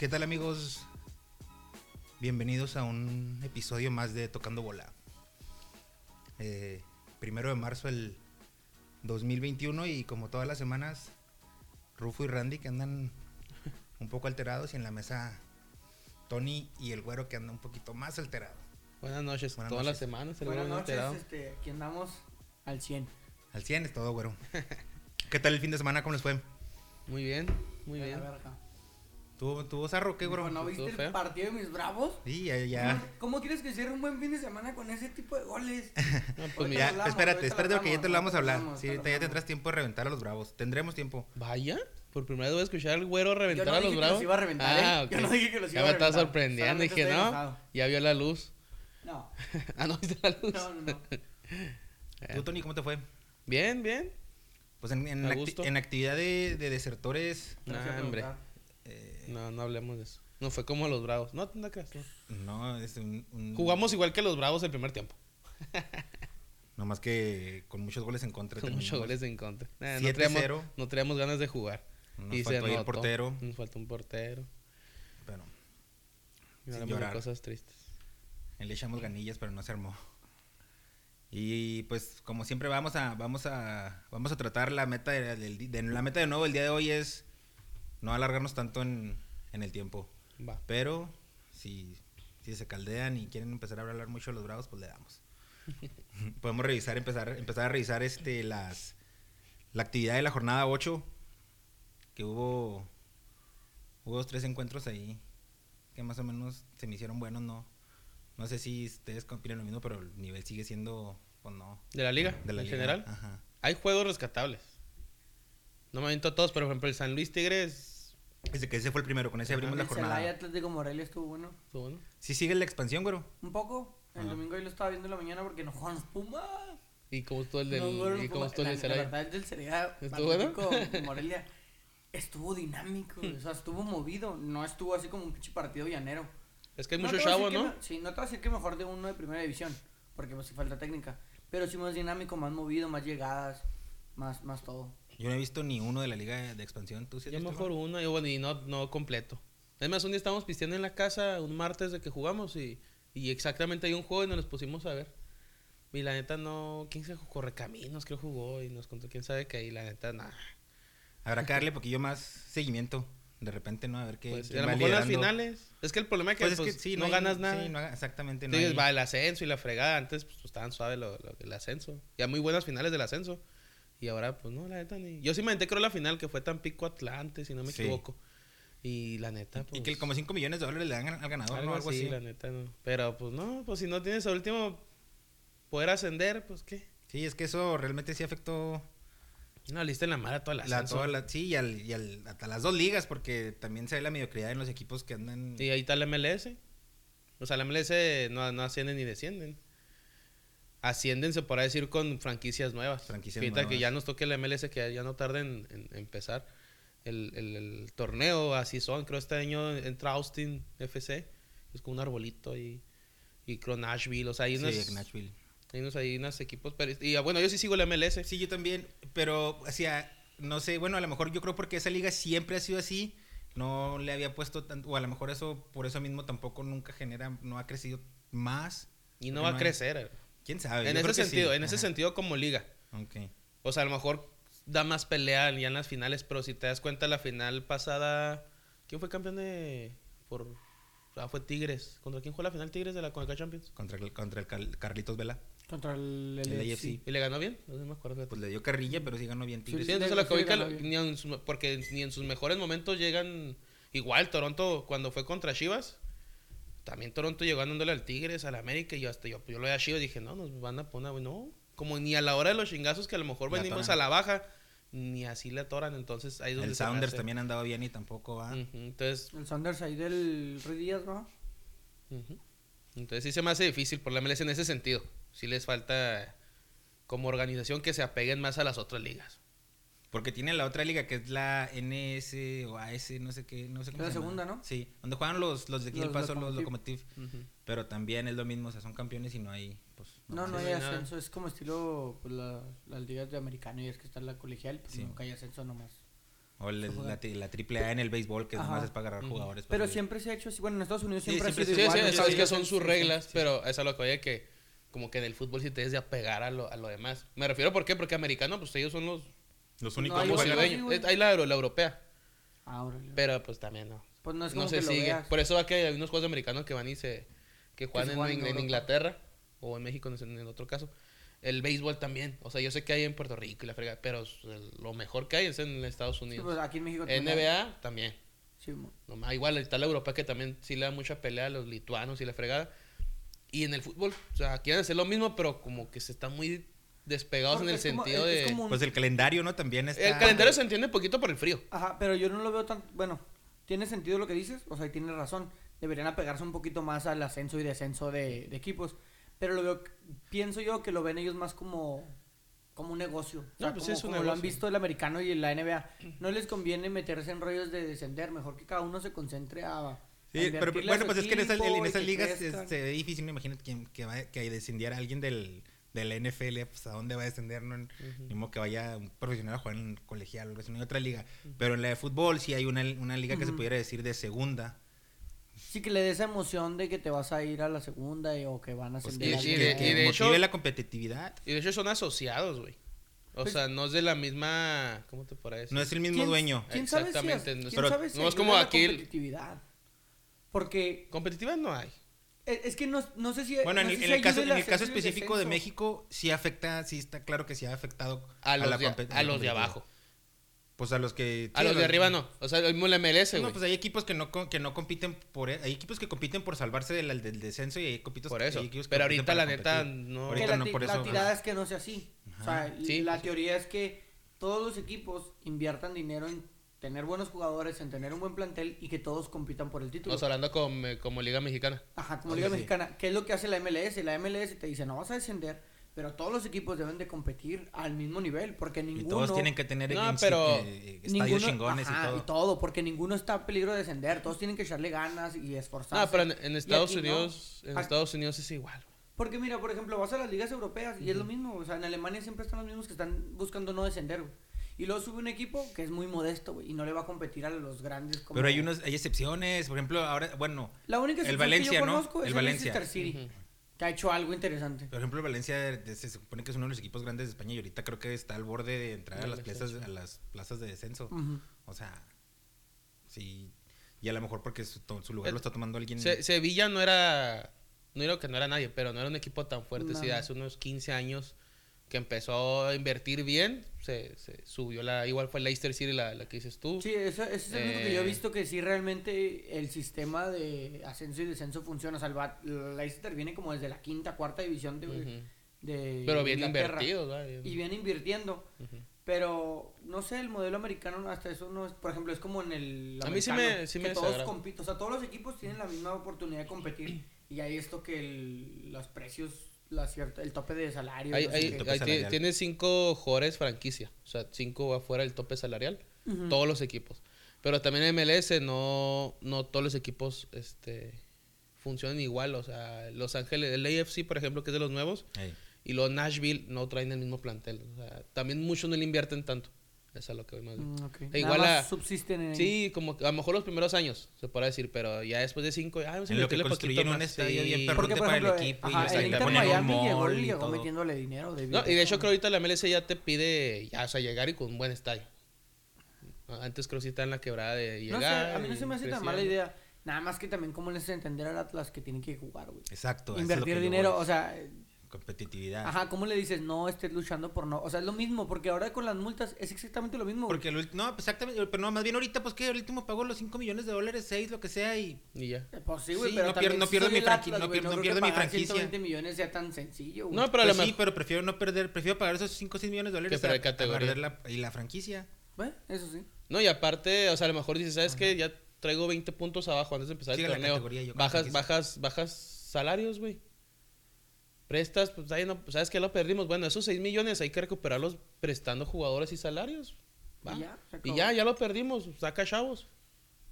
¿Qué tal amigos? Bienvenidos a un episodio más de Tocando Bola. Eh, primero de marzo del 2021 y como todas las semanas, Rufo y Randy que andan un poco alterados y en la mesa Tony y el güero que anda un poquito más alterado. Buenas noches, Buenas todas noches. las semanas. el Buenas güero noches, este, aquí andamos al 100. Al 100 es todo, güero. ¿Qué tal el fin de semana? ¿Cómo les fue? Muy bien, muy A la bien. verga. ¿Tuvo, tuvo zarro qué, güero? ¿No viste feo. el partido de mis bravos? Sí, ya, ya. ¿Cómo, cómo quieres que cierre un buen fin de semana con ese tipo de goles? No, pues Ahorita mira, Ya, hablamos, espérate, espérate lo porque ya te lo vamos a hablar. hablamos, Sí, ya tendrás tiempo de reventar a los bravos. Tendremos tiempo. vaya, por primera vez voy a escuchar al güero reventar Yo no a los dije que bravos. los iba a reventar, ¿eh? ah, Yo ok. no dije que los Ya iba a me estás reventar. sorprendiendo. Solamente Dije, no, enojado. ya vio la luz. No, ah, no viste la luz. no, no. no. Eh, ¿Tú, Tony, cómo te fue? Bien, bien. Pues en, en, acti- gusto. en actividad de, de desertores. Por hombre. eh, No, no hablemos de eso. No fue como los bravos. No, no creas. no. no, es un, un- Jugamos igual que los bravos el primer tiempo. No más que con muchos goles en contra. Con muchos goles en contra. Nah, no, 7-0. traíamos, no traíamos ganas de jugar. Nos y se faltó notó. portero. Nos faltó un portero. Pero Y Sin de llorar. cosas tristes. le echamos ganillas, pero no se armó. Y pues como siempre vamos a vamos a vamos a tratar la meta de, di- de- la meta de nuevo el día de hoy es no alargarnos tanto en, en el tiempo. Va. Pero si, si se caldean y quieren empezar a hablar mucho de los bravos, pues le damos. Podemos revisar, empezar, empezar a revisar este las la actividad de la jornada 8. Que hubo. Hubo dos, tres encuentros ahí. Que más o menos se me hicieron buenos, no. No sé si ustedes opinan lo mismo, pero el nivel sigue siendo. Pues no. ¿De la liga? De la en liga. general. Ajá. Hay juegos rescatables. No me aviento a todos, pero por ejemplo el San Luis Tigres. Ese que ese fue el primero, con ese abrimos la El Celaya jornada. Atlético Morelia estuvo bueno. estuvo bueno. Sí sigue la expansión, güero. Un poco. El Ajá. domingo ahí lo estaba viendo en la mañana porque no jugaban los Pumas. ¿Y cómo estuvo el del, No jugaron los y cómo estuvo el La- del La Celaya? verdad, el del Celaya ¿Estuvo bueno? Atlético Morelia estuvo dinámico. o sea, estuvo movido. No estuvo así como un pinche partido llanero. Es que hay No mucho chavo, ¿no? me- sí, no te voy a decir que mejor de uno de primera división, porque pues falta técnica. Pero sí más dinámico, más movido, más llegadas, más, más todo. Yo no he visto ni uno de la liga de expansión. ¿Tú sí has Yo visto, mejor uno, y bueno, y no, no completo. Además, un día estábamos pisteando en la casa, un martes de que jugamos, y, y exactamente hay un juego y nos los pusimos a ver. Y la neta no, ¿quién se Correcaminos creo jugó y nos contó quién sabe que ahí la neta nada. Habrá que darle poquillo más seguimiento. De repente, ¿no? A ver qué. Pues, a lo mejor las finales. Es que el problema es que, Pues pues, es que sí, no, hay- ganas nada. Sí, no exactamente. No Entonces hay- va el ascenso y la fregada. Antes pues, estaban suave lo, lo del ascenso. Ya muy buenas finales del ascenso. Y ahora, pues no, la neta ni. Yo sí me aventé, creo, la final que fue Tampico Atlante, si no me Sí. equivoco. Y la neta, pues. Y que como 5 millones de dólares le dan al ganador, algo ¿no? Algo así, así. la neta, no. Pero pues no, pues si no tienes al último poder ascender, pues qué. Sí, es que eso realmente sí afectó No, lista en la mar a toda la la, ascenso. toda la, sí, y, al, y al- hasta las dos ligas, porque también se ve la mediocridad en los equipos que andan. Y ahí está la MLS. O sea, la MLS no, no ascienden ni descienden. Ascienden, se podrá decir, con franquicias nuevas. Franquicias que nuevas. ya nos toque la MLS, que ya no tarda en, en empezar el, el- el torneo. Así son. Creo este año entra Austin FC. Es como un arbolito y, y creo Nashville. O sea, hay unos, Sí, Nashville. hay unos, hay unos equipos. Pero, y ah, bueno, yo sí sigo la MLS. Sí, yo también, pero, o sea, no sé, bueno, a lo mejor yo creo porque esa liga siempre ha sido así, no le había puesto tanto, o a lo mejor eso, por eso mismo tampoco nunca genera, no ha crecido más. Y no va a hay- crecer. ¿Quién sabe? En Yo creo ese sí. sentido, en ese sentido como liga. Ok. O sea, a lo mejor da más pelea ya en las finales, pero si te das cuenta, la final pasada. ¿Quién fue campeón de.? Por. Ah, fue Tigres. ¿Contra quién fue la final Tigres de la Conca Champions? Contra el, contra el Cal- Carlitos Vela. Contra el, El el AFC. ¿Y le ganó bien? No me acuerdo. Pues le dio carrilla, pero sí ganó bien Tigres. Sí, Sí, entonces porque ni en sus mejores momentos llegan. Igual Toronto, cuando fue contra Chivas, también Toronto llegó ganándole al Tigres, al América, y yo hasta yo, yo lo veía a Chivas y dije, no, nos van a poner, no, como ni a la hora de los chingazos que a lo mejor La venimos a la baja, ni así le atoran, entonces ahí es donde El se Sounders hace. también ha andado bien y tampoco va. Ujú, Entonces, El Sanders ahí del Ruiz Díaz, ¿no? entonces sí se me hace difícil por la MLS en ese sentido. Sí les falta como organización que se apeguen más a las otras ligas. Porque tiene la otra liga que es la NS o AS, no sé qué, no sé cómo Es la se llama. segunda, ¿no? Sí, donde juegan los, los de aquí del paso, los Lokomotiv. Locomotiv. Pero también es lo mismo, o sea, son campeones y no hay, pues... No, no hay no hay nada. ascenso, es como estilo pues, la- las ligas de americano y es que está la colegial, Sí. nunca hay ascenso nomás. O el- la, triple A en el béisbol, que Ajá. nomás es para agarrar jugadores. Pero para- siempre se ha hecho así. Bueno, en Estados Unidos Sí, siempre, siempre ha sido Sí, igual. sí, en es, Estados es que son sus reglas, sí. pero es a lo que oye que como que en el fútbol sí te des de apegar a lo, a lo demás. Me refiero, ¿por qué? Porque americano, pues ellos son los Los No, únicos igual, juegan. sí, Hay la, euro- la europea, Ah, órale. pero pues también no. Pues no es No como se que lo sigue. veas. Por eso va que hay unos juegos americanos que van y se que juegan se en, juegan en en. Inglaterra o en México en, en el otro caso. El béisbol también. O sea, yo sé que hay en Puerto Rico y la frega, pero el- lo mejor que hay es en Estados Sí, Unidos. pues aquí en México hay. NBA también. Sí, Nomás, igual está la europea que también sí le da mucha pelea a los lituanos y la fregada. Y en el fútbol, o sea, quieren hacer lo mismo, pero como que se están muy despegados Porque en el como- sentido es- de... es como un- Pues el calendario, ¿no? También está. El calendario se entiende poquito por el frío. Ajá, pero yo no lo veo tan... Bueno, tiene sentido lo que dices, o sea, y tienes razón. Deberían apegarse un poquito más al ascenso y descenso de, de equipos. Pero lo veo, pienso yo que lo ven ellos más como, como un negocio. O sea, No, pues como, es un como lo han negocio. visto el americano y la NBA. No les conviene meterse en rollos de descender, mejor que cada uno se concentre a... a Sí, pero bueno, pues es que en esas, en esas que ligas es- ve difícil, ¿no? imagínate que, que, va- que descendiera alguien del, de la NFL, pues a dónde va a descender, no, Ni modo que vaya un profesional a jugar en colegial o algo así, hay otra liga. Pero en la de fútbol sí hay una, una liga que se pudiera decir de segunda. Sí, que le dé esa emoción de que te vas a ir a la segunda y- o que van a Pues ascender. que, y a de- que- y de motive hecho- la competitividad. Y de hecho son asociados, güey. O Pues- sea, no es de la misma... ¿Cómo te decir? No es el mismo ¿Quién- dueño. ¿Quién sabe si, Exactamente, ¿quién pero sabe si no es como aquí competitividad? Porque Competitivas no hay. Eh, es que no, no sé si... Bueno, no en, sé el- si en el caso, en el caso específico de. México, sí afecta, sí está claro que sí ha afectado A los, la de, a los de abajo. Pues a los que... A sí, los de arriba no. O sea, el la MLS, No, güey. pues hay equipos que no, que no compiten por... e, Hay equipos que compiten por salvarse del, del descenso y hay equipos, por hay eso. equipos que Pero ahorita, la neta, no... Ahorita la, no, por la eso, tirada ajá. es que no sea así. O sea, Sí, la sí. teoría es que todos los equipos inviertan dinero en tener buenos jugadores, en tener un buen plantel y que todos compitan por el título. Estamos hablando como, como Liga Mexicana. Ajá, como Liga sí. Mexicana. ¿Qué es lo que hace la MLS? La MLS te dice, no vas a descender, pero todos los equipos deben de competir al mismo nivel, porque Y ninguno... todos tienen que tener No, pero eh, estadios ninguno- chingones ajá, y todo. porque ninguno está a peligro de descender. Todos tienen que echarle ganas y esforzarse. No, pero en, en Y Estados aquí no. Unidos, en Estados Unidos es igual. Porque mira, por ejemplo, vas a las ligas europeas y es lo mismo. O sea, en Alemania siempre están los mismos que están buscando no descender, güey. Y luego sube un equipo que es muy modesto, güey, y no le va a competir a los grandes como... Pero hay unos, hay excepciones, por ejemplo, ahora, bueno, La única el excepción Valencia, que yo ¿no? conozco El es el Valencia. Leicester City, que ha hecho algo interesante. por ejemplo, el Valencia se supone que es uno de los equipos grandes de España y ahorita creo que está al borde de entrar a las plazas, a las plazas de descenso. O sea, sí, y a lo mejor porque su lugar Eh, lo está tomando alguien. Se- Sevilla no era... No digo que no era nadie, pero no era un equipo tan fuerte. No. Sí, hace unos 15 años que empezó a invertir bien, se, se subió la... Igual fue Leicester City la, la que dices tú. Sí, eso, ese es el único que yo he Eh. visto que sí realmente el sistema de ascenso y descenso funciona. O sea, el Leicester viene como desde la quinta, cuarta división de, Ujú. de Pero bien Inglaterra. invertido, Y viene invirtiendo. Pero, no sé, el modelo americano hasta eso no es, por ejemplo, es como en el A mí sí me- sí que me todos compiten, o sea, todos los equipos tienen la misma oportunidad de competir y hay esto que el- los precios, la cierta, el tope de salario. Hay- no sé hay- qué. tope hay- ti- salarial. tiene cinco jugadores franquicia, o sea, cinco afuera del tope salarial, todos los equipos. Pero también en MLS no, no todos los equipos este, funcionan igual, o sea, Los Ángeles, el AFC, por ejemplo, que es de los nuevos, y los Nashville no traen el mismo plantel. O sea, también muchos no le invierten tanto. Eso es a lo que voy más bien. Mm, ok. E Nada igual más a- subsisten en Sí, como que a lo mejor los primeros años, se podrá decir, pero ya después de cinco, ah, vamos a En lo que construyen un más. estadio bien perro. Porque, por para el equipo y ajá, les el Inter Miami llegó, y llegó metiéndole dinero. de No, y de hecho creo ahorita la MLS ya te pide, ya, o sea, llegar y con un buen estadio. Antes creo que sí está en la quebrada de No llegar. sé, a mí no se me hace tan mala idea. Nada más que también cómo les entender al Atlas que tienen que jugar, güey. Exacto. Invertir dinero, o sea, Competitividad. ajá, ¿cómo le dices no estés luchando por no? O sea, es lo mismo, porque ahora con las multas es exactamente lo mismo. güey. Porque el ulti- no, exactamente, pero no, más bien ahorita, pues que el último pagó los 5 millones de dólares, 6, lo que sea, y Y ya. Eh, Pues sí, güey, Sí, pero no también no pierdo mi franqui- Atlas, no güey, pier- no creo pierdo que mi pagar franquicia. 120 millones sea tan sencillo, güey. No, pero a Pues lo sí, mejor. pero prefiero no perder, prefiero pagar esos 5 o 6 millones de dólares Que perder a- a categoría. perder la, y la franquicia. Bueno, eso sí. No, y aparte, o sea, a lo mejor dices, ¿sabes qué? Ya traigo 20 puntos abajo antes de empezar el torneo. Bajas, bajas, bajas salarios, güey. Prestas, pues ahí no, ¿sabes qué? Lo perdimos. Bueno, esos 6 millones hay que recuperarlos prestando jugadores y salarios. Va. Y ya, Y ya, ya lo perdimos. Saca chavos.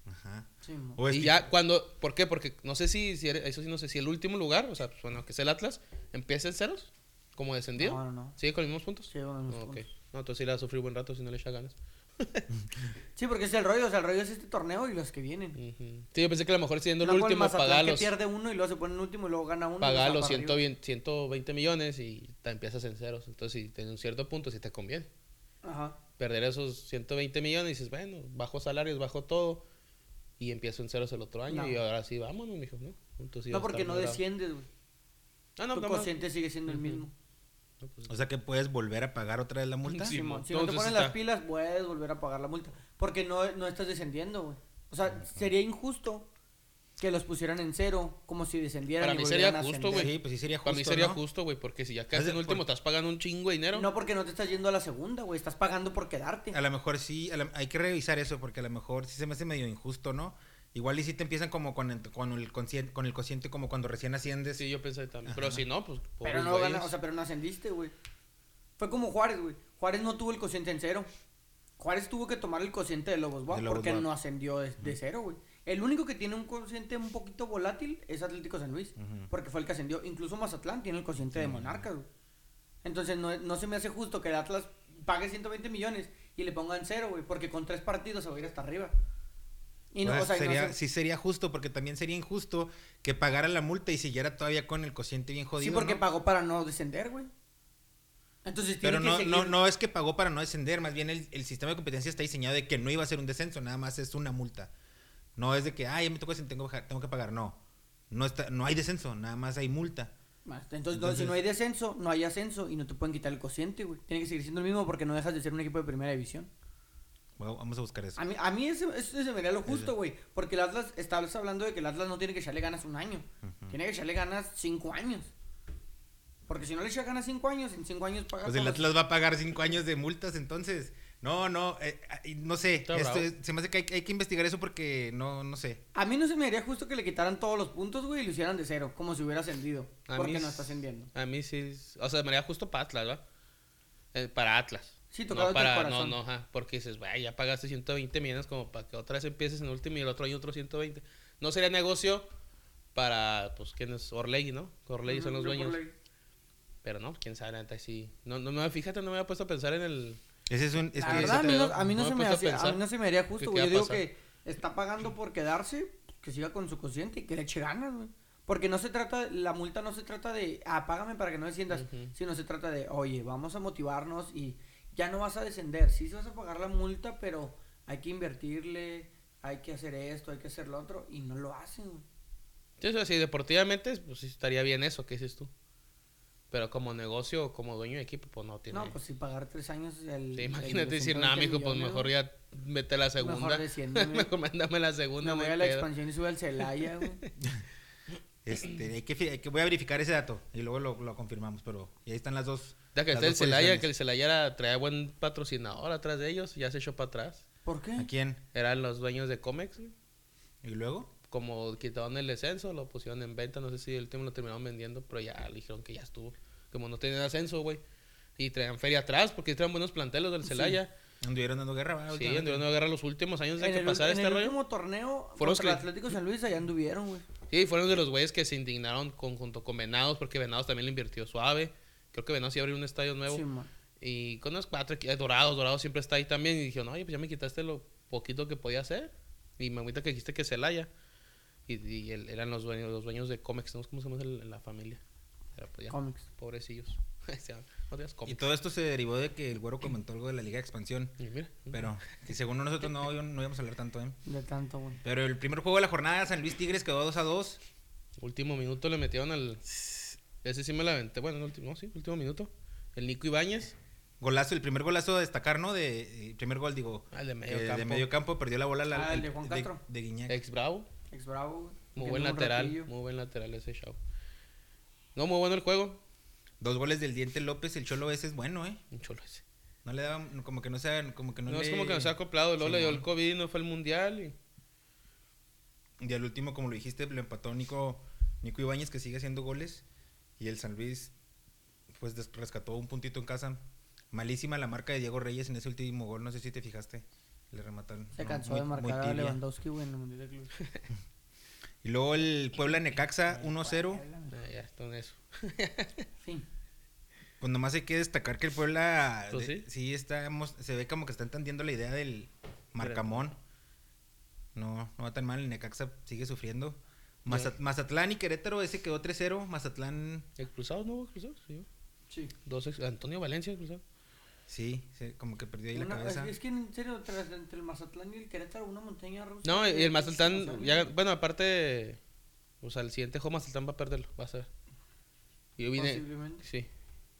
Ajá. Sí, mo. O es y que- ya cuando, ¿por qué? Porque no sé si, si eres- eso sí, no sé si el último lugar, o sea, pues, bueno, que es el Atlas, empieza en ceros, como descendido. No, no, no. ¿Sigue con los mismos puntos? Sí, con los mismos No, ok. puntos. No, entonces sí la va a sufrir buen rato si no le echa ganas. Sí, porque es el rollo, o sea, el rollo es este torneo y los que vienen. Sí, yo pensé que a lo mejor siendo el el último, Mazatlán paga que los, pierde uno y luego se pone en último y luego gana uno. paga los para arriba. 120, 120 millones y te empiezas en ceros. Entonces, si tienes un cierto punto, sí te conviene. Ajá. Perder esos 120 millones y dices, bueno, bajo salarios, bajo todo. Y empiezo en ceros el otro año. No. Y ahora sí, vámonos, mijo, ¿no? No, porque no bravo. desciendes, güey. Ah, no, tu no, sigue siendo el mismo. No, pues, O sea que puedes volver a pagar otra vez la multa. Sí, Simón, mo- si no te está- las pilas, puedes volver a pagar la multa. Porque no, no estás descendiendo, güey. O sea, sería injusto que los pusieran en cero, como si descendieran Para y mí volvieran sería a justo, güey. Sí, pues sí sería justo. Para mí sería ¿no? justo, güey, porque si ya quedas en último, por- estás pagando un chingo de dinero. No, porque no te estás yendo a la segunda, güey. Estás pagando por quedarte. A lo mejor sí, a la- hay que revisar eso porque a lo mejor sí se me hace medio injusto, ¿no? Igual y si te empiezan como con el, con el, consciente, con el cociente como cuando recién asciendes. Sí, yo pensé también. Pero si no, pues. Pero no güeyes. gana, o sea, pero no ascendiste, güey. Fue como Juárez, güey. Juárez no tuvo el cociente en cero. Juárez tuvo que tomar el cociente de Lobos Lobos porque no ascendió de, de cero, güey. El único que tiene un cociente un poquito volátil es Atlético San Luis. Porque fue el que ascendió. Incluso Mazatlán tiene el cociente de. Monarcas, güey. Entonces no, no se me hace justo que el Atlas pague 120 millones y le pongan cero, güey. Porque con tres partidos se va a ir hasta arriba. Y no, O sea, o sea, no sería, se- sí sería justo porque también sería injusto que pagara la multa y siguiera todavía con el cociente bien jodido. sí, porque ¿no? pagó para no descender, güey. Entonces tiene Pero no, no, no es que pagó para no descender, más bien el, el sistema de competencia está diseñado de que no iba a ser un descenso, nada más es una multa. No es de que, ay, ya me tocó descender, tengo, que bajar, tengo que pagar, no. No, está, no hay descenso, nada más hay multa. Entonces, Entonces- si no hay descenso, no hay ascenso y no te pueden quitar el cociente, güey. Tiene que seguir siendo el mismo porque no dejas de ser un equipo de primera división. Vamos a buscar eso. A mí, a mí eso, eso se me haría lo justo, Ese. güey. Porque el Atlas, estás hablando de que el Atlas no tiene que echarle ganas un año. Tiene que echarle ganas cinco años. Porque si no le echa ganas cinco años, en cinco años paga Pues el. Atlas va a pagar cinco años de multas, entonces. No, no, eh, eh, no sé. Esto se me hace que hay, hay que investigar eso porque no, no sé. A mí no se me haría justo que le quitaran todos los puntos, güey, y lo hicieran de cero, como si hubiera ascendido. A porque mí no está ascendiendo. A mí sí. O sea, me haría justo para Atlas, ¿verdad? Eh, para Atlas. Sí, tocado no para, no, corazón. no, ajá, porque dices, "Vaya, ya pagaste 120 millones como para que otra vez empieces en último y el otro año otro 120. No sería negocio para, pues, ¿quién es? Orlegui, ¿no? Orlegui son los dueños. Pero no, quién sabe, la neta, sí. No, no, no, fíjate, no me había puesto a pensar en el... Ese es un. Es La que verdad, a mí no, a mí no no se me a hacía- a mí no se me haría justo, güey. Yo digo que está pagando por quedarse, que siga con su cociente y que le eche ganas, güey. Porque no se trata, la multa no se trata de, ah, págame para que no desciendas, Ujú. sino se trata de, oye, vamos a motivarnos y ya no vas a descender. Sí, se vas a pagar la multa, pero hay que invertirle, hay que hacer esto, hay que hacer lo otro, y no lo hacen. Sí, sí, deportivamente, pues estaría bien eso, ¿qué dices tú? Pero como negocio o como dueño de equipo, pues no tiene... No, pues si pagar tres años el. Sí, imagínate de decir, 120 nada, mijo, pues mejor ya vete a la segunda. Mejor desciéndeme. mejor mándame la segunda. Me voy a la expansión y sube al Celaya, güey. Este, hay que, fi- hay que- voy a verificar ese dato y luego lo, lo confirmamos, pero y ahí están las dos. Ya que está el Celaya, que el Celaya era- traía buen patrocinador atrás de ellos, ya se echó para atrás. ¿Por qué? ¿A quién? Eran los dueños de Comex. ¿Y luego? como quitaron el descenso, lo pusieron en venta, no sé si el último lo terminaron vendiendo, pero ya le dijeron que ya estuvo. Como no tenían ascenso, güey. Y traían feria atrás, porque traían buenos planteles del Sí. Celaya. Anduvieron dando guerra, ¿verdad? Sí, anduvieron a guerra los últimos años de en que el, pasara en este el rollo. último torneo Fueron contra el Atlético San Luis allá anduvieron, güey. Sí, fueron de los güeyes que se indignaron con, junto con Venados, porque Venados también le invirtió suave. Creo que Venados iba a abrir un estadio nuevo. Sí. Y con los cuatro, eh, Dorados, Dorados siempre está ahí también. Y dijeron, oye, pues ya me quitaste lo poquito que podía hacer. Y me agüita que dijiste que Celaya. Y, y él- eran los dueños, los dueños de Comex, ¿no? ¿Cómo se llama el- la familia? Pero pues ya, Comics. pobrecillos. No Y todo esto se derivó de que el güero comentó algo de la Liga de Expansión. Y mira, Pero que según nosotros no, no íbamos a hablar tanto, ¿eh? De tanto, güey. Pero el primer juego de la jornada, San Luis Tigres quedó 2 a 2. último minuto le metieron al. Ese sí me la aventé. Bueno, el último, no, sí, último minuto. El Nico Ibáñez. Golazo, el primer golazo a destacar, ¿no? De, el primer gol, digo. Ah, el de medio eh, campo. De medio campo, perdió la bola. la- Ah, el de Juan Castro. De, Guiñac. Ex Bravo. Ex Bravo. Muy buen lateral. ratillo. Muy buen lateral ese show. No, muy bueno el juego. Dos goles del Diente López, el Cholo ese es bueno, ¿eh? Un cholo ese. No le daba, como que no sea, como que no, No, es como que nos ha acoplado. Luego le dio el. COVID, no fue el mundial. Y... Y al último, como lo dijiste, lo empató Nico, Nico Ibáñez, que sigue haciendo goles. Y el San Luis, pues rescató un puntito en casa. Malísima la marca de Diego Reyes en ese último gol, no sé si te fijaste. Le remataron. Se no, cansó muy- de marcar a. Lewandowski, güey, en el Mundial de Clubes. Y luego el Puebla Necaxa 1-0. Ah, ya, está en eso. Fin. Pues nomás hay que destacar que el Puebla Pues de- sí. sí estamos, se ve como que está entendiendo la idea del marcamón. No, no va tan mal, el Necaxa sigue sufriendo. Maza- Mazatlán y Querétaro, ese quedó 3-0. Mazatlán, ¿El cruzado no hubo cruzado? Sí. Sí. Dos ex- Antonio Valencia cruzado. Sí, se- como que perdió ahí la Una- es, cabeza. es que en serio, tras, entre el Mazatlán y el Querétaro, una montaña rusa. No, y el o Mazatlán, sea, ya, bueno, aparte, o sea, el siguiente juego Mazatlán va a perderlo, vas a ver. Y yo vine, Posiblemente. sí.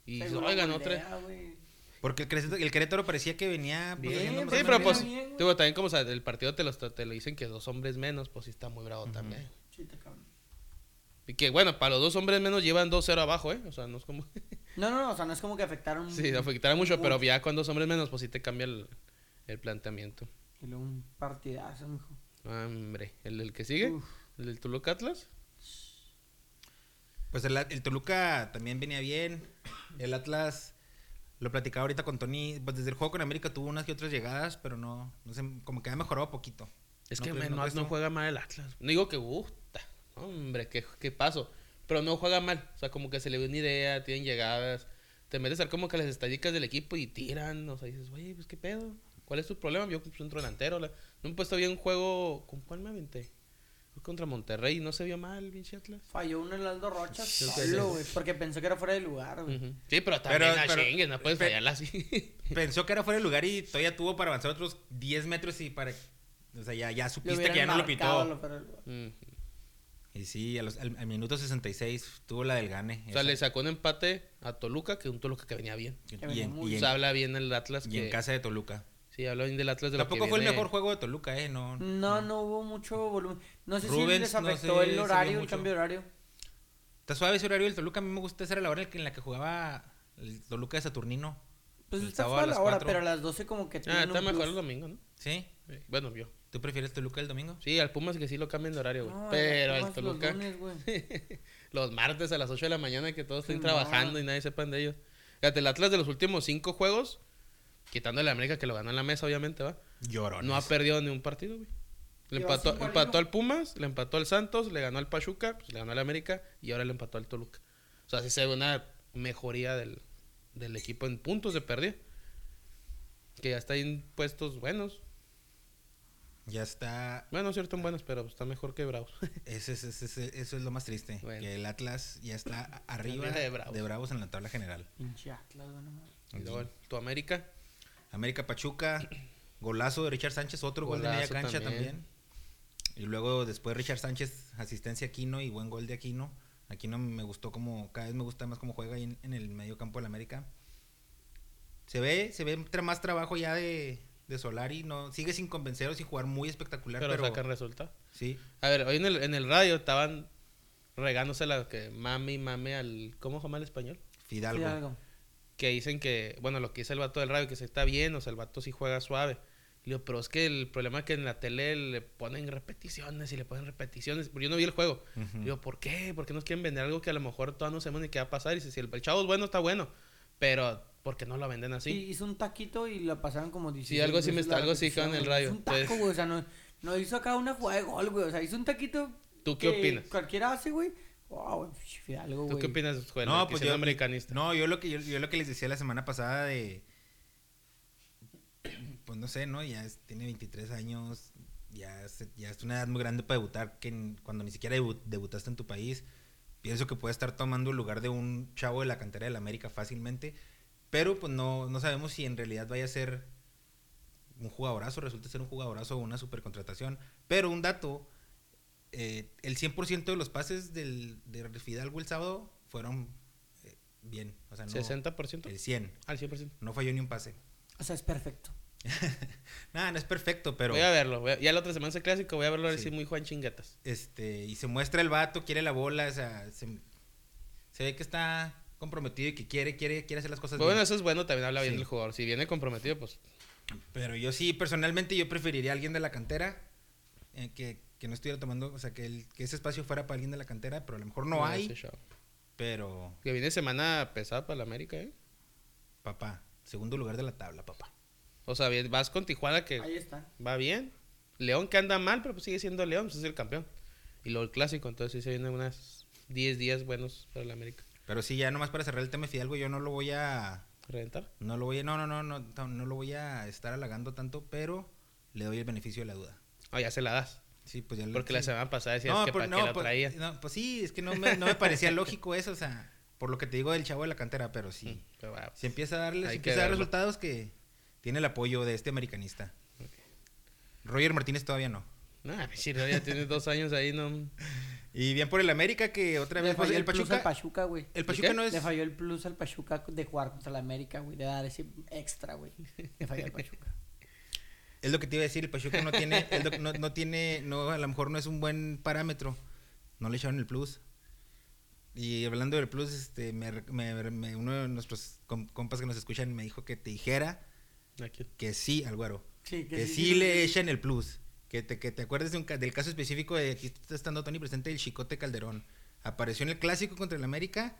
Y Seguro oigan, otra. Porque el Querétaro, el Querétaro parecía que venía pues, Bien, sí, pero bien. pues, bien, digo, también como, o sea, el partido te lo, te lo dicen que dos hombres menos, pues sí está muy bravo también. Sí, te cabrón. Y que, bueno, para los dos hombres menos llevan 2-0 abajo, ¿eh? O sea, no es como... No, no, no, o sea, no es como que afectaron. sí, afectará mucho, pero ya con dos hombres menos, pues sí te cambia el, el planteamiento. Y luego un partidazo, mijo. Hombre, ¿el del que sigue? Uf. ¿El del Toluca Atlas? Pues el, el Toluca también venía bien. El Atlas, lo platicaba ahorita con Tony, pues desde el juego con América tuvo unas y otras llegadas, pero no, no sé, como que ha mejorado poquito. Es ¿No que no no, juega mal el Atlas. No digo que gusta. Hombre, qué, qué paso. Pero no juega mal. O sea, como que se le ve una idea, tienen llegadas. Te metes a ver como que las estadísticas del equipo y tiran. O sea, dices, oye, pues qué pedo. ¿Cuál es tu problema? Yo pues, centro delantero. La... No me he puesto bien un juego. ¿Con cuál me aventé? Fue contra Monterrey. No se vio mal, pinche Atlas. Falló un Heraldo Rocha Sí, sí, solo, güey. Porque pensó que era fuera de lugar, güey. Sí, pero también Pero- a pero- Schengen, no puedes pe- fallarla así. Pensó que era fuera de lugar y todavía tuvo para avanzar otros 10 metros y para... O sea, ya, ya supiste que ya no lo pitó. lo. Y sí, a los- al, al minuto 66 tuvo la del gane. O sea, esa. le sacó un empate a Toluca, que un Toluca que venía bien. Y, que venía en, muy y O en- sea, habla bien el Atlas y que... en casa de Toluca. Sí, habla bien del Atlas de lo Tampoco que fue el viene- mejor juego de Toluca, ¿eh? No, No, no hubo mucho volumen. No sé si Rubens, les no afectó sé, se el vio horario, el cambio de horario. Está suave ese horario del Toluca. A mí me gusta. Esa era la hora en la que jugaba el Toluca de Saturnino. Pues El está a la hora, cuatro. pero a las 12 como que Ah, está mejor plus. el domingo, ¿no? ¿Sí? Sí, Bueno, yo. ¿Tú prefieres Toluca el domingo? Sí, al Pumas que sí lo cambian de horario, güey. No, Pero al Toluca. Los, lunes, güey. Los martes a las 8 de la mañana que todos estén trabajando no. y nadie sepan de ellos. Fíjate, el Atlas de los últimos cinco juegos, quitando el América que lo ganó en la mesa, obviamente, ¿va? Llorones. No ha perdido ni un partido, güey. Le empató, al Pumas, le empató al Santos, le ganó al Pachuca, pues, le ganó al América y ahora le empató al Toluca. O sea, sí se ve una mejoría del, del equipo en puntos de pérdida. Que ya está en puestos buenos. Ya está. Bueno, cierto, en buenos, pero está mejor que Bravos. Ese, ese- ese- ese- eso es lo más triste. Bueno. Que el Atlas ya está arriba de de Bravos. En la tabla general. Pinche Atlas, güey, no mames. y luego tu América. América Pachuca. Golazo de Richard Sánchez. Otro gol de media cancha también. también. Y luego después Richard Sánchez, asistencia a Aquino y buen gol de Aquino. Aquino me gustó como, cada vez me gusta más cómo juega ahí en, en el medio campo del América. Se ve, se ve tra- más trabajo ya de, de Solari. No, sigue sin convencer o sin jugar muy espectacular, Pero, pero, sacan resultado. sí. A ver, hoy en el, en el radio estaban regándose la que mami, mame al. ¿Cómo se llama el español? Fidalgo. Fidalgo. Que dicen que, bueno, lo que dice el vato del radio, que se está bien, o sea, el vato sí juega suave. Y digo, pero es que el problema es que en la tele le ponen repeticiones y le ponen repeticiones. Pero yo no vi el juego. Ujú. Digo, ¿por qué? ¿Por qué nos quieren vender algo que a lo mejor todavía no sabemos ni qué va a pasar? Y dice, si el, el chavo es bueno, está bueno. Pero, ¿por qué no lo venden así? Sí, hizo un taquito y lo pasaron como 16 Sí, algo así me está- la algo así con el güey. radio. Hizo un taco, güey, o sea, no, no hizo acá una jugada de gol, güey, o sea, hizo un taquito ¿Tú qué que opinas? Cualquiera hace, güey. Wow, güey, Fidalgo, ¿Tú güey. qué opinas, Joel? No, pues siendo yo, americanista. no, yo lo que yo, yo lo que les decía la semana pasada de pues no sé, ¿no? Ya es- tiene 23 años, ya es, ya es una edad muy grande para debutar que en- cuando ni siquiera debu- debutaste en tu país. Pienso que puede estar tomando el lugar de un chavo de la cantera del América fácilmente, pero pues no, no sabemos si en realidad vaya a ser un jugadorazo, resulta ser un jugadorazo o una supercontratación. Pero un dato, eh, el 100% de los pases del, de Fidalgo el sábado fueron eh, bien. O sea, no, ¿60%? El 100. Al 100%. No falló ni un pase. O sea, es perfecto. Nada, no es perfecto, pero Voy a verlo. voy a- ya la otra semana es el clásico, voy a verlo a ver Sí. si muy Juan chinguetas. este y se muestra el vato, quiere la bola, o sea, se, se ve que está comprometido y que quiere, quiere, quiere hacer las cosas bueno, bien. eso es bueno, también habla bien Sí. del jugador. Si viene comprometido, pues Pero yo sí, personalmente, yo preferiría a alguien de la cantera eh, que, que no estuviera tomando, o sea, que, el- que ese espacio fuera para alguien de la cantera, pero a lo mejor no hay, pero Que viene semana pesada para la América, ¿eh? papá, segundo lugar de la tabla, papá. O sea, bien, vas con Tijuana que Ahí está. va bien. León que anda mal, pero pues sigue siendo León, pues es el campeón. Y luego el clásico, entonces sí se vienen unas 10 días buenos para la América. Pero sí, ya nomás para cerrar el tema de Fidalgo, yo no lo voy a. ¿Reventar? No lo voy a. No, no, no, no, no, no lo voy a estar halagando tanto, pero le doy el beneficio de la duda. Ah, ya se la das. Sí, pues ya le- Porque la semana pasada decías No, que por- para no, qué la pues, traía. no, pues sí, es que no me, no me parecía lógico eso, o sea, por lo que te digo del chavo de la cantera, pero sí. Mm, pero Si empieza a darle, si empieza a dar resultados que tiene el apoyo de este americanista. Roger Martínez todavía no. Nah, mi Chiro ya tiene dos años ahí, no. Y bien por el América que otra vez falló el el plus al Pachuca Pachuca, güey. el Pachuca no es Le falló el plus al Pachuca de jugar contra la América, güey. De dar ese extra, güey. Le falló al Pachuca. es lo que te iba a decir, el Pachuca no tiene no, no tiene no a lo mejor no es un buen parámetro. No le echaron el plus. Y hablando del plus, este me, me- me- uno de nuestros com- compas que nos escuchan me dijo que te dijera Aquí. que sí al güero. Sí, que sí, le echan el plus. Que te, que te acuerdes de un ca- del caso específico de aquí está estando Tony presente el Chicote Calderón. Apareció en el clásico contra el América.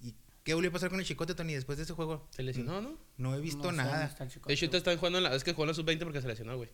¿Y qué volvió a pasar con el Chicote, Tony, después de ese juego? Se lesionó, ¿no? No he visto No sé nada. está el chicote, De hecho, están jugando en la... Es que jugó en la sub-20 porque se lesionó, güey.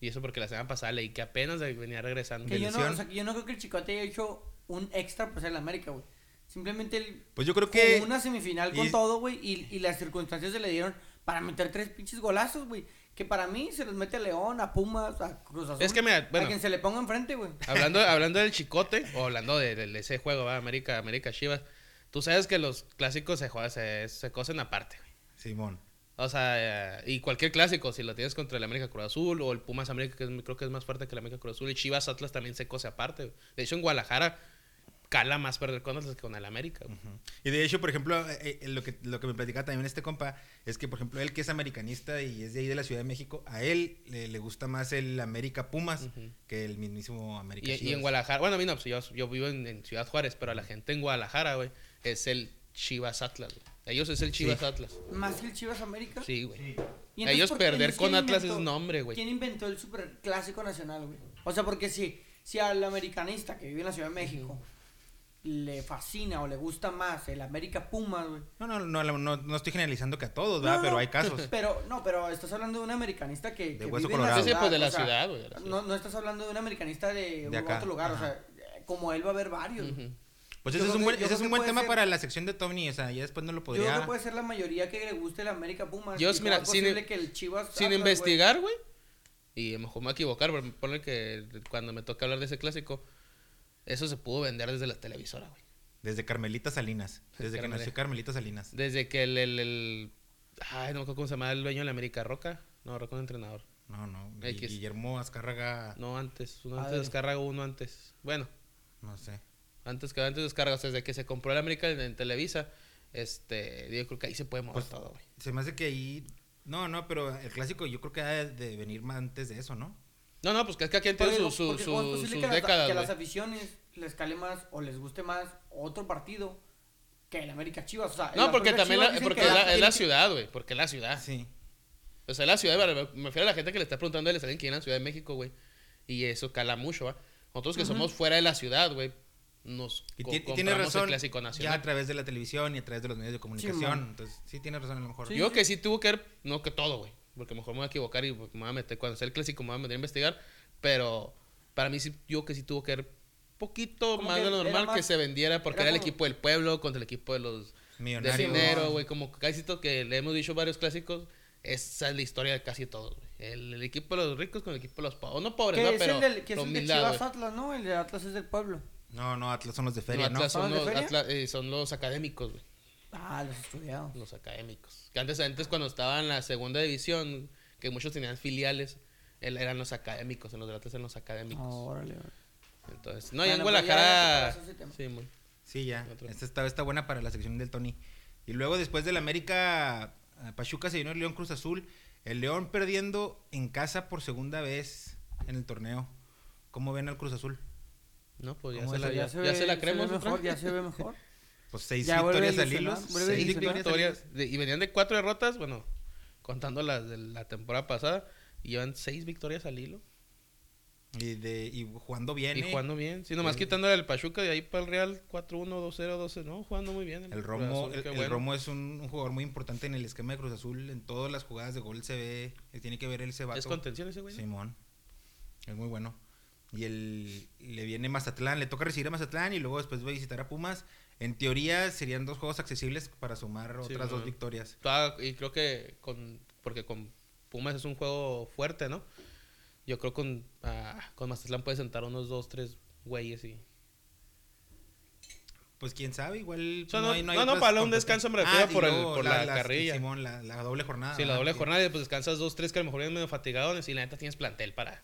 Y eso porque la semana pasada leí que apenas venía regresando. Que yo, no, o sea, yo no creo que el Chicote haya hecho un extra por ser el América, güey. Simplemente él Pues yo creo que. una semifinal con y- todo, güey, y, y las circunstancias se le dieron para meter tres pinches golazos, güey. Que para mí se los mete a León, a Pumas, a Cruz Azul. Es que mira, bueno. A quien se le ponga enfrente, güey. Hablando, hablando del chicote, o hablando de, de ese juego, ¿va? América, América Chivas. Tú sabes que los clásicos se juegan, se, se cosen aparte, güey. Simón. O sea, eh, y cualquier clásico, si lo tienes contra el América Cruz Azul o el Pumas América, que es- creo que es más fuerte que el América Cruz Azul, y Chivas Atlas también se cose aparte. güey. De hecho, en Guadalajara cala más perder con Atlas que con el América. Y de hecho, por ejemplo, eh, eh, lo, que, lo que me platicaba también este compa es que, por ejemplo, él que es americanista y es de ahí de la Ciudad de México, a él le, le gusta más el América Pumas que el mismísimo América Y, en Guadalajara, bueno, a mí no, pues yo, yo vivo en, en Ciudad Juárez, pero a la gente en Guadalajara, güey, es el Chivas Atlas. güey. Ellos es el Chivas Atlas. Más que el Chivas América. Sí, güey. Y entonces, Ellos ¿por- perder con Atlas inventó- es nombre, güey. ¿Quién inventó el super clásico nacional, güey? O sea, porque si, si al americanista que vive en la Ciudad de México le fascina o le gusta más el América Pumas, güey. No, no, no, no, no estoy generalizando que a todos, ¿verdad? No, pero hay casos. Pero, no, pero estás hablando de un americanista que, De que hueso vive en colorado. Sí, sí, pues de la sea, ciudad, güey. No, no estás hablando de un americanista de, De acá, otro lugar, ajá. o sea, como él va a haber varios. Pues ese es un buen, ese es un buen tema ser- para la sección de Tony, o sea, ya después no lo Yo creo podría... que puede ser la mayoría que le guste el América Pumas. Yo, mira, es sin- posible que el Chivas Sin investigar, güey. Y a lo mejor me voy a equivocar, pero ponle que cuando me toca hablar de ese clásico, eso se pudo vender desde la televisora, güey. Desde Carmelita Salinas. Desde que nació Carmelita Salinas. Desde que el, el, el- Ay, no me acuerdo cómo se llama el dueño de la América, Roca. No, Roca es un entrenador. No, no. X. Guillermo Azcárraga, No, antes. Uno antes descarga uno antes. Bueno, no sé. antes que antes descarga. O sea, desde que se compró la América en, en Televisa, este, yo creo que ahí se puede mover Pues, todo, güey. Se me hace que ahí... No, no, pero el clásico yo creo que ha de- de venir más antes de eso, ¿no? No, no, pues que es que aquí Pero tiene su, su, su- ¿cómo es posible sus que, las- décadas, que a las aficiones les cale más o les guste más otro partido que el América Chivas. O sea, No, las porque también la, porque que es la, es la que- ciudad, güey. Porque es la ciudad. Sí. O sea, es la ciudad, me me refiero a la gente que le está preguntando, les saben quién es la Ciudad de México, güey. Y eso cala mucho, ¿va? Nosotros que somos fuera de la ciudad, güey, nos Y, tiene razón. el Clásico Ya Nacional. a través de la televisión y a través de los medios de comunicación. man. Entonces, sí tiene razón a lo mejor. Sí. Yo que sí tuvo que ver, no que todo, güey. Porque mejor me voy a equivocar y me voy a meter, cuando sea el clásico me voy a meter a investigar. Pero para mí sí, yo que sí tuvo que ver poquito Como más de lo normal más- que se vendiera porque era era el como- equipo del pueblo contra el equipo de los de Millonario. dinero, güey. Como casi todo que le hemos dicho varios clásicos, esa es la historia de casi todos, güey. El, el equipo de los ricos con el equipo de los pobres. No pobres, ¿no? es Pero el, del, que es el de Chivas. Atlas, ¿no? El de Atlas es del pueblo. No, no, Atlas son los de No, feria, ¿no? Atlas son, ¿Son de los, feria? Atlas, eh, son los académicos, güey. Ah, los estudiados. Los académicos. Que antes, antes cuando estaba en la segunda división, que muchos tenían filiales, él- eran los académicos. En los de Atlas eran los académicos. Órale, órale. Entonces, no, y en Bueno, pues Guadalajara. Sí, muy. Sí, ya. Esta está, está buena para la sección del Tony. Y luego después del América, eh, Pachuca se llenó el León Cruz Azul. El León perdiendo en casa por segunda vez en el torneo. ¿Cómo ven al Cruz Azul? No, pues ya ¿Cómo se, la, el- ya, ya ve- se la creemos. mejor, ya se ve mejor. Pues seis Ya victorias al hilo. Seis victorias. de- y venían de cuatro derrotas, bueno, contando las de la temporada pasada. Y llevan seis victorias al hilo. Y, de, y jugando bien. Y ¿eh? jugando bien. Sí, nomás quitándole el Pachuca de ahí para el Real 4-1, 2-0, 12. No, jugando muy bien. El Cruz Romo, Azul, el, el bueno. Romo es un, un jugador muy importante en el esquema de Cruz Azul. En todas las jugadas de gol se ve, tiene que ver el cebato. ¿Es contención ese güey? no? Simón. Es muy bueno. Y el, le viene Mazatlán, le toca recibir a Mazatlán y luego después va a visitar a Pumas. En teoría serían dos juegos accesibles para sumar Sí, otras dos victorias. Ah, Y creo que con. Porque con Pumas es un juego fuerte, ¿no? Yo creo con. ah, con Mazatlán puede sentar unos dos, tres güeyes y. Pues quién sabe, igual. No- hay- no, hay no, para un descanso me Ah, refiero y por el- luego por la carrilla. Simón, la, la doble jornada. Sí, la doble jornada y pues descansas dos, tres que a lo mejor vienen medio fatigados y la neta tienes plantel para.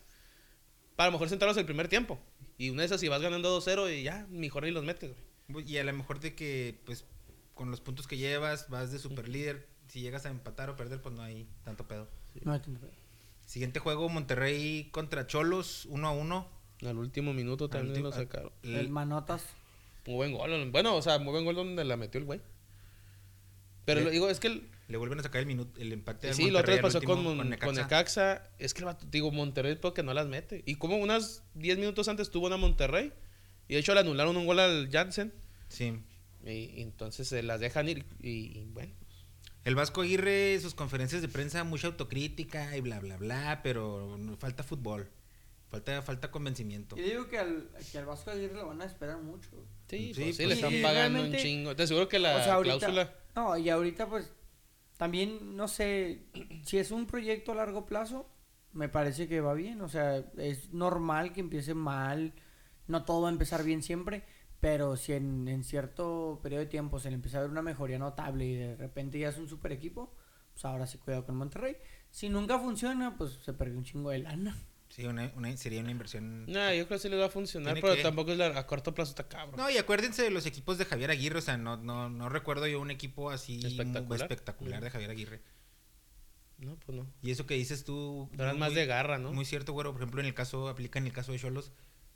Para a lo mejor sentarlos el primer tiempo. Y una de esas, si vas ganando 2-0 y ya, mejor ni los metes, güey. Y a lo mejor de que, pues, con los puntos que llevas, vas de super líder. Si llegas a empatar o perder, pues no hay tanto pedo. No, entiendo. Siguiente juego, Monterrey contra Cholos, 1 a 1. Al último minuto también último- lo sacaron. El manotas. Muy buen gol. Bueno, o sea, muy buen gol donde la metió el güey. Pero Le- lo digo, es que el, Le vuelven a sacar el minuto, el empate al sí, lo otro pasó con, último, con, Necaxa. Necaxa. Es que el vato, digo, Monterrey porque no las mete. Y como unas 10 minutos antes tuvo una Monterrey. Y de hecho le anularon un gol al Jansen. Sí. Y, y entonces se las dejan ir. Y, y bueno. El Vasco Aguirre, sus conferencias de prensa, mucha autocrítica y bla, bla, bla, pero falta fútbol. Falta, falta convencimiento. Yo digo que al, que al Vasco Aguirre lo van a esperar mucho. Sí, Sí, pues sí, pues le están pagando un chingo. Te aseguro que la o sea, ahorita, cláusula. No, y ahorita pues también, no sé, si es un proyecto a largo plazo, me parece que va bien. O sea, es normal que empiece mal. No todo va a empezar bien siempre. Pero si en, en cierto periodo de tiempo se le empieza a ver una mejoría notable y de repente ya es un super equipo, pues ahora sí cuidado con Monterrey. Si nunca funciona, pues se perdió un chingo de lana. Sí, una, una- sería una inversión. No, yo creo que sí les va a funcionar, pero que- tampoco es la- a corto plazo está cabrón. No, y acuérdense de los equipos de Javier Aguirre, o sea, no, no, no recuerdo yo un equipo así Espectacular. espectacular de Javier Aguirre. No, pues no. Y eso que dices tú... Eran muy- más de garra, ¿no? Muy cierto, güero. Por ejemplo, en el caso, aplica en el caso de Cholos,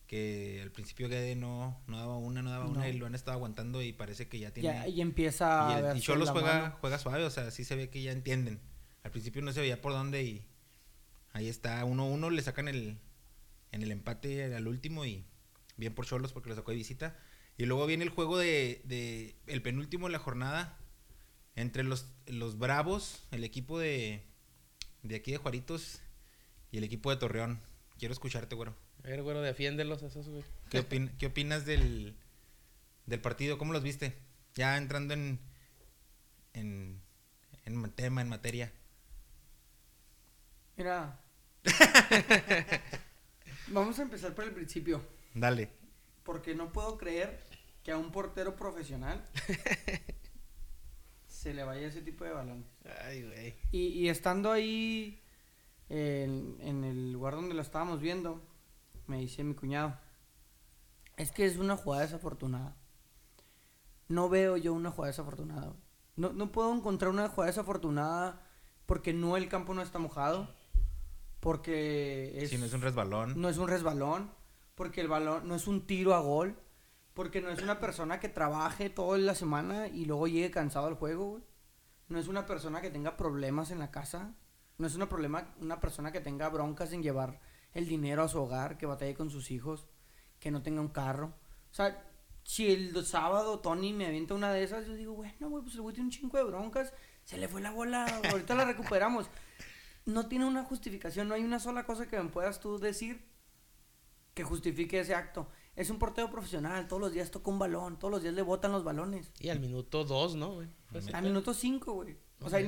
que al principio Guede no, no daba una, no daba una, y lo han estado aguantando y parece que ya tiene... Ya, y empieza y a y Cholos juega, mano. juega suave, o sea, sí se ve que ya entienden. Al principio no se veía por dónde y ahí está, 1-1, le sacan el, en el empate al último y bien por Cholos porque lo sacó de visita. Y luego viene el juego de, de el penúltimo de la jornada entre los, los Bravos, el equipo de, de aquí de Juaritos y el equipo de Torreón. Quiero escucharte, güero. A ver, güero, defiéndelos esos, güey. ¿Qué, opin- qué opinas del, del partido? ¿Cómo los viste? Ya entrando en, en, en tema, en materia. Mira. Vamos a empezar por el principio. Dale. Porque no puedo creer que a un portero profesional se le vaya ese tipo de balón. Ay, güey. Y, y estando ahí en, en el lugar donde lo estábamos viendo, me dice mi cuñado, es que es una jugada desafortunada. No veo yo una jugada desafortunada. No, no puedo encontrar una jugada desafortunada porque no el campo no está mojado, porque es, Si no es un resbalón. no es un resbalón, porque el balón no es un tiro a gol, porque no es una persona que trabaje toda la semana y luego llegue cansado al juego, güey. No es una persona que tenga problemas en la casa, no es una problema una persona que tenga broncas en llevar el dinero a su hogar, que batalle con sus hijos, que no tenga un carro. O sea, si el sábado Tony me avienta una de esas, yo digo, bueno, güey, pues el güey tiene un chingo de broncas, se le fue la bola, ahorita la recuperamos. No tiene una justificación, no hay una sola cosa que me puedas tú decir que justifique ese acto. Es un portero profesional, todos los días toca un balón, todos los días le botan los balones. Y al minuto dos, ¿no, güey? Fue así. A minuto 5, güey. O sea,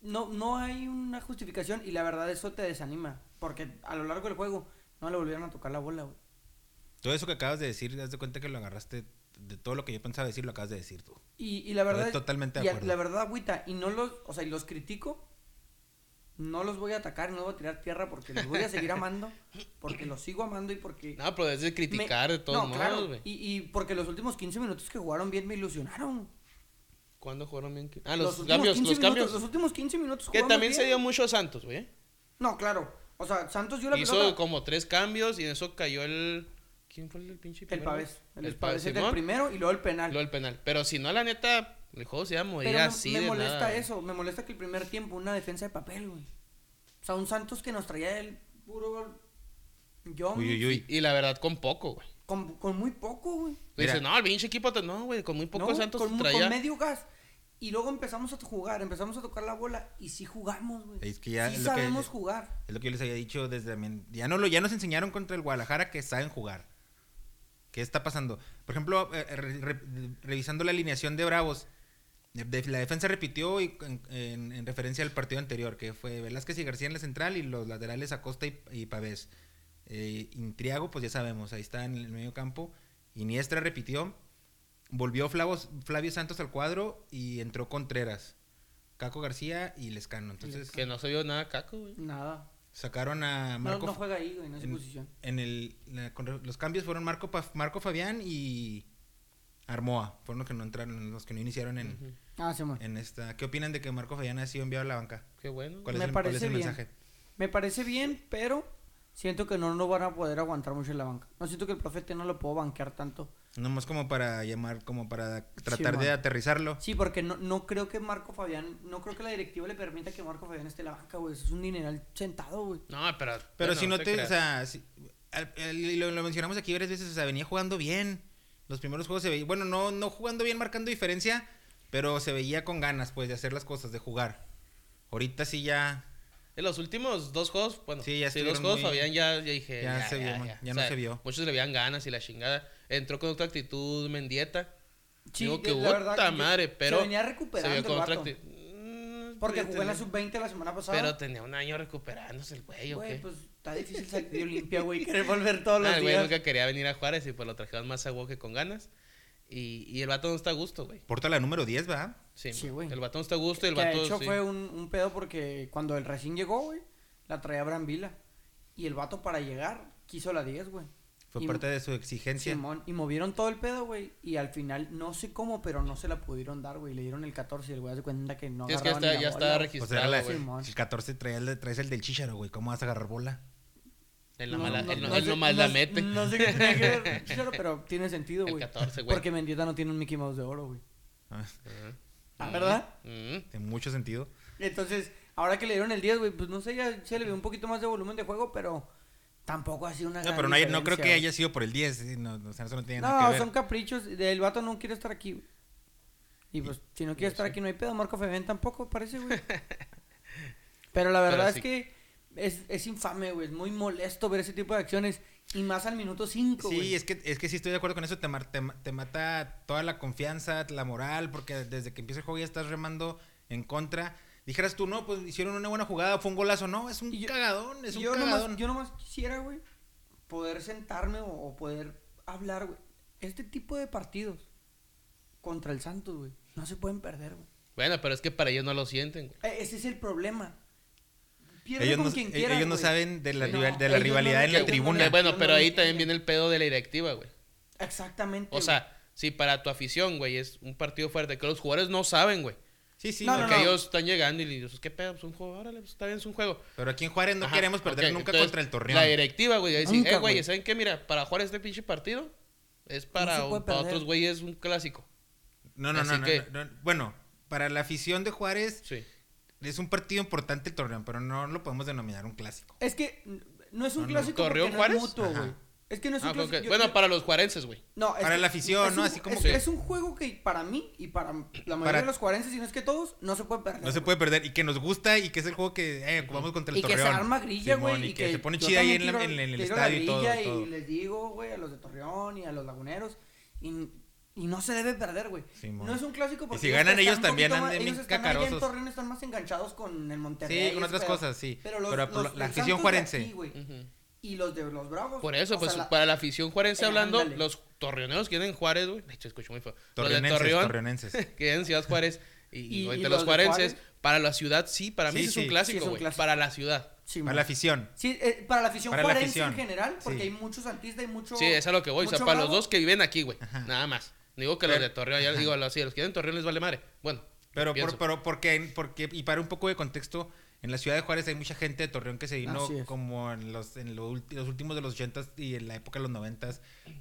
no, no hay una justificación y la verdad eso te desanima. Porque a lo largo del juego no le volvieron a tocar la bola, güey. Todo eso que acabas de decir, haz de cuenta que lo agarraste de todo lo que yo pensaba decir, lo acabas de decir tú. Y, y la verdad... Estoy totalmente de y a- acuerdo. La verdad, agüita, y no los... O sea, y los critico. No los voy a atacar, no los voy a tirar tierra porque los voy a seguir amando. Porque los sigo amando y porque... No, pero es de criticar me- de todos no, modos, claro, güey. y, y porque los últimos 15 minutos que jugaron bien me ilusionaron. ¿Cuándo jugaron bien? Ah, los, últimos cambios, 15 los cambios. los últimos 15 minutos Que también se bien. dio mucho a Santos, güey. No, claro. O sea, Santos dio la Hizo pelota. como tres cambios y en eso cayó el... ¿Quién fue el pinche El? Pavés. El, El Pavés el primero y luego el penal. Lo del penal. Pero si no, la neta, el juego se iba a morir Pero me, así me de molesta nada, güey. eso. Me molesta que el primer tiempo una defensa de papel, güey. O sea, un Santos que nos traía el puro... Yo... Uy, uy, uy. Y la verdad, con poco, güey. Con, con muy poco, güey. Dice, Mira. no, el pinche equipo, no, güey, con muy poco No, Santos con, traía. con medio gas. Y luego empezamos a jugar, empezamos a tocar la bola y sí jugamos, güey. Es que ya sí es lo que- sabemos jugar. Es lo que yo les había dicho desde... Ya, no lo, ya nos enseñaron contra el Guadalajara que saben jugar. ¿Qué está pasando? Por ejemplo, eh, re- re- revisando la alineación de Bravos, de- de- la defensa repitió y en, en- en referencia al partido anterior, que fue Velázquez y García en la central y los laterales Acosta y, y Pavés. Eh, Intriago, pues ya sabemos, ahí está en el medio campo. Iniestra repitió. Volvió Flavos- Flavio Santos al cuadro y entró Contreras, Caco García y Lescano. Entonces Que no se vio nada caco, güey. Nada. sacaron a No, Marco no juega ahí, güey, no es su en, posición. en el, la- con los cambios fueron Marco, Pa- Marco Fabián y Armoa. Fueron los que no entraron, los que no iniciaron en. Ah, sí, en esta. ¿Qué opinan de que Marco Fabián ha sido enviado a la banca? Qué bueno. ¿Cuál es, Me el, cuál es el bien. mensaje? Me parece bien, pero siento que no lo van a poder aguantar mucho en la banca. No siento que el profeta no lo puedo banquear tanto. Nomás como para llamar, como para tratar de aterrizarlo. Sí, porque no, no creo que Marco Fabián, no creo que la directiva le permita que Marco Fabián esté en la banca, güey. Eso Es un dineral sentado, güey. No, pero. Pero bueno, si no te, o sea, si- al- al- y lo, lo mencionamos aquí varias veces, o sea, venía jugando bien. Los primeros juegos se veía, bueno, no, no jugando bien, marcando diferencia, pero se veía con ganas, pues, de hacer las cosas, de jugar. Ahorita sí ya, En los últimos dos juegos, bueno, Sí, sí, ya dos estuvieron juegos, muy- Fabián ya, ya dije. ya se vio, ya no se vio. Muchos le veían ganas y la chingada. Entró con otra actitud Mendieta. Sí, Digo que verdad puta madre, pero. Se venía se recuperando con el otra vato. actitud. Mm, Porque jugó en la tenía- sub-20 la semana pasada. Pero tenía un año recuperándose el güey, ¿o Güey, pues está difícil salir de Olimpia, güey. Querer volver todos Ah, los el güey días. nunca quería venir a Juárez y pues lo trajeron más a huevo que con ganas. Y, y el vato no está a gusto, güey. porta la número 10, ¿va? Sí, Sí, güey. El vato no está a gusto y el Que vato. de hecho sí. fue un, un pedo porque cuando el recién llegó, güey, la traía Brambila. Y el vato para llegar quiso la 10, güey. Fue Y- parte de su exigencia. Simón, y movieron todo el pedo, güey. Y al final, no sé cómo, pero no se la pudieron dar, güey. Le dieron el 14 y el güey hace cuenta que no Sí, es que ya está, ni ya la está bola. Pues registrado, la, el 14 traía el, de- traes el del chicharo, güey. ¿Cómo vas a agarrar bola? Él no, No, mala- no, él no, no él sé- nomás la mete. No sé qué tiene que ver, Chicharo, pero tiene sentido, El güey. 14, güey. Porque Mendieta no tiene un Mickey Mouse de oro, güey. Ah. Ah, ¿verdad? tiene mucho sentido. Entonces, ahora que le dieron el 10, güey, pues no sé, ya se le ve un poquito más de volumen de juego, pero tampoco ha sido una No, gran pero no, hay- no creo que haya sido por el 10. sí, No, o sea, eso no tiene nada que ver. son caprichos. El vato no quiere estar aquí. Y pues, si no quiere estar aquí, no hay pedo. Marco Fabián tampoco, parece, güey. Pero la verdad Pero es sí. que es, es infame, güey. Es muy molesto ver ese tipo de acciones. Y más al minuto 5, güey. Sí, es que, es que sí estoy de acuerdo con eso. Te, te, te mata toda la confianza, la moral, porque desde que empieza el juego ya estás remando en contra. Dijeras tú, no, pues hicieron una buena jugada, fue un golazo. No, es un yo- cagadón, es un yo, cagadón. nomás, yo nomás quisiera, güey, poder sentarme o, o poder hablar, güey. Este tipo de partidos contra el Santos, güey, no se pueden perder, güey. Bueno, pero es que para ellos no lo sienten, güey. Eh, Ese es el problema. Pierde Ellos, con no, quien eh, quieras, ellos no saben de la, No, rival- de la ellos no rivalidad en la tribuna. Bueno, pero ahí también viene el pedo de la directiva, güey. Exactamente. O güey. sea, si para tu afición, güey, es un partido fuerte, que los jugadores no saben, güey. Sí, sí, No, Porque no. ellos están llegando y le dices, ¿qué pedo? Es un juego, órale, pues está bien, es un juego. pero aquí en Juárez no Ajá, queremos perder nunca entonces, contra el Torreón. La directiva, güey, decir, eh, güey. ¿saben qué? Mira, para jugar este pinche partido es para, un- para otros güeyes un clásico. No, no, no, no, que- no, no. Bueno, para la afición de Juárez Sí. es un partido importante el Torreón, pero no lo podemos denominar un clásico. Es que no es un No, no. clásico ¿Torreón Juárez? es mutuo, güey. Es que no es un Ah, clásico. ok. yo- Bueno, yo- para los juarenses, güey. No, es para que la afición, es ¿no? un- Así como es, que- es un juego que para mí y para la mayoría Para- de los cuarenses, si no es que todos, no se puede perder. No se puede perder y que nos gusta y que es el juego que eh, jugamos contra el y que Torreón. se arma grilla, güey. y, que, se pone chida ahí en, la- en- en el la estadio y todo, grilla todo. Y les digo, güey, a los de Torreón y a los laguneros. Y, y no se debe perder, güey. No es un clásico porque. si ganan ellos un también andan bien Ellos están allá en cacarosos. Torreón están más enganchados con el Monterrey. Sí, con otras pedo. cosas, sí. Pero los, Pero los la del afición juarense. aquí, güey, Ujú. Y los de los Bravos. Por eso, o pues sea, la- para la afición juarense Eh, hablando, ándale. los torreoneros que vienen en Juárez, güey. De hecho, escucho muy feo. Los de Torreonenses, Torreón, torreonenses. que en Ciudad Juárez. Y, Y- y y ahorita los los juarenses, Juárez. para la ciudad, sí, para mí Sí, sí es sí. un Sí, clásico, güey. Para la ciudad. Sí, Para la afición. Sí, eh, para la afición Para la juarense afición. en general, porque Sí. hay muchos santistas y mucho. Sí, es a lo que voy. O sea, para los dos que viven aquí, güey. Nada más. Digo que los de Torreón, ya les digo, los, sí, los que viven en Torreón les vale madre. Bueno, Pero, por, pero porque, porque, y para un poco de contexto, en la ciudad de Juárez hay mucha gente de Torreón que se vino es. como en los, en los últimos de los 80 y en la época de los 90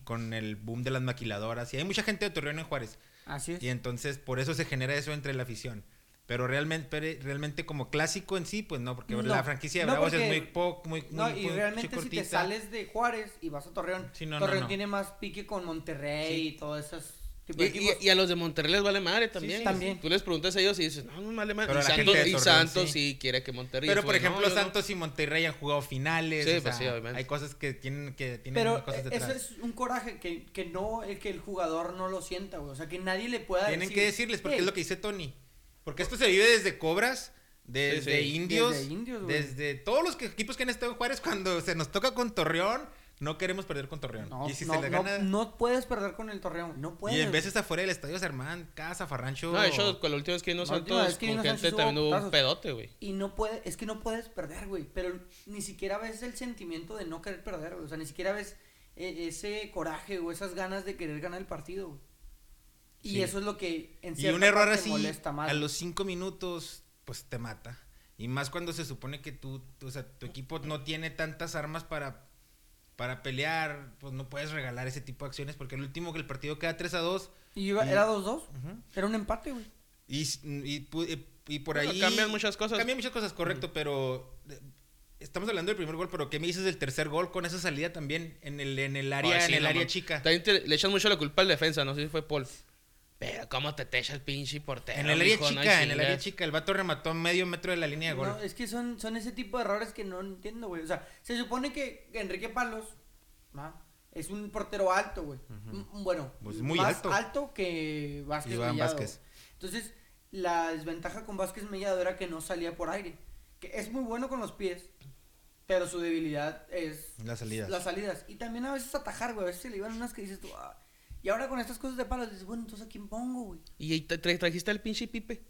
con el boom de las maquiladoras. Y hay mucha gente de Torreón en Juárez. Así es. Y entonces por eso se genera eso entre la afición. Pero realmente, realmente como clásico en sí, pues no, porque No, la franquicia de no, Bravos es porque- muy poco, muy, No, muy- y muy realmente si te sales de Juárez y vas a Torreón, Sí, no, no, Torreón tiene más pique con Monterrey Sí. y tipo tipo Y, a los de Monterrey les vale madre también. sí, también. Tú les preguntas a ellos y dices, no, no vale madre. Pero Y Santos, y Santos sí. sí. quiere que Monterrey. Pero por ejemplo, no. Santos y Monterrey han jugado finales. Sí, o pues sea, sí, obviamente. Hay cosas que tienen que tienen Pero cosas detrás. eso es un coraje que, que no, el que el jugador no lo sienta, güey. O sea, que nadie le pueda Tienen decir. que decirles, porque "Hey, es lo que dice Tony. Porque esto se vive desde Cobras, desde Sí, sí. Indios, Desde Indios, güey. desde todos los que- equipos que han estado en Juárez. Cuando se nos toca con Torreón, no queremos perder con Torreón. No, y si no, se le no- gana. no puedes perder con el Torreón. No puedes. y en güey. veces afuera del estadio se arman cada zafarrancho. No, de hecho, con la última vez que última Santos vez que con vino gente Santos también hubo un pedote, güey. Y no puede, es que no puedes perder, güey. Pero ni siquiera ves el sentimiento de no querer perder, güey. O sea, ni siquiera ves eh, ese coraje o esas ganas de querer ganar el partido, güey. Y Sí. eso es lo que en Y un error parte así, molesta más. a los cinco minutos, pues te mata. Y más cuando se supone que tú, o sea, tu equipo no tiene tantas armas para, para pelear, pues no puedes regalar ese tipo de acciones, porque el último que el partido queda 3 a 2. Y iba- y- era 2-2. Ujú. Era un empate, güey. Y, y, pu- y- y por Bueno, ahí... cambian muchas cosas. Cambian muchas cosas, correcto, pero... eh, Estamos hablando del primer gol, pero ¿qué me dices del tercer gol con esa salida también en el, en el área, Ay, sí, en el no área chica? También te- le echan mucho la culpa al defensa, no sé si fue Paul. Pero cómo te te echa el pinche portero. En el área no chica, en el área chica. El vato remató a medio metro de la línea de gol. No, es que son, son ese tipo de errores que no entiendo, güey. O sea, se supone que Enrique Palos ¿va? es un portero alto, güey. Bueno, Pues muy más alto. que Vázquez Iván Mellado. Vázquez. Entonces, la desventaja con Vázquez Mellado era que no salía por aire. Que es muy bueno con los pies, pero su debilidad es Las salidas. las salidas. Y también a veces atajar, güey. A veces se le iban unas que dices tú, "Ah". Y ahora con estas cosas de palos, dices, bueno, entonces ¿a quién pongo, güey? Y ahí te- tra- trajiste al pinche Pipe.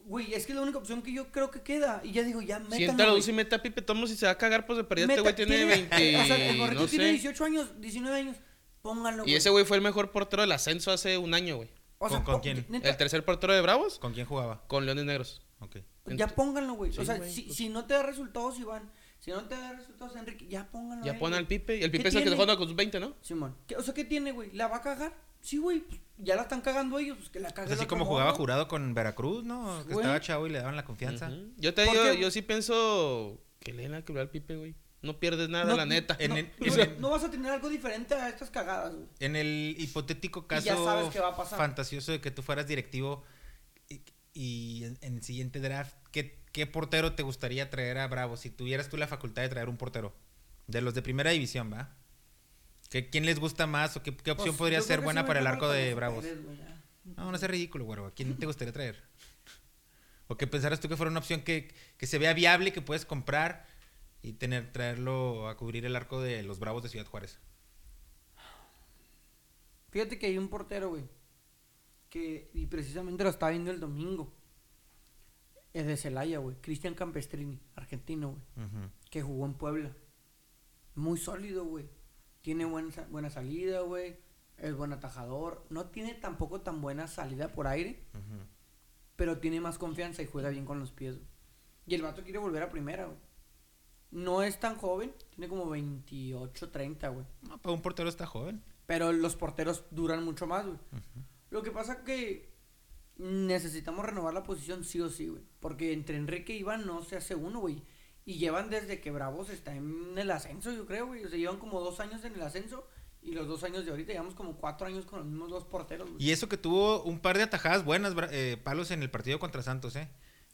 Güey, es que es la única opción que yo creo que queda. Y ya digo, ya métanlo, Siéntalo güey. y mete a Pipe. Tomo si se va a cagar, pues de perdida. Este Meta- güey tiene 20. O sea, el morrito no tiene sé. 18 años, 19 años. Pónganlo, Y ese güey fue el mejor portero del ascenso hace un año, güey. O sea, ¿Con- con quién? neta, El tercer portero de Bravos ¿Con quién jugaba? con Leones Negros. Ok. ya pónganlo, güey. Sí, o sea, güey, si, pues- si no te da resultados, Iván. Si no te da resultados, Enrique, ya pónganlo. a Ya pon al Pipe. Y el ¿Qué Pipe es el que se tiene? juega con sus 20, ¿no? Simón. ¿Qué- o sea, ¿qué tiene, güey? ¿La va a cagar? Sí, güey. pues, ya la están cagando ellos. Pues que la Es caguen. así como jugaba jurado con Veracruz, ¿no? Que Güey. estaba chavo y le daban la confianza. Ujú. Yo te ¿Por digo, qué? yo sí pienso que le den la que al Pipe, güey. No pierdes nada, la neta. en No, el- no, en el- no vas a tener algo diferente a estas cagadas, güey. En el hipotético ya caso sabes qué va a pasar. fantasioso de que tú fueras directivo y, y en, en el siguiente draft, ¿qué, ¿qué portero te gustaría traer a Bravo? Si tuvieras tú la facultad de traer un portero. De los de primera división, ¿va? ¿Qué, ¿Quién les gusta más o qué, qué opción Pues, podría ser que buena para el arco de Bravos? Güey. No, no es ridículo, güero. ¿A quién te gustaría traer? ¿O qué pensaras tú que fuera una opción que, que se vea viable, que puedes comprar y tener traerlo a cubrir el arco de los Bravos de Ciudad Juárez? Fíjate que hay un portero, güey. Que, y precisamente lo estaba viendo el domingo. Es de Celaya, güey. Cristian Campestrini, argentino, güey. Que jugó en Puebla. Muy sólido, güey. Tiene buena, buena salida, güey. Es buen atajador. No tiene tampoco tan buena salida por aire. Pero tiene más confianza y juega bien con los pies. Y el vato quiere volver a primera, güey. No es tan joven. Tiene como 28, 30, güey. No, para un portero está joven. Pero los porteros duran mucho más, güey. Lo que pasa que necesitamos renovar la posición sí o sí, güey. Porque entre Enrique y Iván no se hace uno, güey. Y llevan desde que Bravos está en el ascenso, yo creo, güey. O sea, llevan como dos años en el ascenso. Y los dos años de ahorita llevamos como cuatro años con los mismos dos porteros, güey. Y eso que tuvo un par de atajadas buenas, eh, palos en el partido contra Santos, ¿eh?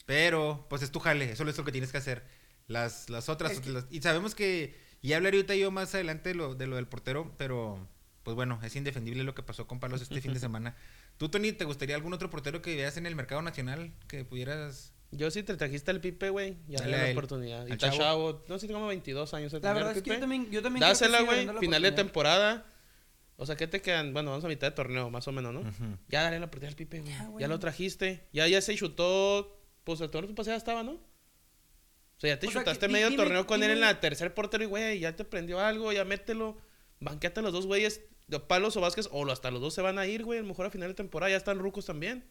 Pero, pues es tu jale, eso es lo que tienes que hacer. Las, las otras, Es que- las- y sabemos que, y hablaré ahorita yo más adelante de lo, de lo del portero, pero, pues bueno, es indefendible lo que pasó con palos este fin de semana. ¿Tú, Tony, te gustaría algún otro portero que veas en el mercado nacional que pudieras... Yo sí te trajiste al Pipe, güey. Ya Dale la él. oportunidad. Y Al está chavo. chavo. No sé, tengo como 22 años. el La verdad es que yo también, yo también Dásela, güey. Final de temporada. O sea, ¿qué te quedan? Bueno, vamos a mitad de torneo, más o menos, ¿no? Ujú. Ya dale la oportunidad al Pipe, güey. Ya, lo trajiste. Ya, ya se chutó. Pues el torneo pasado ya estaba, ¿no? O sea, ya te O sea, chutaste di- medio dime- torneo con él en la tercer portero y, güey, ya te prendió algo, ya mételo. Banqueate a los dos güeyes, Palos o Vázquez, o hasta los dos se van a ir, güey. A lo mejor a final de temporada ya están rucos también.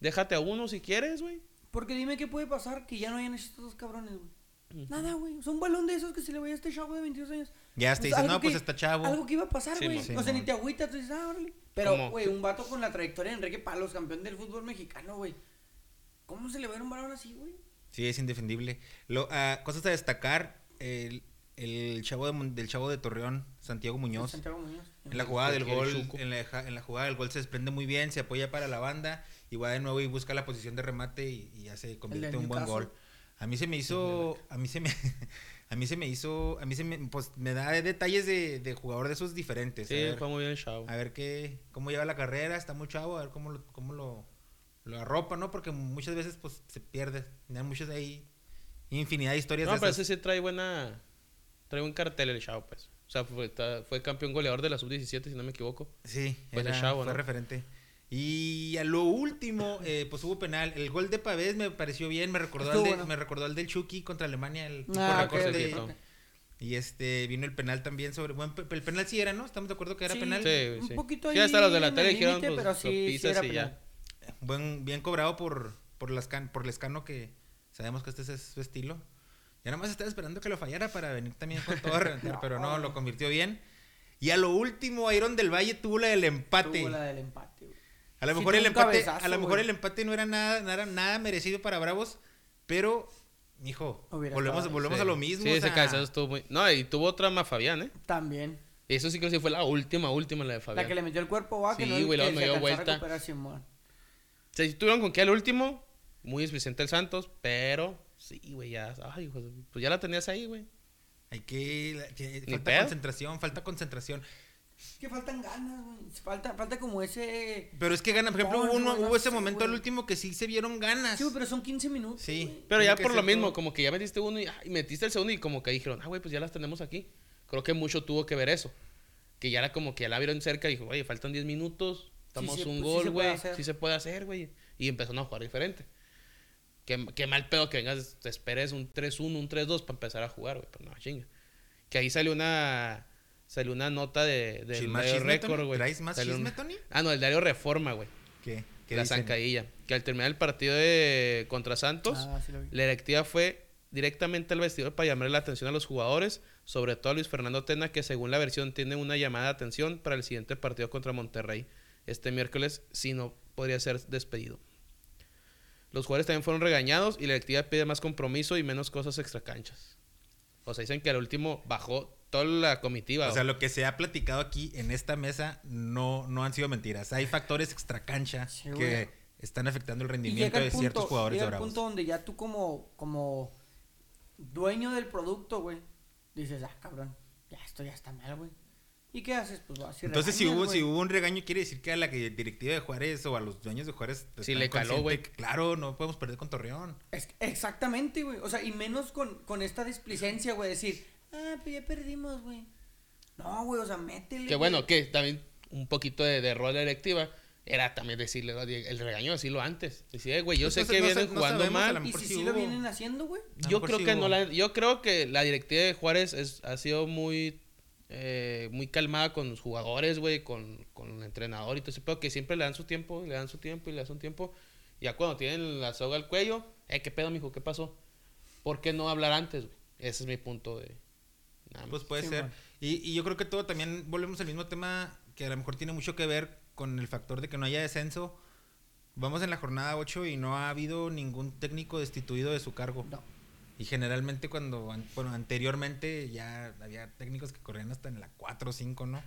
Déjate a uno si quieres, güey. Porque dime qué puede pasar que ya no hayan hecho estos dos cabrones, güey. Nada, güey. Son un balón de esos que se le vaya a este chavo de 22 años. Ya Pues dices, algo no, pues está chavo. Algo que iba a pasar, Sí, güey. mo. Sí, o sea, ni te agüitas, tú dices, ah, órale. Pero, güey, un vato con la trayectoria de Enrique Palos, campeón del fútbol mexicano, güey. ¿Cómo se le va a ir un balón así, güey? Sí, es indefendible. Lo, ah, cosas a destacar. el- el chavo de Mon- del chavo de Torreón, Santiago Muñoz. Santiago Muñoz. En la jugada del gol, en la, en la jugada del gol se desprende muy bien, se apoya para la banda y va de nuevo y busca la posición de remate y, y ya se convierte en un buen gol. A mí se me hizo, a mí se me, a mí se me hizo, a mí se me, pues me da detalles de, de jugador de esos diferentes. Sí, ver, fue muy bien el chavo. a ver qué, cómo lleva la carrera, está muy chavo, a ver cómo lo, cómo lo, lo arropa, ¿no? Porque muchas veces pues se pierde, hay muchos ahí, infinidad de historias No, de pero esas. ese sí trae buena. Trae un cartel el chavo, pues. O sea, fue, fue campeón goleador de la sub-17, si no me equivoco. Sí, Pues de era- chavo, fue ¿no? referente. Y a lo último, eh, pues hubo penal. El gol de Pavés me pareció bien, me recordó, al de- bueno. me recordó al del Chucky contra Alemania, el tipo Ah, ok, recorte. ok, ok. Y este vino el penal también sobre. Bueno, el penal sí era, ¿no? Estamos de acuerdo que era Sí. penal. Sí, Un sí. poquito Sí, ahí hasta los de la tele el dijeron, pues, pero sí, sí pisas era y ya. Buen, bien cobrado por, por, las can- por Lescano, que sabemos que este es su estilo. Ya nada más estaba esperando que lo fallara para venir también con todo a reventar, No. pero no, lo convirtió bien. Y a lo último, Iron del Valle tuvo la del empate. Tuvo la del empate, güey. A lo mejor el empate, cabezazo, a lo mejor güey. el empate no era nada, nada, nada merecido para Bravos, pero, mijo, Hubiera volvemos, volvemos Sí. a lo mismo. Sí, o ese sea, cabezazo estuvo muy. No, y tuvo otra más Fabián, ¿eh? También. Eso sí creo que fue la última, última, la de Fabián. La que le metió el cuerpo, va, que Sí, no güey, luego que me se dio vuelta. O sea, si tuvieron con que al último, muy especial el Santos, pero sí, güey, ya. Ay, hijo de- pues ya la tenías ahí, güey. Hay que, falta pedo. concentración, falta concentración. Es que faltan ganas, güey. Falta, falta como ese... Pero es que ganan, por ejemplo, No, hubo, uno- no, no hubo ese momento al último que sí se vieron ganas. Sí, güey, pero son 15 minutos. Sí. güey. Pero Tiene ya por lo mismo, todo. como que ya metiste uno y, ay, metiste el segundo y como que dijeron, ah, güey, pues ya las tenemos aquí. Creo que mucho tuvo que ver eso. Que ya era como que ya la vieron cerca y dijo, oye, faltan 10 minutos, estamos Sí, sí, un pues, gol, güey. Sí se puede hacer, güey. Y empezaron a jugar diferente. Qué, qué mal pedo que vengas, te esperes un 3-1, un 3-2 para empezar a jugar, güey. Pues no, chinga. Que ahí salió una salió una nota de, del Chisma, diario Tony. güey. ¿Traes más Salió chisme, un- Tony? Ah, no, el diario Reforma, güey. ¿Qué? ¿Qué La dicen? zancadilla. Que al terminar el partido de contra Santos, Ah, sí lo vi. la directiva fue directamente al vestidor para llamarle la atención a los jugadores, sobre todo a Luis Fernando Tena, que según la versión tiene una llamada de atención para el siguiente partido contra Monterrey este miércoles, si no podría ser despedido. Los jugadores también fueron regañados y la directiva pide más compromiso y menos cosas extracanchas. O sea, dicen que al último bajó toda la comitiva. O sea, lo que se ha platicado aquí en esta mesa no, no han sido mentiras. Hay factores extracancha Sí, güey. que están afectando el rendimiento de ciertos jugadores de llega el Bravos. punto donde ya tú como, como dueño del producto, güey, dices, ah, cabrón, ya esto ya está mal, güey. ¿Y qué haces? Pues vas y Entonces, si regañas, hubo, güey. si hubo un regaño, quiere decir que a la que- directiva de Juárez o a los dueños de Juárez. Sí, están le caló, güey. Claro, no podemos perder con Torreón. Es- exactamente, güey. O sea, y menos con, con esta displicencia, güey, decir, ah, pues ya perdimos, güey. No, güey, o sea, métele. Que bueno, que también un poquito de, de rol directiva era también decirle, el regaño decirlo antes. Decía, "Eh, güey, yo Pues sé que no vienen sé- no jugando sabemos, a mal. ¿Y si sí sí lo hubo. vienen haciendo, güey? Yo creo sí que hubo. no la, yo creo que la directiva de Juárez es, ha sido muy eh, muy calmada con los jugadores, güey, con, con el entrenador y todo ese pedo, que siempre le dan su tiempo, le dan su tiempo y le dan su tiempo. Ya cuando tienen la soga al cuello, eh, ¿qué pedo, mijo? ¿Qué pasó? ¿Por qué no hablar antes, güey? Ese es mi punto de... nada. Pues puede Sí, ser. Y, y yo creo que todo también volvemos al mismo tema que a lo mejor tiene mucho que ver con el factor de que no haya descenso. Vamos en la jornada 8 y no ha habido ningún técnico destituido de su cargo. No. Y generalmente cuando, an- bueno, anteriormente ya había técnicos que corrían hasta en la 4 o 5, ¿no?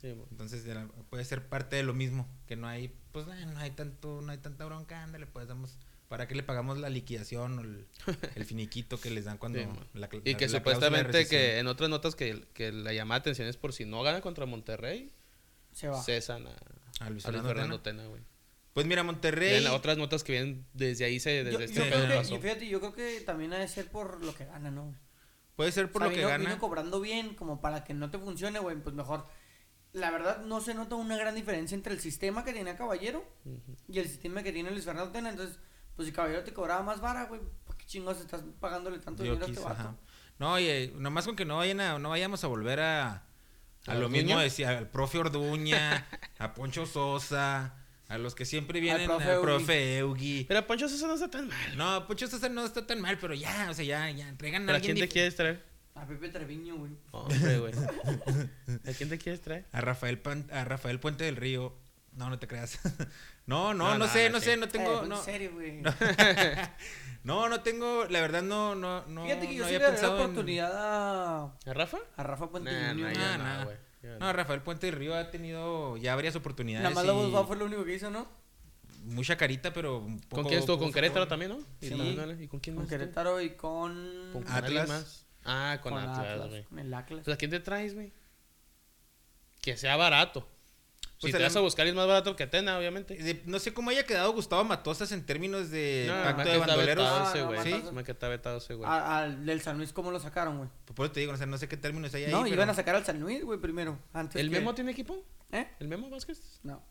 Sí, güey. Entonces puede ser parte de lo mismo, que no hay, pues eh, no hay tanto, no hay tanta bronca, ándale, pues damos, ¿para qué le pagamos la liquidación o el, el finiquito que les dan cuando Sí, la cl- y la- que la supuestamente que en otras notas que, que la llamada de atención es por si no gana contra Monterrey, Se va. cesan a, A Luis a Luis Fernando. Tena, güey. Pues mira, Y Monterrey. en las otras notas que vienen desde ahí, se, desde Yo, este yo creo que, pasó. y fíjate, yo creo que también ha de ser por lo que gana, ¿no? Puede ser por O sea, lo que vino- gana. vino cobrando bien, como para que no te funcione, güey, pues mejor. La verdad, no se nota una gran diferencia entre el sistema que tenía Caballero Ujú. y el sistema que tiene Luis Fernando Tena. Entonces, pues si Caballero te cobraba más vara, güey, ¿por qué chingos estás pagándole tanto Yo dinero a este vato? ajá. No, oye, nomás con que no vayan a, no vayamos a volver a, a ¿A lo Orduña? mismo decía al profe Orduña, a Poncho Sosa, a los que siempre vienen, al profe profe, Eugi. Pero Poncho Sosa no está tan mal. No, Poncho Sosa no está tan mal, pero ya, o sea, ya, ya, traigan a ¿Pero a alguien quién te quieres traer? A Pepe Treviño, güey. Hombre, güey. ¿A quién te quieres traer? A Rafael, Pan- a Rafael Puente del Río. No, no te creas. no, no, No, no, no, sé, no, sé, no Eh, tengo. pues, no, En serio, güey. no, no tengo. La verdad, no, no, no. Fíjate que yo no sí había le daré la pensado en- oportunidad a, ¿A Rafa? a Rafa Puente Nah, Junior. nah, Nah, güey. No, Rafael Puente del Río ha tenido ya varias oportunidades. Nada más la y fue lo único que hizo, ¿no? Mucha carita, pero. un ¿Con quién estuvo? ¿Con Querétaro fútbol. también, no? Y, Sí. ¿Y con quién Con más? estuvo? Querétaro y con... ¿Con Atlas. más? Ah, con, con Atlas, güey. Con el Atlas. Pues, ¿a quién te traes, güey? Que sea barato. Pues si te vas a buscar es más barato que Tena, obviamente. De- no sé cómo haya quedado Gustavo Matosas en términos de No, pacto de que bandoleros. vetado Ah, ese, güey. Sí, más que está vetado ese, güey. A- Al del San Luis, ¿cómo lo sacaron, güey? Pues por eso te digo, o sea, no sé qué términos hay ahí. No, pero- iban a sacar al San Luis, güey, primero. Antes ¿El que- Memo tiene equipo? ¿Eh? ¿El Memo Vázquez? No.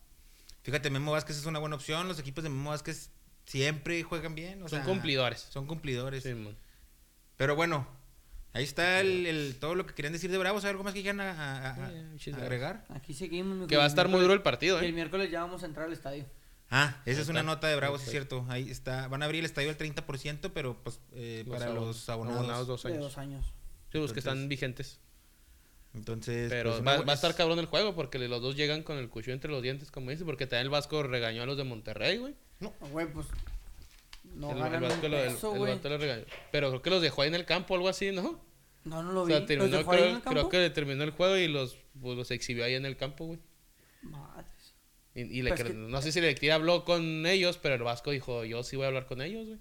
Fíjate, Memo Vázquez es una buena opción. Los equipos de Memo Vázquez siempre juegan bien. o Son sea, cumplidores. Son cumplidores. Sí, man. Pero bueno, ahí está el, el- todo lo que querían decir de Bravos. ¿Hay algo más que quieran a- a agregar? Aquí seguimos. Que va a estar muy duro el partido, y El ¿eh? miércoles ya vamos a entrar al estadio. Ah, esa es una nota de Bravos, es cierto. Ahí está. Van a abrir el estadio al 30%, pero pues eh, Los para los abonados. dos De años. dos años. Sí, los que están vigentes. Entonces, Pero pues, va, una bu- va a estar es- cabrón el juego porque los dos llegan con el cuchillo entre los dientes, como dice, porque también el Vasco regañó a los de Monterrey, güey. No, güey, pues. No el, el Vasco lo- el- peso, el güey. vato lo regañó. Pero creo que los dejó ahí en el campo o algo así, ¿no? No, no lo O vi. sea, ¿Los terminó, dejó ahí en creo, que terminó el juego y los, pues, los exhibió ahí en el campo, güey. Madres. Y, y le Pues que- no sé si la directiva habló con ellos, pero el Vasco dijo, yo sí voy a hablar con ellos, güey.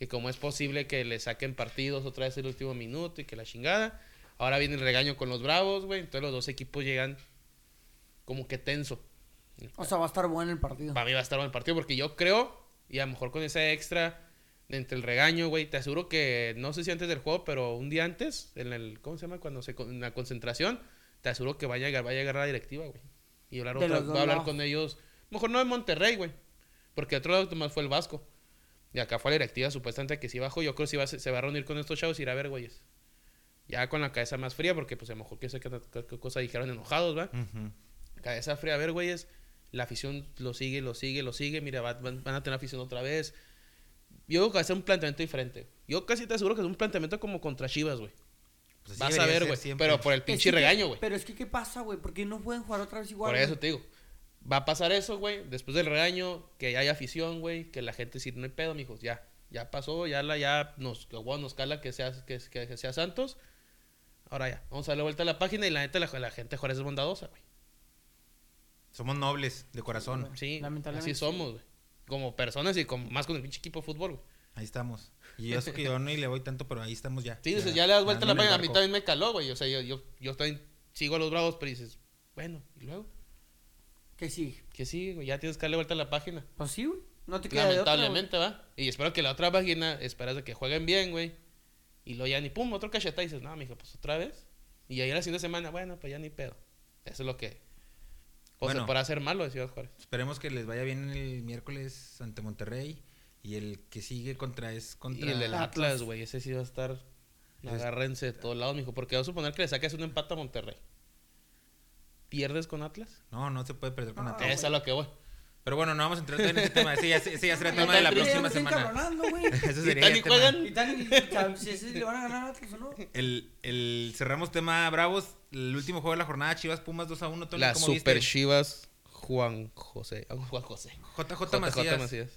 Y cómo es posible que le saquen partidos otra vez el último minuto y que la chingada. Ahora viene el regaño con los Bravos, güey. Entonces los dos equipos llegan como que tenso. O sea, va a estar bueno el partido. Para mí va a estar bueno el partido porque yo creo, y a lo mejor con ese extra de entre el regaño, güey, te aseguro que no sé si antes del juego, pero un día antes, en el, ¿cómo se llama? Cuando se, con- en la concentración, te aseguro que va a llegar, va a llegar la directiva, güey. Y hablar De otra, va a hablar lados. con ellos, mejor no en Monterrey, güey, porque otro lado más fue el Vasco. Y acá fue la directiva supuestamente que sí bajó, yo creo que sí va, a se se va a reunir con estos chavos y ir a ver, güeyes. Ya con la cabeza más fría, porque pues a lo mejor que sé qué, qué- qué cosa dijeron enojados, ¿va? Cabeza fría. A ver, güeyes, la afición lo sigue, lo sigue, lo sigue. Mira, va- van, van a tener afición otra vez. Yo creo que va a ser un planteamiento diferente. Yo casi te aseguro que es un planteamiento como contra Chivas, güey. Pues Vas a ver, güey. Pero por el Es pinche que- regaño, güey. Pero es que, ¿qué pasa, güey? ¿Por qué no pueden jugar otra vez igual? Por eso te digo. Va a pasar eso, güey. Después del regaño, que haya afición, güey. Que la gente sí, no hay pedo, mijos. Ya. Ya pasó, ya la, ya nos, nos cala que sea, que, que- que sea Santos. Ahora ya. Vamos a darle vuelta a la página y la neta, la, la gente Juárez es bondadosa, güey. Somos nobles de corazón. Sí, Lamentablemente así sí. somos, güey. Como personas y como, más con el pinche equipo de fútbol, güey. Ahí estamos. Y eso que yo no le voy tanto, pero ahí estamos ya. Sí, dices, ya le das vuelta a la página. A mí también me caló, güey. O sea, yo, yo, yo también sigo a los bravos, pero dices, bueno, ¿y luego? Que sí. Que sí, güey, ya tienes que darle vuelta a la página. Pues sí, güey. No te queda de otra, güey. Lamentablemente, ¿va? Y espero que la otra página, esperas de que jueguen bien, güey. Y luego ya ni pum, otro cacheta y dices, no, mijo, pues otra vez. Y ahí la siguiente semana, bueno, pues ya ni pedo. Eso es lo que. O Bueno. se podrá hacer malo de Ciudad Juárez. Esperemos que les vaya bien el miércoles ante Monterrey. Y el que sigue contra es contra. Y el del Atlas. Güey, ese sí va a estar. Agárrense de todos lados, mijo. Porque voy a suponer que le saques un empate a Monterrey. ¿Pierdes con Atlas? No, no se puede perder con No, Atlas. es a lo que voy. Pero bueno, no vamos a entrar en ese tema. Ese ya, ese ya será No, tema de la próxima semana. Eso ¿Y sería y tema. juegan? Si ese le van a ganar a Atlas o no. El, el, cerramos tema Bravos. El último juego de la jornada, Chivas Pumas 2 a 1. Tony, ¿cómo Super viste? Chivas Juan José. Juan José. JJ, Macías.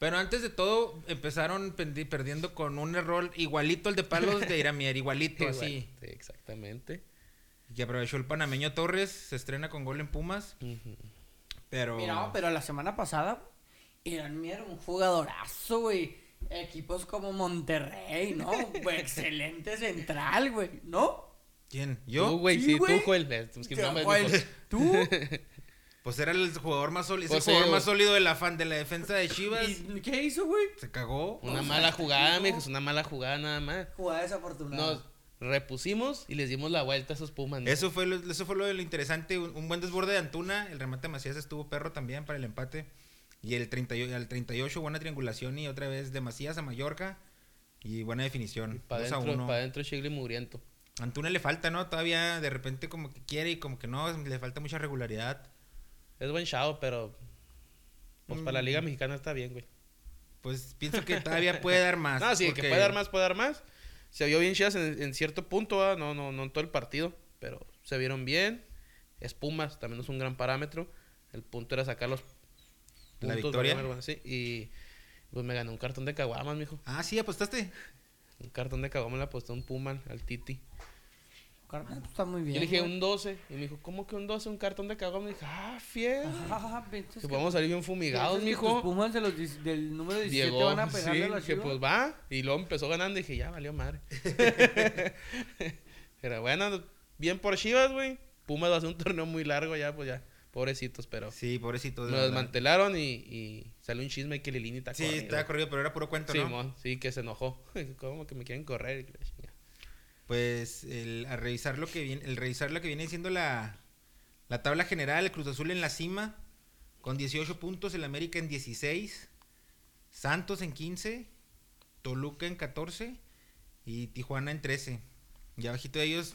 Pero antes de todo, empezaron perdiendo con un error igualito al de Palos de Iramier. Igualito, así. Sí, exactamente. Y aprovechó el panameño Torres. Se estrena con gol en Pumas. Ujú. Pero. Mira, pero la semana pasada eran mira, un jugadorazo, güey. Equipos como Monterrey, ¿no? Güey, excelente central, güey, ¿no? ¿Quién? Tú, ¿Yo? güey, Sí, sí, güey. tú, Joel. Eh, es que no me- Güey, ¿Tú? Pues era el jugador más sólido. Pues el jugador sí, más sólido de la fan de la defensa de Chivas. ¿Y qué hizo, güey? Se cagó. Una O sea, mala jugada, no. mijo. Es una mala jugada nada más. Jugada desafortunada. Nos repusimos y les dimos la vuelta a esos Pumas. ¿no? Eso fue, lo, eso fue lo, interesante. Un, un buen desborde de Antuna. El remate de Macías estuvo perro también para el empate. Y el 38, al 38, buena triangulación. Y otra vez de Macías a Mallorca. Y buena definición. Para 2 a adentro, 1. para adentro, Chigli mugriento. Antuna le falta, ¿no? Todavía de repente como que quiere y como que no. Le falta mucha regularidad. Es buen chavo, pero. Pues para la Mm. Liga Mexicana está bien, güey. Pues pienso que todavía puede dar más. No, sí, que porque- puede dar más, puede dar más. Se vio bien Chivas en, en cierto punto, no, no, no en todo el partido, pero se vieron bien. Espumas también es un gran parámetro. El punto era sacar los La puntos, victoria. ¿verdad? Sí, y pues me gané un cartón de caguamas, mijo. Ah, sí, apostaste. Un cartón de caguamas le aposté a un Puman, al Titi. Carnal, pues, Está muy bien. Yo le dije güey. un 12. Y me dijo, ¿cómo que un 12? Un cartón de caguamas. Me dije, ah, fiel. Que podemos salir bien fumigados, mijo. Pumas de los del número 17 Llegó, van a pegarle sí, a la que pues va. Y luego empezó ganando y dije, ya valió madre. pero bueno, bien por Chivas, güey. Pumas va a ser un torneo muy largo ya, pues ya. Pobrecitos, pero Sí, pobrecito. de me lo desmantelaron y, y salió un chisme que Lilini está Sí, corrido. estaba corrido, pero era puro cuento, ¿no? Simón, sí, que se enojó. ¿Cómo que me quieren correr? Pues el, a revisar lo que viene, el revisar lo que viene siendo la, la tabla general, el Cruz Azul en la cima, con 18 puntos, el América en 16, Santos en 15, Toluca en 14 y Tijuana en 13. Y abajito de ellos,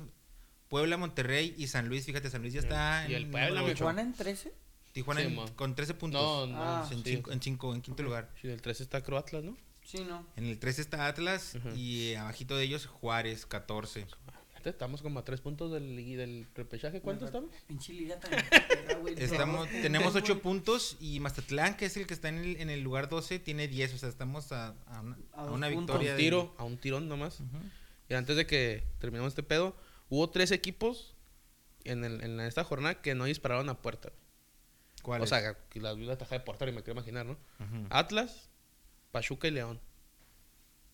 Puebla, Monterrey y San Luis. Fíjate, San Luis ya está Y el en Puebla, güey. ocho. Tijuana en 13. Tijuana en- Simón. con 13 puntos. No, no, Ah. en, sí. cinco, en, cinco- en quinto lugar. Sí, el 3 está Croatlas, ¿no? Sí, no. En el 13 está Atlas y eh, abajito de ellos Juárez, 14. Fíjate, Estamos como a 3 puntos del, del repechaje. ¿Cuánto estamos? Pinche liga tan. Estamos, No, tenemos. 8 puntos y Mazatlán, que es el que está en el, en el lugar 12, tiene 10. O sea, estamos a, a una, A a una victoria. un de- tiro, a un tirón nomás. Y antes de que terminemos este pedo, hubo tres equipos en, el, en esta jornada que no dispararon a puerta. ¿Cuál o es? sea, que la la taja de portero y me quiero imaginar, ¿no? Atlas, Pachuca y León.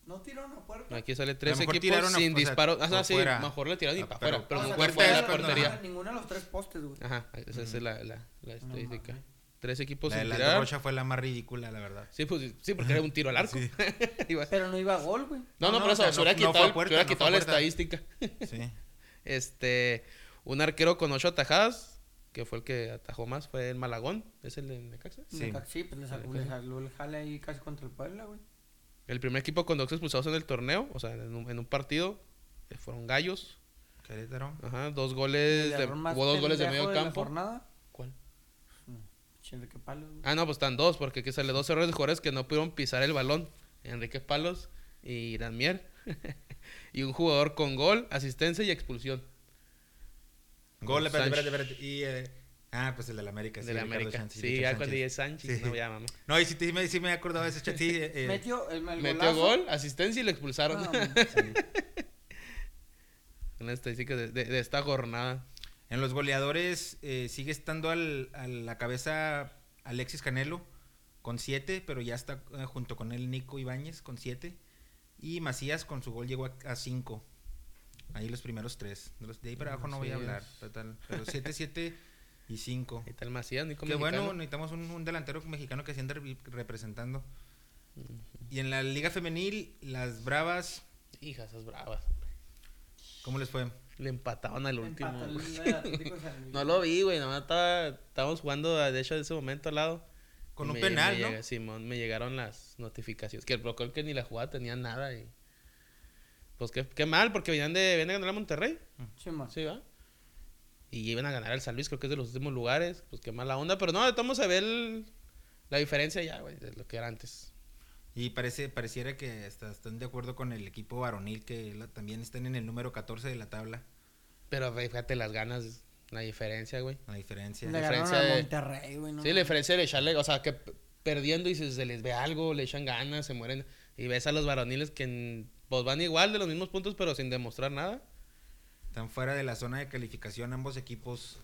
No tiró una puerta. Aquí sale tres equipos tiraron a- sin o sea, disparo. Ah, sí, fuera. mejor le tiraron y para pero- afuera, pero O sea, no fue fue fuera de la puerta, portería. Ninguna, ninguna de los tres postes, güey. Ajá, esa es la, la, la estadística. tres equipos La de sin la tirar. Rocha fue la más ridícula, la verdad. Sí, pues, sí, porque era un tiro al arco. Sí. Pero no iba a gol, güey. No, no, No, por no, eso o sea, se hubiera quitado, fue a el- puerta, se hubiera no fue quitado a la estadística. Sí. Este, un arquero con ocho atajadas, que fue el que atajó más, fue el Malagón, es el de Necaxa. Sí. Sí, pues le sacó, el jale ahí casi contra el Puebla, güey. El primer equipo con dos expulsados en el torneo, o sea, en un, en un partido, eh, fueron Gallos. Querétaro. Ajá, dos goles, de, hubo dos goles de medio campo. jornada. ¿Cuál? Enrique Palos, güey. Ah, no, pues están dos, porque aquí sale dos errores de jugadores que no pudieron pisar el balón. Enrique Palos y Mier. y un jugador con gol, asistencia y expulsión. Gol, espérate, espérate, espérate. Y, eh, ah, pues el de la América. sí, de la Ricardo América. Sánchez, sí, ya cuando dije Sánchez, Sí. no, ya mamá. No, y sí, sí me, sí me he acordado de ese chat. Sí, eh, eh, Metió el, el Metió golazo. gol, asistencia y lo expulsaron. Sí. Una estadística de, de- de esta jornada. En los goleadores eh, sigue estando al- a la cabeza Alexis Canelo con 7, pero ya está eh, junto con él Nico Ibáñez con 7. Y Macías con su gol llegó a 5. Ahí los primeros tres. De, los, de ahí para abajo no voy a hablar. Total, pero 7, 7 y 5. Ahí está el Macías, Nico Qué bueno, necesitamos un, un delantero mexicano que se ande re- representando. Y en la liga femenil, las Bravas, Hija, esas bravas. ¿cómo les fue? Le empataban al último. No lo vi, güey. Nomás estaba, estábamos jugando, de hecho, en ese momento al lado. Con Y un me- penal, me ¿no? llega- Simón, me llegaron las notificaciones. Que el Procol que ni la jugada tenía nada. Y... Pues qué, qué mal, porque venían de, venían de ganar a Monterrey. Sí, man. Sí, va. Y iban a ganar al San Luis, creo que es de los últimos lugares. Pues qué mala onda. Pero no, estamos a ver el- la diferencia ya, güey, de lo que era antes. Y parece, pareciera que hasta están de acuerdo con el equipo varonil, que la- también están en el número 14 de la tabla, Pero fíjate las ganas, la diferencia, güey. a diferencia. La diferencia a de- Monterrey, güey. ¿no? Sí, la diferencia de echarle, o sea, que perdiendo y se, se les ve algo, le echan ganas, se mueren. Y ves a los varoniles que en- pues van igual de los mismos puntos, pero sin demostrar nada. Están fuera de la zona de calificación ambos equipos.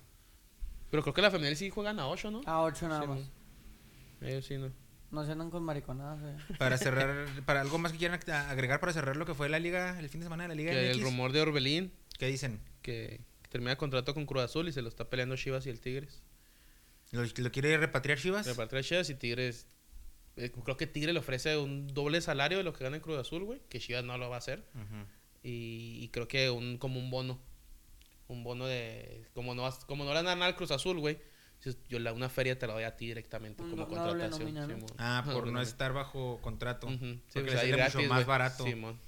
Pero creo que la femenil sí juegan a 8, ¿no? A 8 nada Sí, más. Ellos sí, ¿no? No se andan con mariconadas, güey. Para cerrar, para algo más que quieran ag- agregar para cerrar lo que fue la liga, el fin de semana de la liga Que el rumor de Orbelín, ¿Qué dicen? que termina contrato con Cruz Azul y se lo está peleando Chivas y el Tigres. ¿Lo, lo quiere repatriar Chivas? Repartir a Chivas y Tigres. Eh, creo que Tigre le ofrece un doble salario de lo que gana en Cruz Azul, güey. Que Chivas no lo va a hacer. Y, y creo que un como un bono. Un bono de. Como no, vas- como no le dan nada al Cruz Azul, güey. Yo la, una feria te la doy a ti directamente Un como contratación. Ah, por no estar bajo contrato. Sí, Porque pues le mucho gratis, más barato. Simón.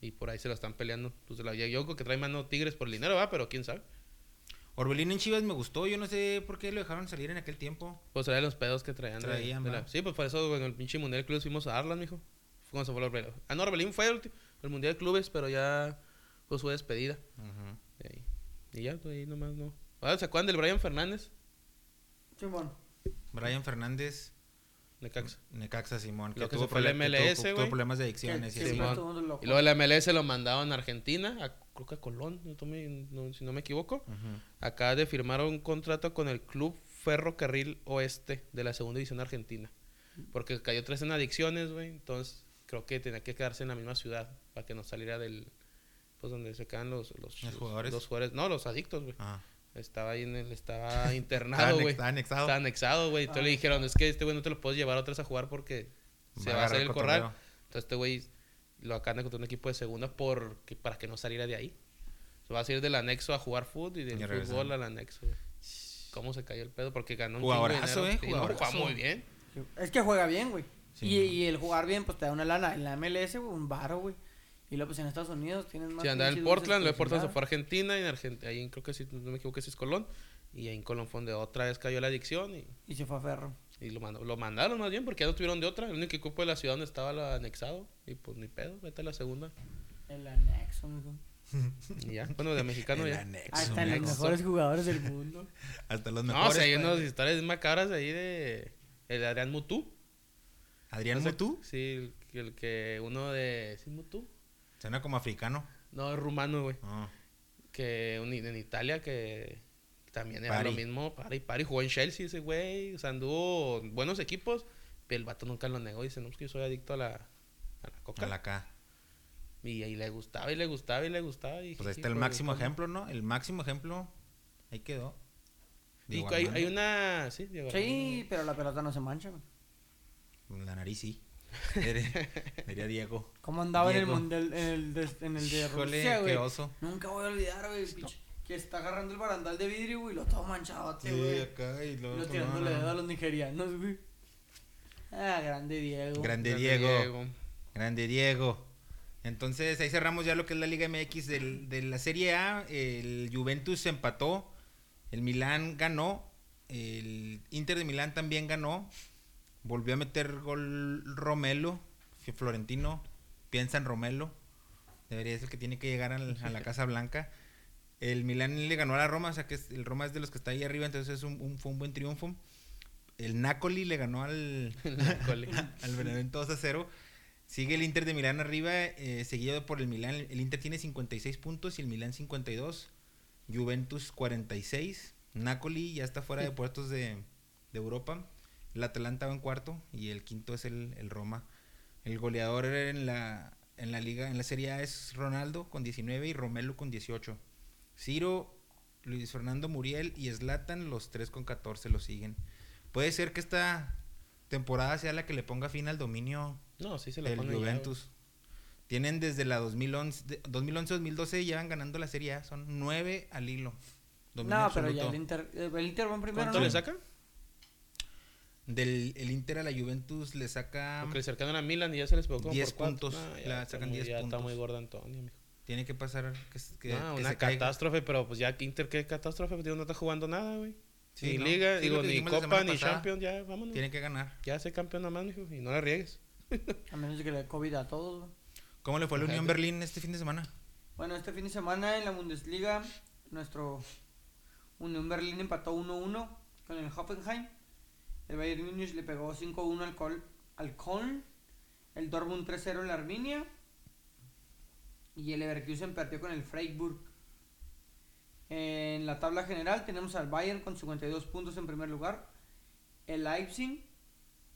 Y por ahí se lo están peleando. Pues la, yo creo que trae mano Tigres por el dinero, va, pero quién sabe. Orbelín en Chivas me gustó, yo no sé por qué lo dejaron salir en aquel tiempo. Pues era de los pedos que traían. Traían, de la- sí, pues por eso en el pinche Mundial de Clubes fuimos a Arlas, mijo. Fue cuando se fue el Orbelín. Ah, no, Orbelín fue el, el Mundial de Clubes, pero ya pues fue despedida. Ujú. de ahí. Y ya, pues ahí nomás no. Ah, ¿se acuerdan del Brian Fernández? Simón. Brian Fernández, Necaxa. Necaxa Simón. Lo que tuvo el que tuvo- MLS, tuvo güey. problemas de Que adicciones. y. Simón. Y luego el MLS lo mandaron a Argentina, a, creo que a Colón, no tome- no- si no me equivoco. Acá de firmar un contrato con el Club Ferrocarril Oeste de la segunda división argentina. Porque cayó tres en adicciones, güey. Entonces creo que tenía que quedarse en la misma ciudad para que no saliera del. Pues donde se quedan los, los, ¿Los jugadores? los jugadores. No, los adictos, güey. Ah. Estaba ahí en el. Estaba internado, güey. estaba anexado. Estaba anexado, güey. Entonces Ah. le dijeron: Es que este güey no te lo puedes llevar otra vez a jugar porque se Va a va a hacer el cotorreo. corral. Entonces este güey lo acaban de encontrar un equipo de segunda porque, para que no saliera de ahí. Se va a salir del anexo a jugar fútbol y del Y fútbol al anexo. güey. ¿Cómo se cayó el pedo? Porque ganó un Jugadorazo, eh, jugadorazo. juega muy bien. Es que juega bien, güey. Sí, y, no. y el jugar bien, pues te da una lana. En la MLS, güey, un baro, güey. Y luego, pues en Estados Unidos tienes más. Sí, andaba en Portland, luego de Portland se fue a Argentina y en Argentina, ahí creo que sí, no me equivoco, sí es Colón. Y ahí en Colón fue donde otra vez cayó la adicción y, Y se fue a Ferro. y lo, mandó- lo mandaron más bien porque ya no tuvieron de otra. El único equipo de la ciudad donde estaba lo anexado. Y pues ni pedo, vete a la segunda. El anexo, mijo. Y ya, bueno, de mexicano El ya. anexo, están los anexo. mejores jugadores del mundo. Hasta los No, mejores. o sea, hay unas historias macabras ahí de el Adrián Mutú. Adrián No sé- Mutú. Sí, el, que- el que uno de... ¿Sí, Mutú? Suena como africano. No, es rumano, güey. Ah. Que un- en Italia que también era Pari. lo mismo. Pari, Pari. Jugó en Chelsea ese güey. O sea, anduvo en buenos equipos. Pero el vato nunca lo negó. Dice, no, es que yo soy adicto a la, a la coca. A la K. Y ahí le gustaba y le gustaba y le gustaba. Y Pues ahí está el pues, máximo ¿cómo? ejemplo, ¿no? El máximo ejemplo. Ahí quedó. Y Diego hay, una... Sí, Diego Sí, pero la pelota no se mancha, güey. La nariz sí. Diría Diego. ¿Cómo andaba en el Diego. mundial, en el de, en el de Híjole, Rusia, qué güey? oso. Nunca voy a olvidar, güey, que está agarrando el barandal de vidrio, güey, lo todo manchado, Sí, güey. acá y lo no, tirándole dedo a los nigerianos, güey. Ah, grande Diego. Grande Grande Diego. Grande Diego. Entonces ahí cerramos ya lo que es la Liga MX del- de la Serie A. El Juventus empató. El Milán ganó. El Inter de Milán también ganó. Volvió a meter gol Romelo. Florentino piensa en Romelo. Debería ser el que tiene que llegar al- a la Casa Blanca. El Milán le ganó a la Roma, o sea que es- el Roma es de los que está ahí arriba, entonces es un, un- fue un buen triunfo. El Napoli le ganó al, al Benevento 2 a 0. Sigue el Inter de Milán arriba, eh, seguido por el Milán. El Inter tiene 56 puntos y el Milán 52. Juventus 46. Napoli ya está fuera de puertos de, de Europa. El Atalanta va en cuarto y el quinto es el, el Roma. El goleador en la, en la liga, en la Serie A es Ronaldo con 19 y Romelu con 18. Ciro, Luis Fernando Muriel y Zlatan, los tres con 14 lo siguen. Puede ser que esta temporada sea la que le ponga fin al dominio No, sí se le del pone ya. Juventus. Tienen desde la 2011, de- 2011-2012 llevan ganando la Serie A, son nueve al hilo. Dominio No, pero ya el Inter, eh, el Inter va en primero, ¿Cuánto ¿no? le saca? Del el Inter a la Juventus le saca Porque le a Milan y ya se les como 10 por cuatro. puntos, No, ya la está sacan muy- 10 Ya está puntos. muy gordo Antonio, mijo. tiene que pasar que, que- No, que una se caiga. catástrofe, pero pues ya que Inter, ¿qué catástrofe? Pues, no está jugando nada, güey. Sí, ni no. Liga, Sí, digo, ni Copa, ni. Champions, ya, vámonos. Tiene que ganar. Ya sé campeón nomás, mijo, y no la riegues. A menos de que le dé COVID a todos, güey. ¿Cómo le fue a la. Unión Berlín este fin de semana? Bueno, este fin de semana en la Bundesliga, nuestro Unión Berlín empató 1-1 con el Hoffenheim. El Bayern Múnich le pegó 5-1 al, Col al Köln. El Dortmund 3-0 en la Arminia. Y el Leverkusen perdió con el Freiburg. En la tabla general tenemos al Bayern con 52 puntos en primer lugar. El Leipzig,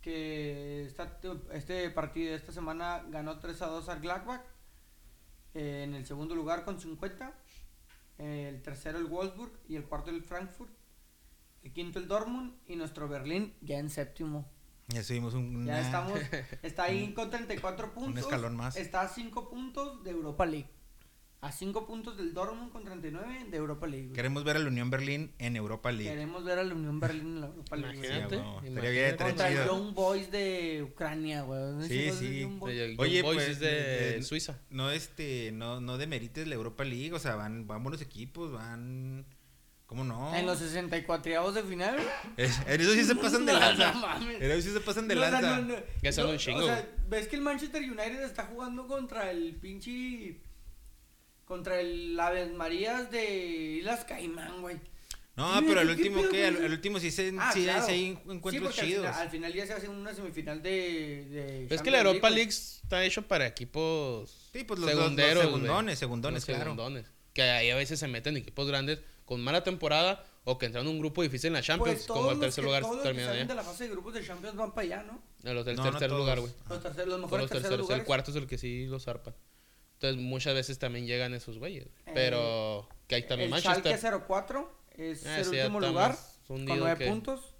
que esta- este partido de esta semana ganó 3-2 al Gladbach. En el segundo lugar con 50. El tercero el Wolfsburg y el cuarto el Frankfurt. El quinto el Dortmund y nuestro Berlín ya en séptimo. Ya subimos un, Ya estamos. Está ahí con 34 puntos. escalón más. Está a 5 puntos de Europa League. A 5 puntos del Dortmund con 39 de Europa League. güey. Queremos ver a la Unión Berlín en Europa League. Queremos ver a la Unión Berlín en la Europa League. Imagínate. Sí, imagínate. Contra el. Young Boys de Ucrania, güey. Sí, sí. Boys. De- Oye, Boys pues, es de eh, Suiza. No, este, no, no demerites la Europa League, o sea, van, van buenos equipos, van, ¿cómo no? En los 64 de final. Es- en eso sí se pasan de No, lanza. no mames. En eso sí se pasan de No, lanza. no. Ya son un chingo, O sea, ves que el Manchester United está jugando contra el pinche. Contra el Aves Marías de Islas Caimán, güey. No, pero el ¿qué último, ¿qué? con Al, último sí, se, Ah, sí, claro. sí al chidos. final, al final ya se hace una semifinal de. de Es que la Europa. League está hecho para equipos Sí, pues los, los- los segunderos, güey. segundones, segundones, Los claro. segundones. Que ahí a veces se meten equipos grandes con mala temporada o que entran en un grupo difícil en la Champions, Pues como el tercer lugar todos los que terminan salen de allá. la fase de grupos de Champions van para allá, ¿no? Los del No, no tercer todos. lugar, güey. Los, tercer- los mejores los terceros terceros. lugares. El cuarto es el que sí los zarpa. Entonces muchas veces también llegan esos güeyes. Eh, Pero que hay también el Manchester. Schalke 04 es Ah, el sí, último lugar con nueve que- puntos.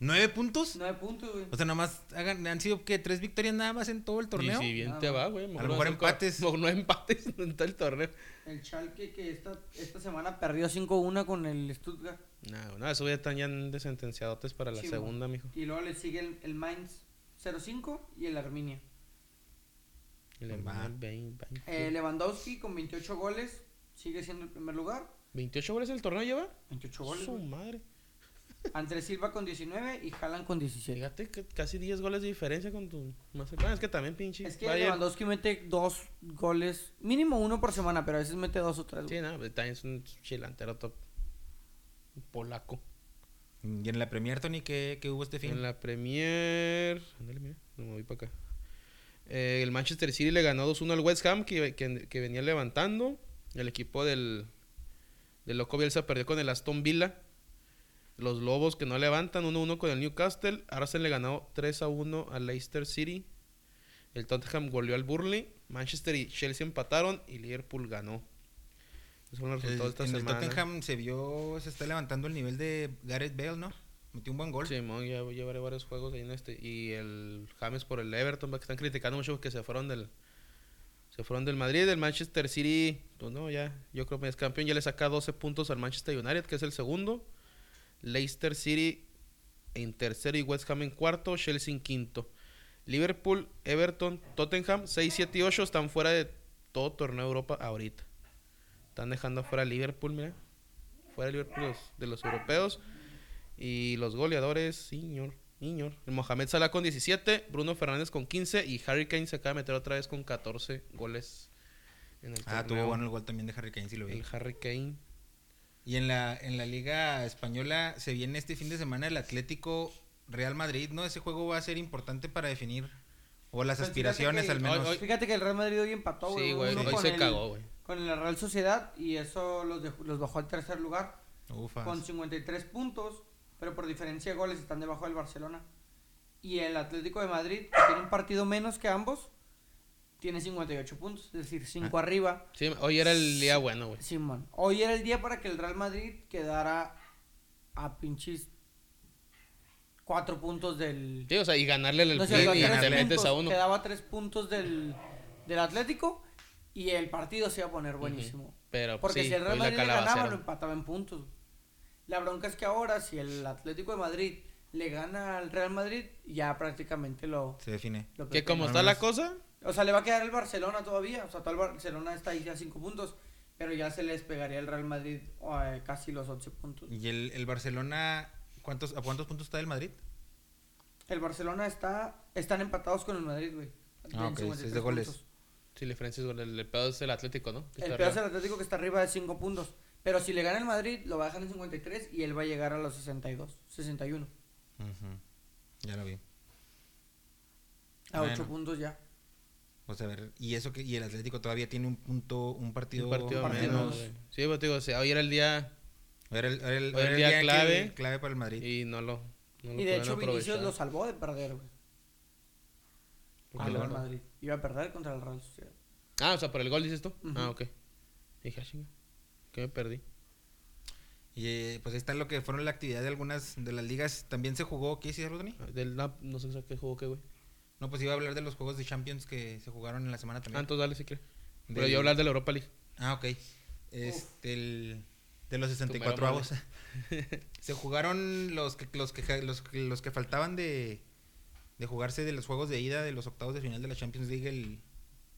¿Nueve puntos? Nueve puntos, güey. O sea, nomás hagan- han sido que tres victorias nada más en todo el torneo. Y si bien Nada te va, güey. A lo mejor co- empates. No, no empates en todo el torneo. El Schalke que esta, esta semana perdió 5-1 con el Stuttgart. No, no, eso ya están ya de sentenciadotes para la Sí, segunda, mijo. Y luego le sigue el, el Mainz 05 y el Arminia. 20, 20. Eh, Lewandowski con 28 goles sigue siendo el primer lugar. 28 goles el torneo lleva. 28 goles. Su güey. madre. Andrés Silva con 19 y Haaland con 17. Fíjate que casi 10 goles de diferencia con tu más cercano. Es que también pinche. Es que Bayern- Lewandowski mete dos goles, mínimo uno por semana, pero a veces mete dos o tres. Sí, no, también es un chilantero top. Polaco. Y en la Premier, Tony, ¿qué, qué hubo este fin? En la Premier. Ándale, mira, me moví para acá. Eh, el Manchester City le ganó 2-1 al West Ham, que, que- que venía levantando. El equipo del, del Loco Bielsa perdió con el Aston Villa. Los Lobos que no levantan, 1-1 con el Newcastle. Arsenal le ganó 3-1 al Leicester City. El Tottenham goleó al Burnley. Manchester y Chelsea empataron y Liverpool ganó. Esos fueron los El- resultados de en esta el semana. Tottenham se vio, se está levantando el nivel de Gareth Bale, ¿no? Metió un buen gol. Simón, ya llevaré varios juegos ahí en este. Y el James por el Everton, que están criticando mucho porque se fueron del. Se fueron del Madrid, el Manchester City, pues no, ya, yo creo que es campeón, ya le saca 12 puntos al Manchester United, que es el segundo. Leicester City en tercero y West Ham en cuarto, Chelsea en quinto. Liverpool, Everton, Tottenham, 6, 7 y 8 están fuera de todo torneo de Europa ahorita. Están dejando fuera Liverpool, mira. Fuera de Liverpool los- de los europeos. Y los goleadores, señor, señor. El Mohamed Salah con 17, Bruno Fernández con 15 y Harry Kane se acaba de meter otra vez con 14 goles en el Ah, torneo. tuvo bueno el gol también de Harry Kane, sí lo vi. El Harry Kane. Y en la, en la Liga Española se viene este fin de semana el Atlético Real Madrid, ¿no? Ese juego va a ser importante para definir, o las Pues aspiraciones que- al menos. Hoy- hoy- Fíjate que el Real Madrid hoy empató, güey. Sí, güey, hoy con se el- cagó, güey. Con la Real Sociedad y eso los, dejó- los bajó al tercer lugar Ufas. con 53 puntos, pero por diferencia de goles están debajo del Barcelona. Y el Atlético de Madrid, que tiene un partido menos que ambos, tiene 58 puntos, es decir, 5 Ah. arriba. Sí, hoy era el día bueno, güey. Simón, hoy era el día para que el Real Madrid quedara a pinches 4 puntos del... Sí, o sea, y ganarle el No y a tres te metes puntos, a uno. Quedaba 3 puntos del, del Atlético y el partido se iba a poner buenísimo. Pero Porque sí, si el Real Madrid le ganaba, lo empataba en puntos. La bronca es que ahora, si el Atlético de Madrid le gana al Real Madrid, ya prácticamente lo. Se define. lo Que como está la cosa, O sea, le va a quedar el Barcelona todavía. O sea, todo el Barcelona está ahí a 5 puntos. Pero ya se les pegaría el Real Madrid eh, casi los 11 puntos. Y el, el Barcelona, ¿cuántos, ¿a cuántos puntos está el Madrid? El Barcelona está. Están empatados con el Madrid, güey. Ah, ok, 53 es de goles. puntos. si la diferencia es el, el pedo es el Atlético, ¿no? Que El peor es el Atlético que está arriba de 5 puntos. Pero si le gana el Madrid, lo va a dejar en 53 y él va a llegar a los 62, 61. Ujú. Ya lo vi. A Bueno. 8 puntos ya. O sea, a ver, y eso que y el Atlético todavía tiene un punto, un partido, Un partido menos. Sí, pues te digo, o sea, hoy era el día Era el, era el- Hoy era el el día día clave. clave, clave para el Madrid. y no lo. No lo Y de hecho Vinicius lo salvó de perder, güey. Porque lo- Real Madrid. Iba a perder contra el Real Sociedad. Ah, o sea, por el gol dices tú. Ah, ok. Dije, ah, chinga. Que me perdí. Y eh, pues ahí está lo que fueron la actividad de algunas de las ligas. También se jugó, ¿qué hiciste, Rodney? Ah, Del, no, no sé qué jugó, qué, güey. No, pues iba a hablar de los juegos de Champions que se jugaron en la semana Ah, también. entonces dale si quieres. Pero Del- yo hablar de la Europa League. Ah, ok. Este, el- de los mero 64 mole. avos. se jugaron los que, los que los, que- los que faltaban de, de jugarse de los juegos de ida de los octavos de final de la Champions League. El,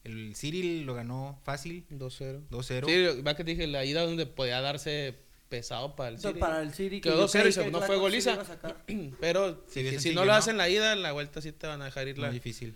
el City lo ganó fácil, 2-0. 2-0. Sí, va que te dije, la ida donde podía darse pesado para el City. para el City. que Quedó yo 2-0 creí y se- que el no fue goliza. Pero Sí, si, no lo ¿no? hacen la ida, en la vuelta sí te van a dejar ir Muy la... difícil.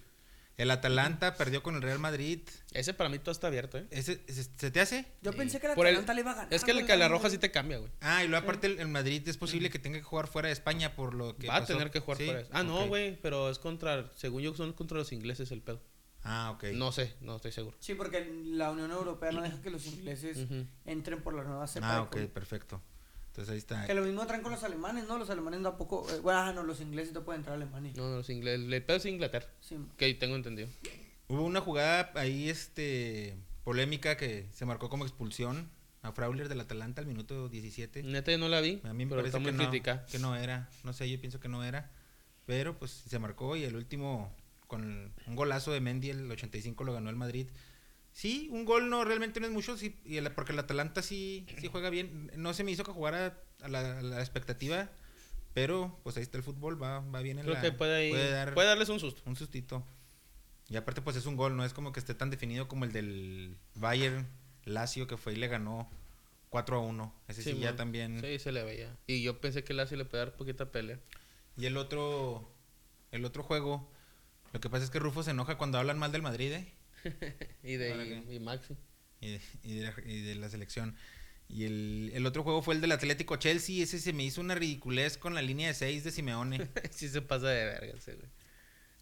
El Atalanta perdió con el Real Madrid. Ese para mí todo está abierto, ¿eh? ¿Ese, ese- ¿Se te hace? Yo Sí. pensé que el- Atalanta le iba a ganar. Es que el güey, que la güey. roja sí te cambia, güey. Ah, y luego aparte el, el Madrid es posible que tenga que jugar fuera de España por lo que Va a tener que jugar Sí, fuera. de- Ah, no, güey, pero es contra, según yo, son contra los ingleses el pedo. Ah, ok. No sé, no estoy seguro. Sí, porque la Unión Europea no deja que los ingleses entren por la nueva cepa. Ah, ok, COVID. perfecto. Entonces ahí está. Que lo mismo traen con los alemanes, ¿no? Los alemanes tampoco. Eh, bueno, ah, no, los ingleses no pueden entrar a Alemania. No, no, los ingleses. El pedo es Inglaterra, Sí. que tengo entendido. Hubo una jugada ahí, este, polémica que se marcó como expulsión a Frauler del Atalanta al minuto 17. Neta, yo no la vi, A mí me pero parece está muy que no, que no era. No sé, yo pienso que no era. Pero pues se marcó y el último, con un golazo de Mendy, el 85 lo ganó el Madrid. Sí, un gol no realmente no es mucho, sí, y el- porque el Atalanta sí, sí juega bien. No se me hizo que jugara a la, a la expectativa, pero pues ahí está el fútbol, va, va bien en Creo la... que puede, ahí- puede dar puede darles un susto. un sustito. Y aparte pues es un gol, no es como que esté tan definido como el del Bayern Lazio que fue y le ganó 4 a 1. Ese sí, ya también... Sí, se le veía. Y yo pensé que Lazio le puede dar poquita pelea. Y el otro, el otro juego, lo que pasa es que Rufo se enoja cuando hablan mal del Madrid, ¿eh? y de ¿Para y, y Maxi. Y de, y de la, y de la selección. Y el, el otro juego fue el del Atlético Chelsea. Ese se me hizo una ridiculez con la línea de 6 de Simeone. sí se pasa de verga ese, güey.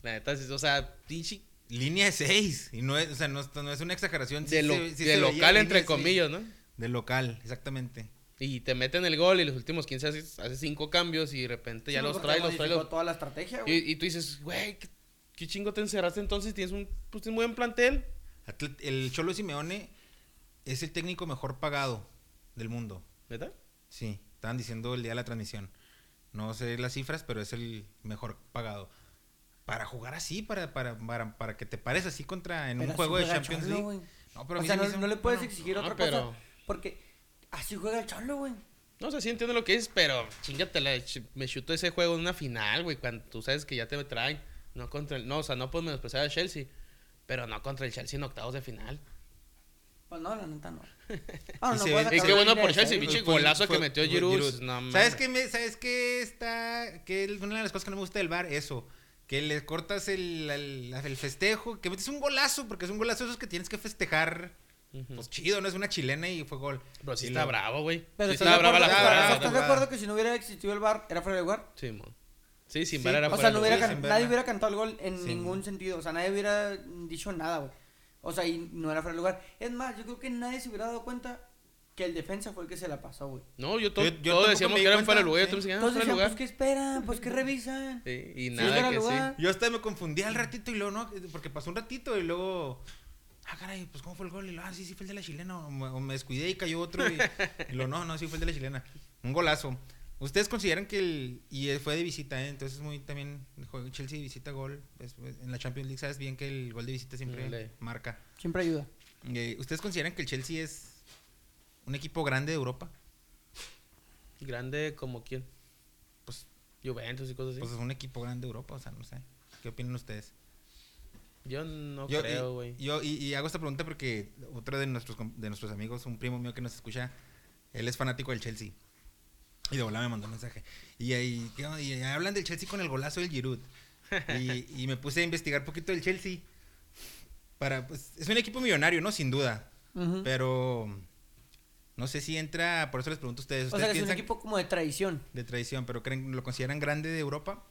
La neta, o sea, pinche línea de 6. Y no es, o sea, no, no es una exageración. sí de, lo- se- sí de se veía local, entre comillas, ¿no? De local, exactamente. Y te meten el gol y los últimos 15 haces, haces cinco cambios y de repente ya los trae, los trae. Los... toda la estrategia, Y, güey. y tú dices, güey, ¿qué, qué chingo te encerraste entonces? Tienes un, pues, tienes muy buen plantel. Atlet- El Cholo Simeone es el técnico mejor pagado del mundo. ¿Verdad? Sí, estaban diciendo el día de la transmisión. No sé las cifras, pero es el mejor pagado. Para jugar así, para, para, para, para que te pares así contra en Pero un juego de Champions Cholo, League. No, pero a o mí sea, no, no le puedes bueno, exigir no, otra pero- cosa. Porque así juega el cholo, güey. No sé si entiendo lo que dices, pero chingatela, ch- me chuto ese juego en una final, güey, cuando tú sabes que ya te traen. No contra el, no, o sea, no puedo menospreciar al Chelsea, pero no contra el Chelsea en octavos de final. Pues no, la neta no. Ah, Y no ve- Y qué bueno por Chelsea, pinche güey. Fue- golazo fue- que metió fue Giroud. Giroud. No, mames. ¿Sabes qué, me- ¿Sabes qué está? Que es una de las cosas que no me gusta del bar, eso. Que le cortas el, el, el festejo, que metes un golazo, porque es un golazo esos que tienes que festejar. Pues chido, no es una chilena y fue gol. Pero sí Y está bravo, güey. Pero sí ¿estás está de brava la jugada. ¿Estás de acuerdo que si no hubiera existido el bar, era fuera de lugar? Sí, mon. Sí, sin Sí, ver era o sea, no hubiera sí, can- nadie hubiera cantado el gol en Sí. ningún sentido. O sea, nadie hubiera dicho nada, güey. O sea, y no era fuera de lugar. Es más, yo creo que nadie se hubiera dado cuenta que el defensa fue el que se la pasó, güey. No, yo, to- Yo- yo todos decíamos que eran fuera de lugar. sí. Yo también decía, ah, fuera lugar. pues, ¿qué esperan? Pues, ¿qué revisan? Sí, y Sí, nada de que sí. lugar. Yo hasta me confundí al ratito y luego, ¿no? Porque pasó un ratito y luego. Ah, caray, pues ¿cómo fue el gol? Y luego, ah, sí, sí fue el de la chilena. O me, o me descuidé y cayó otro. Y, y luego, no, no, sí fue el de la chilena. Un golazo. ¿Ustedes consideran que el. Y fue de visita, ¿eh? Entonces, muy también. Chelsea visita gol. pues, en la Champions League, sabes bien que el gol de visita siempre Dale. marca. Siempre ayuda. Eh, ¿Ustedes consideran que el Chelsea es un equipo grande de Europa? Grande como quién. Pues, Juventus y cosas así. pues es un equipo grande de Europa, o sea, no sé. ¿Qué opinan ustedes? yo no Yo, creo, y- güey. Yo, y, y hago esta pregunta porque otro de nuestros, com- de nuestros amigos, un primo mío que nos escucha, él es fanático del Chelsea. Y de volada me mandó un mensaje. Y ahí, ¿qué onda? Y ahí hablan del Chelsea con el golazo del Giroud. Y, y me puse a investigar un poquito del Chelsea. Para, pues, es un equipo millonario, ¿no? Sin duda. Pero no sé si entra, por eso les pregunto a ustedes. O ¿Ustedes sea, que es un equipo como de tradición. de tradición, pero creen, lo consideran grande de Europa?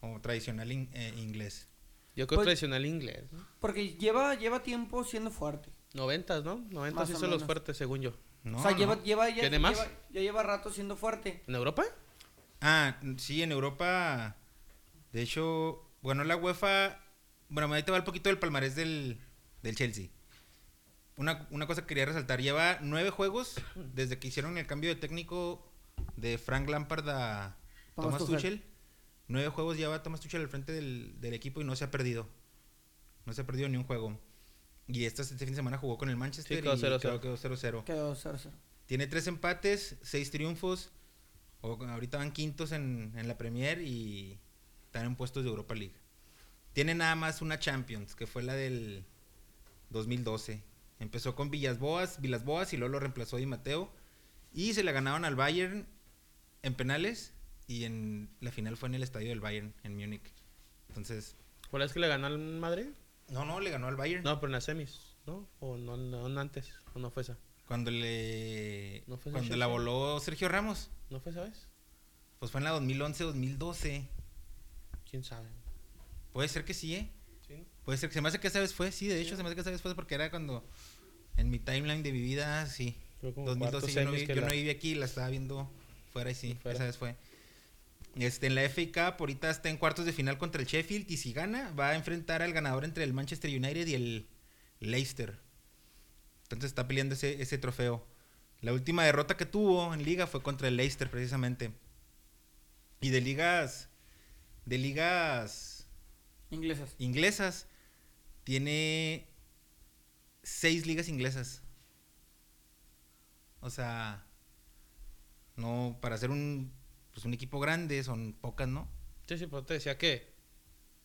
¿O tradicional in- eh, inglés? Yo creo Pues- tradicional inglés. ¿no? Porque lleva, lleva tiempo siendo fuerte. Noventas, ¿no? Noventas Más sí o son los fuertes, según yo. No, o sea, no. lleva, lleva, ya, ¿Tiene más? lleva- ya lleva rato siendo fuerte. ¿En Europa? Ah, sí, en Europa. De hecho, bueno, la UEFA. Bueno, ahí te va un poquito del palmarés del, del Chelsea. Una, una cosa que quería resaltar: lleva nueve juegos desde que hicieron el cambio de técnico de Frank Lampard a Thomas Thomas Tuchel. Tuchel. Nueve juegos lleva Thomas Tuchel al frente del, del equipo y no se ha perdido. No se ha perdido ni un juego. Y este, este fin de semana jugó con el Manchester Sí, quedó y 0-0. quedó- quedó 0-0. Quedó 0-0. Tiene tres empates, seis triunfos. O, ahorita van quintos en, en la Premier y están en puestos de Europa League. Tiene nada más una Champions, que fue la del 2012. Empezó con Villas Boas, Vilas Boas y luego lo reemplazó Di Mateo. Y se la ganaron al Bayern en penales. Y en la final fue en el estadio del Bayern, en Múnich. Entonces, ¿Cuál es que le ganó al Madrid? No, no, le ganó al Bayern. No, pero en las semis, ¿no? O no, no, no antes, o no fue esa. Cuando le. ¿No fue cuando la voló Sergio Ramos. ¿No fue esa vez? Pues fue en la 2011-2012. ¿Quién sabe? Puede ser que sí, ¿eh? ¿Sí, no? Puede ser que se me hace que esa vez fue, sí, de hecho Sí. se me hace que esa vez fue porque era cuando en mi timeline de mi vida, sí. Fue como 2012 cuartos yo no, vi- yo la- no viví aquí, la estaba viendo fuera y sí, Fuera. esa vez fue. Este, en la FA Cup ahorita está en cuartos de final contra el Sheffield y si gana va a enfrentar al ganador entre el Manchester United y el Leicester. Entonces está peleando ese, ese trofeo. La última derrota que tuvo en liga fue contra el Leicester precisamente. Y de ligas de ligas Inglesas. inglesas tiene seis ligas inglesas. O sea, no para ser un pues un equipo grande son pocas, ¿no? Sí, sí, pero te decía que.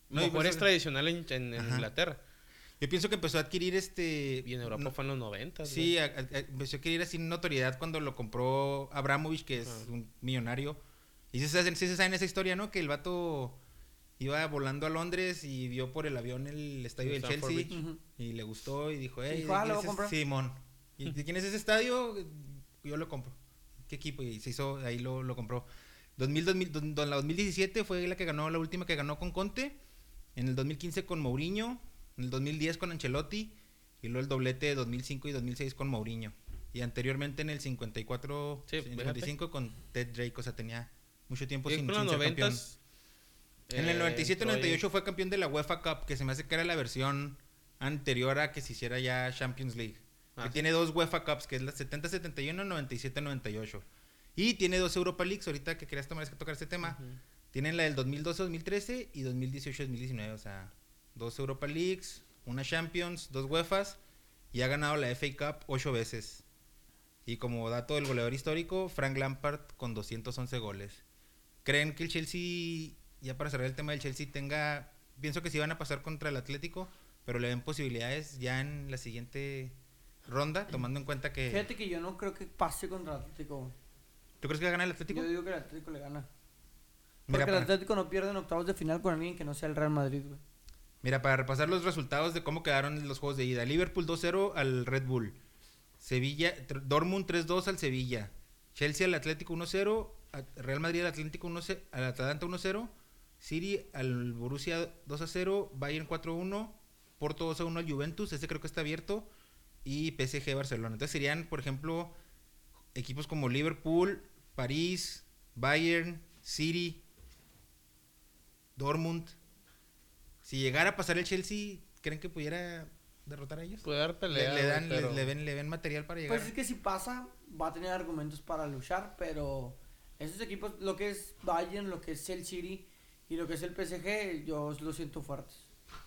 No, mejor pues- es tradicional en, en- en Ajá. Inglaterra. Yo pienso que empezó a adquirir este Y en Europa no- fue en los 90. Sí, a- a- a- empezó a adquirir así notoriedad cuando lo compró Abramovich, que es Ah. un millonario. Y sí se, sabe- sí se sabe en esa historia, ¿no? Que el vato iba volando a Londres y vio por el avión el estadio El del Chelsea. Y le gustó y dijo, hey, dijo, ah, ¿de lo es Simón. ¿Y de quién es ese estadio? Yo lo compro. ¿Qué equipo? Y se hizo, ahí lo, lo compró. 2000, 2000, don- don- la 2017 fue la que ganó, la última que ganó con Conte. En el 2015 con Mourinho. En el 2010 con Ancelotti. Y luego el doblete de 2005 y 2006 con Mourinho. Y anteriormente en el 54, Sí, 55 con Ted Drake. O sea, tenía mucho tiempo Y sin, sin ser campeón. 90 En el 97-98 fue campeón de la UEFA Cup, que se me hace que era la versión anterior a que se hiciera ya Champions League. Ah, que sí. tiene dos UEFA Cups, que es la 70-71 97-98. Y tiene dos Europa Leagues, ahorita que querías tomar, es que tocar este tema. Tienen la del 2012-2013 y 2018-2019, o sea, dos Europa Leagues, una Champions, dos UEFAs y ha ganado la FA Cup ocho veces. Y como dato del goleador histórico, Frank Lampard con 211 goles. ¿Creen que el Chelsea, ya para cerrar el tema del Chelsea, tenga, pienso que sí van a pasar contra el Atlético, pero le ven posibilidades ya en la siguiente ronda, tomando en cuenta que... Fíjate que yo no creo que pase contra el Atlético. ¿Tú crees que va a ganar el Atlético? Yo digo que el Atlético le gana. Mira, Porque el para- Atlético no pierde en octavos de final con alguien que no sea el Real Madrid, güey. Mira, para repasar los resultados de cómo quedaron los juegos de ida. Liverpool 2-0 al Red Bull. Sevilla, Dortmund 3-2 al Sevilla. Chelsea al Atlético 1-0. a- Real Madrid al Atlético 1-0, al Atalanta 1-0. City al Borussia 2-0. Bayern 4-1. Porto 2-1 al Juventus. Ese creo que está abierto. Y PSG Barcelona. Entonces serían, por ejemplo, equipos como Liverpool, París, Bayern, City, Dortmund. Si llegara a pasar el Chelsea, ¿creen que pudiera derrotar a ellos? Puede dar Le, pelea. le dan, le- pero- le ven, le ven material para llegar. Pues es que si pasa, va a tener argumentos para luchar, pero esos equipos, lo que es Bayern, lo que es el City y lo que es el PSG, yo los siento fuertes.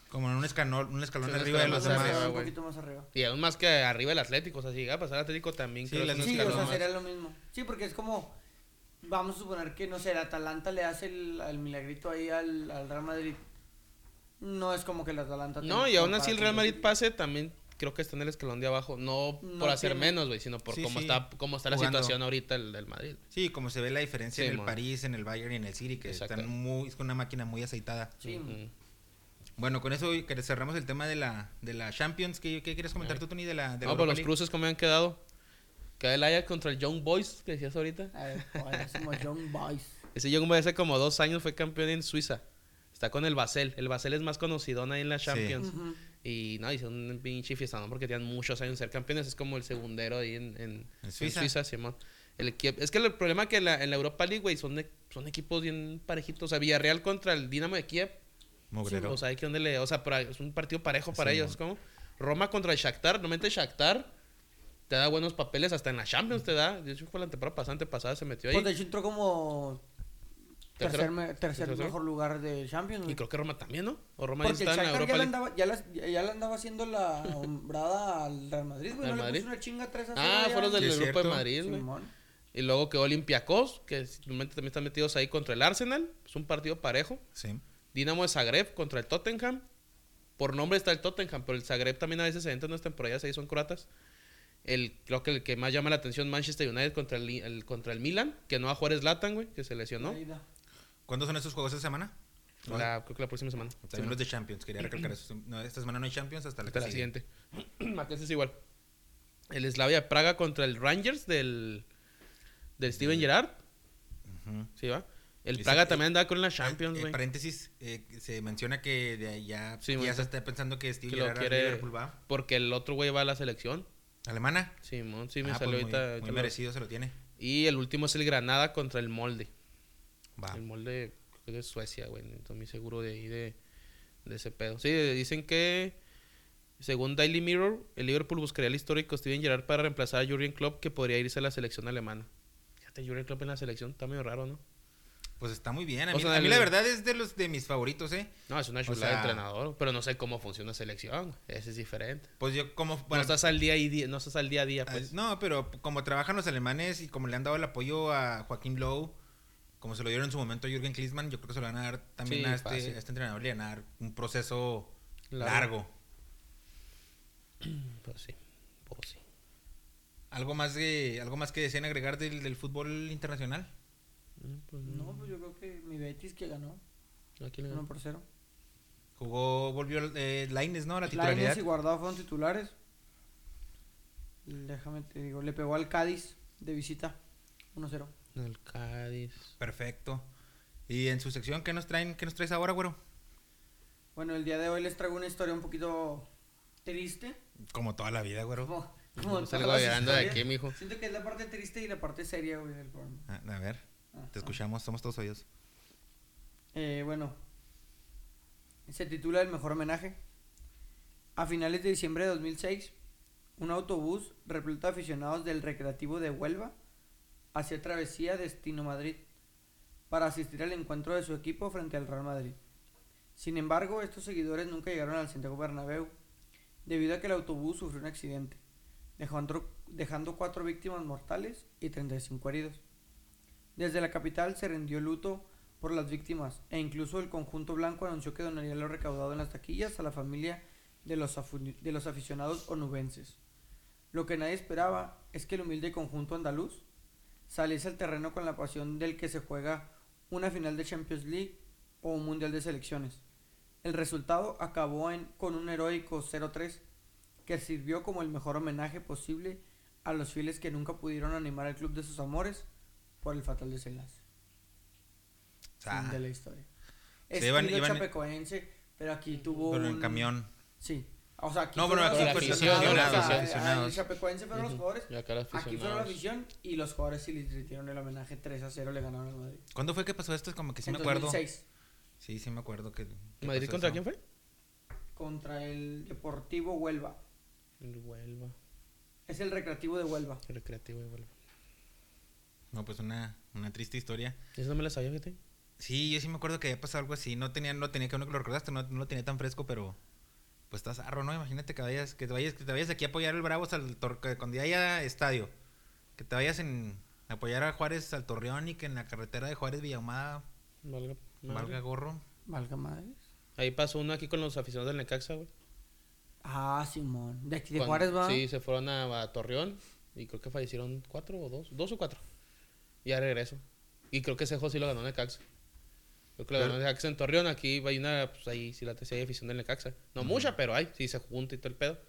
Como en un escalón, un escalón Sí, arriba de los demás. arriba, un poquito más arriba. Y aún más que arriba el Atlético. O sea, si llega a pasar el Atlético también Sí, creo que Sí, o sea, sería lo mismo. Sí, porque es como, vamos a suponer que, no sé, el Atalanta le hace el, el milagrito ahí al, al Real Madrid. No es como que el Atalanta... No, y aún así el Real Madrid pase también creo que está en el escalón de abajo. No, No por hacer tiene- menos, güey, sino por Sí, cómo, sí. está, cómo está la Jugando. situación ahorita el del Madrid. Sí, como se ve la diferencia Sí, en el. París, en el Bayern y en el City, que Exacto. están muy, es una máquina muy aceitada. Sí. Bueno, con eso que cerramos el tema de la, de la Champions. ¿Qué, qué quieres comentar tú, Tony, de la, de la No, pues los cruces, ¿cómo han quedado? Queda el Ajax contra el Young Boys, que decías ahorita. A ver, buenísimo, Young Boys. Ese Young Boys hace como dos años fue campeón en Suiza. Está con el Basel. El Basel es más conocido ahí en la Sí. Champions. Y no, hizo un pinche fiesta, ¿no? Porque tenían muchos años de ser campeones. Es como el segundero ahí en, en, En en Suiza. Suiza. Simón. El es que el problema que la- en la Europa League, güey, son, de- son equipos bien parejitos. O sea, Villarreal contra el Dinamo de Kiev. Mugrero. O sea, hay que donde le. O sea, es un partido parejo para Sí, ellos. Es como Roma contra el Shakhtar. Normalmente Shakhtar te da buenos papeles. Hasta en la Champions te da. De hecho, fue la temporada pasada, antepasada, se metió ahí. Pues de hecho entró como tercer, ¿Tercero? me- tercer ¿Tercero? mejor lugar de Champions. Y creo que Roma también, ¿no? O Roma Porque ya el está en la Shakhtar ya Europa le, andaba, ya, le andaba haciendo la hombrada al Real Madrid, güey. ¿Al No le puso una chinga 3 a 0 Ah, ya. fue los del grupo de. Madrid, güey. Simón. Y luego quedó Olympiacos, que simplemente también están metidos ahí contra el Arsenal. Es un partido parejo. Sí. Dinamo de Zagreb contra el Tottenham. Por nombre está el Tottenham, pero el Zagreb también a veces se entra en las temporadas ahí, son croatas. El, creo que el que más llama la atención, Manchester United contra el, el- contra el Milan, que no va a jugar Zlatan, güey, que se lesionó. ¿Cuándo son esos juegos esta semana? La- creo que la próxima semana. También Sí, los de Champions, quería recalcar eso. No, esta semana no hay Champions hasta la, hasta que la siguiente. Martes es igual. El Slavia Praga contra el Rangers del, del Steven Gerrard. Ujú. ¿Sí va? El Praga también anda con la Eh, Champions, eh, güey. paréntesis, eh, se menciona que de ahí ya, Sí, se está pensando que Steve que lo quiere- Liverpool va. Porque el otro güey va a la selección. ¿Alemana? Simón, sí, me Ah, salió pues muy- ahorita. Muy, lo- merecido se lo tiene. Y el último es el Granada contra el Molde. Va. El molde creo que es Suecia, güey. Estoy muy seguro de ahí de, de ese pedo. Sí, dicen que, según Daily Mirror, el Liverpool buscaría al histórico Steven Gerrard para reemplazar a Jurgen Klopp, que podría irse a la selección alemana. Fíjate, Jurgen Klopp en la selección está medio raro, ¿no? Pues está muy bien. A O mí, sea, a mí el- la verdad es de los de mis favoritos, ¿eh? No, es una O chulada de entrenador, pero no sé cómo funciona selección. Ese es diferente. Pues yo como... no estás al día y día, no estás al día a día, ah, pues. No, pero como trabajan los alemanes y como le han dado el apoyo a Joaquín Lowe, como se lo dieron en su momento a Jürgen Klinsmann, yo creo que se lo van a dar también Sí, a, este, a este entrenador, le van a dar un proceso Largo. largo. Pues sí, pues sí. ¿Algo más, de, algo más que deseen agregar del, del fútbol internacional? No, pues No, pues yo creo que mi Betis que ganó Aquí le 1 por 0. Jugó, volvió eh, Lainez, ¿no? La y Guardado fueron titulares. Déjame te digo, le pegó al Cádiz de visita 1-0. El Cádiz. Perfecto. Y en su sección, ¿qué nos traen? ¿Qué nos traes ahora, güero? Bueno, el día de hoy les traigo una historia un poquito triste. Como toda la vida, güero. Como, como No salgo llorando de aquí, mijo. Siento que es la parte triste y la parte seria, güey, del programa. Ah, a ver, Ajá. te escuchamos, somos todos oídos. Eh, bueno, se titula El mejor homenaje. A finales de diciembre de 2006, un autobús repleto de aficionados del Recreativo de Huelva hacía travesía destino Madrid para asistir al encuentro de su equipo frente al Real Madrid. Sin embargo, estos seguidores nunca llegaron al Santiago Bernabéu debido a que el autobús sufrió un accidente, dejando, dejando cuatro víctimas mortales y 35 heridos. Desde la capital se rindió luto por las víctimas e incluso el conjunto blanco anunció que donaría lo recaudado en las taquillas a la familia de los, aficionados onubenses. Lo que nadie esperaba es que el humilde conjunto andaluz saliese al terreno con la pasión del que se juega una final de Champions League o un Mundial de Selecciones. El resultado acabó en, con un heroico 0-3 que sirvió como el mejor homenaje posible a los fieles que nunca pudieron animar al club de sus amores por el fatal desenlace. Ah, Fin de la historia. Se Estilo iban- iban- chapecoense, pero aquí tuvo pero en un- camión. Sí. O sea, aquí No, los aquí fue aficionados, o chapecoense fueron los jugadores. Aquí fueron la afición y los jugadores sí les dieron el homenaje 3 a 0, le ganaron al Madrid. ¿Cuándo fue que pasó esto? Es como que sí en me acuerdo. 2006, Sí, sí me acuerdo que... que ¿Madrid contra eso. quién fue? contra el Deportivo Huelva. El Huelva. Es el recreativo de Huelva. El recreativo de Huelva. No, pues una, una triste historia. Eso no me la sabía, fíjate. Sí, yo sí me acuerdo que había pasado algo así. No tenía, no tenía que uno que lo recordaste, no, no lo tenía tan fresco, pero pues estás zarro, ¿no? Imagínate que vayas, que te vayas, que te vayas aquí a apoyar al Bravos al Tor- cuando ya haya estadio. Que te vayas en a apoyar a Juárez al Torreón y que en la carretera de Juárez Villahumada Valga, madre. valga gorro. Valga madres. Ahí pasó uno aquí con los aficionados del Necaxa, güey. Ah, Simón. De aquí de Cuando- Juárez va. Sí, se fueron a, a Torreón y creo que fallecieron cuatro o dos, dos o cuatro. Y ya regreso. Y creo que ese juego sí lo ganó Necaxa. Creo que lo ganó Necaxa en Torreón. Aquí hay una, pues ahí sí la sí hay afición del Necaxa. No mucha, pero hay. Sí se junta y todo el pedo.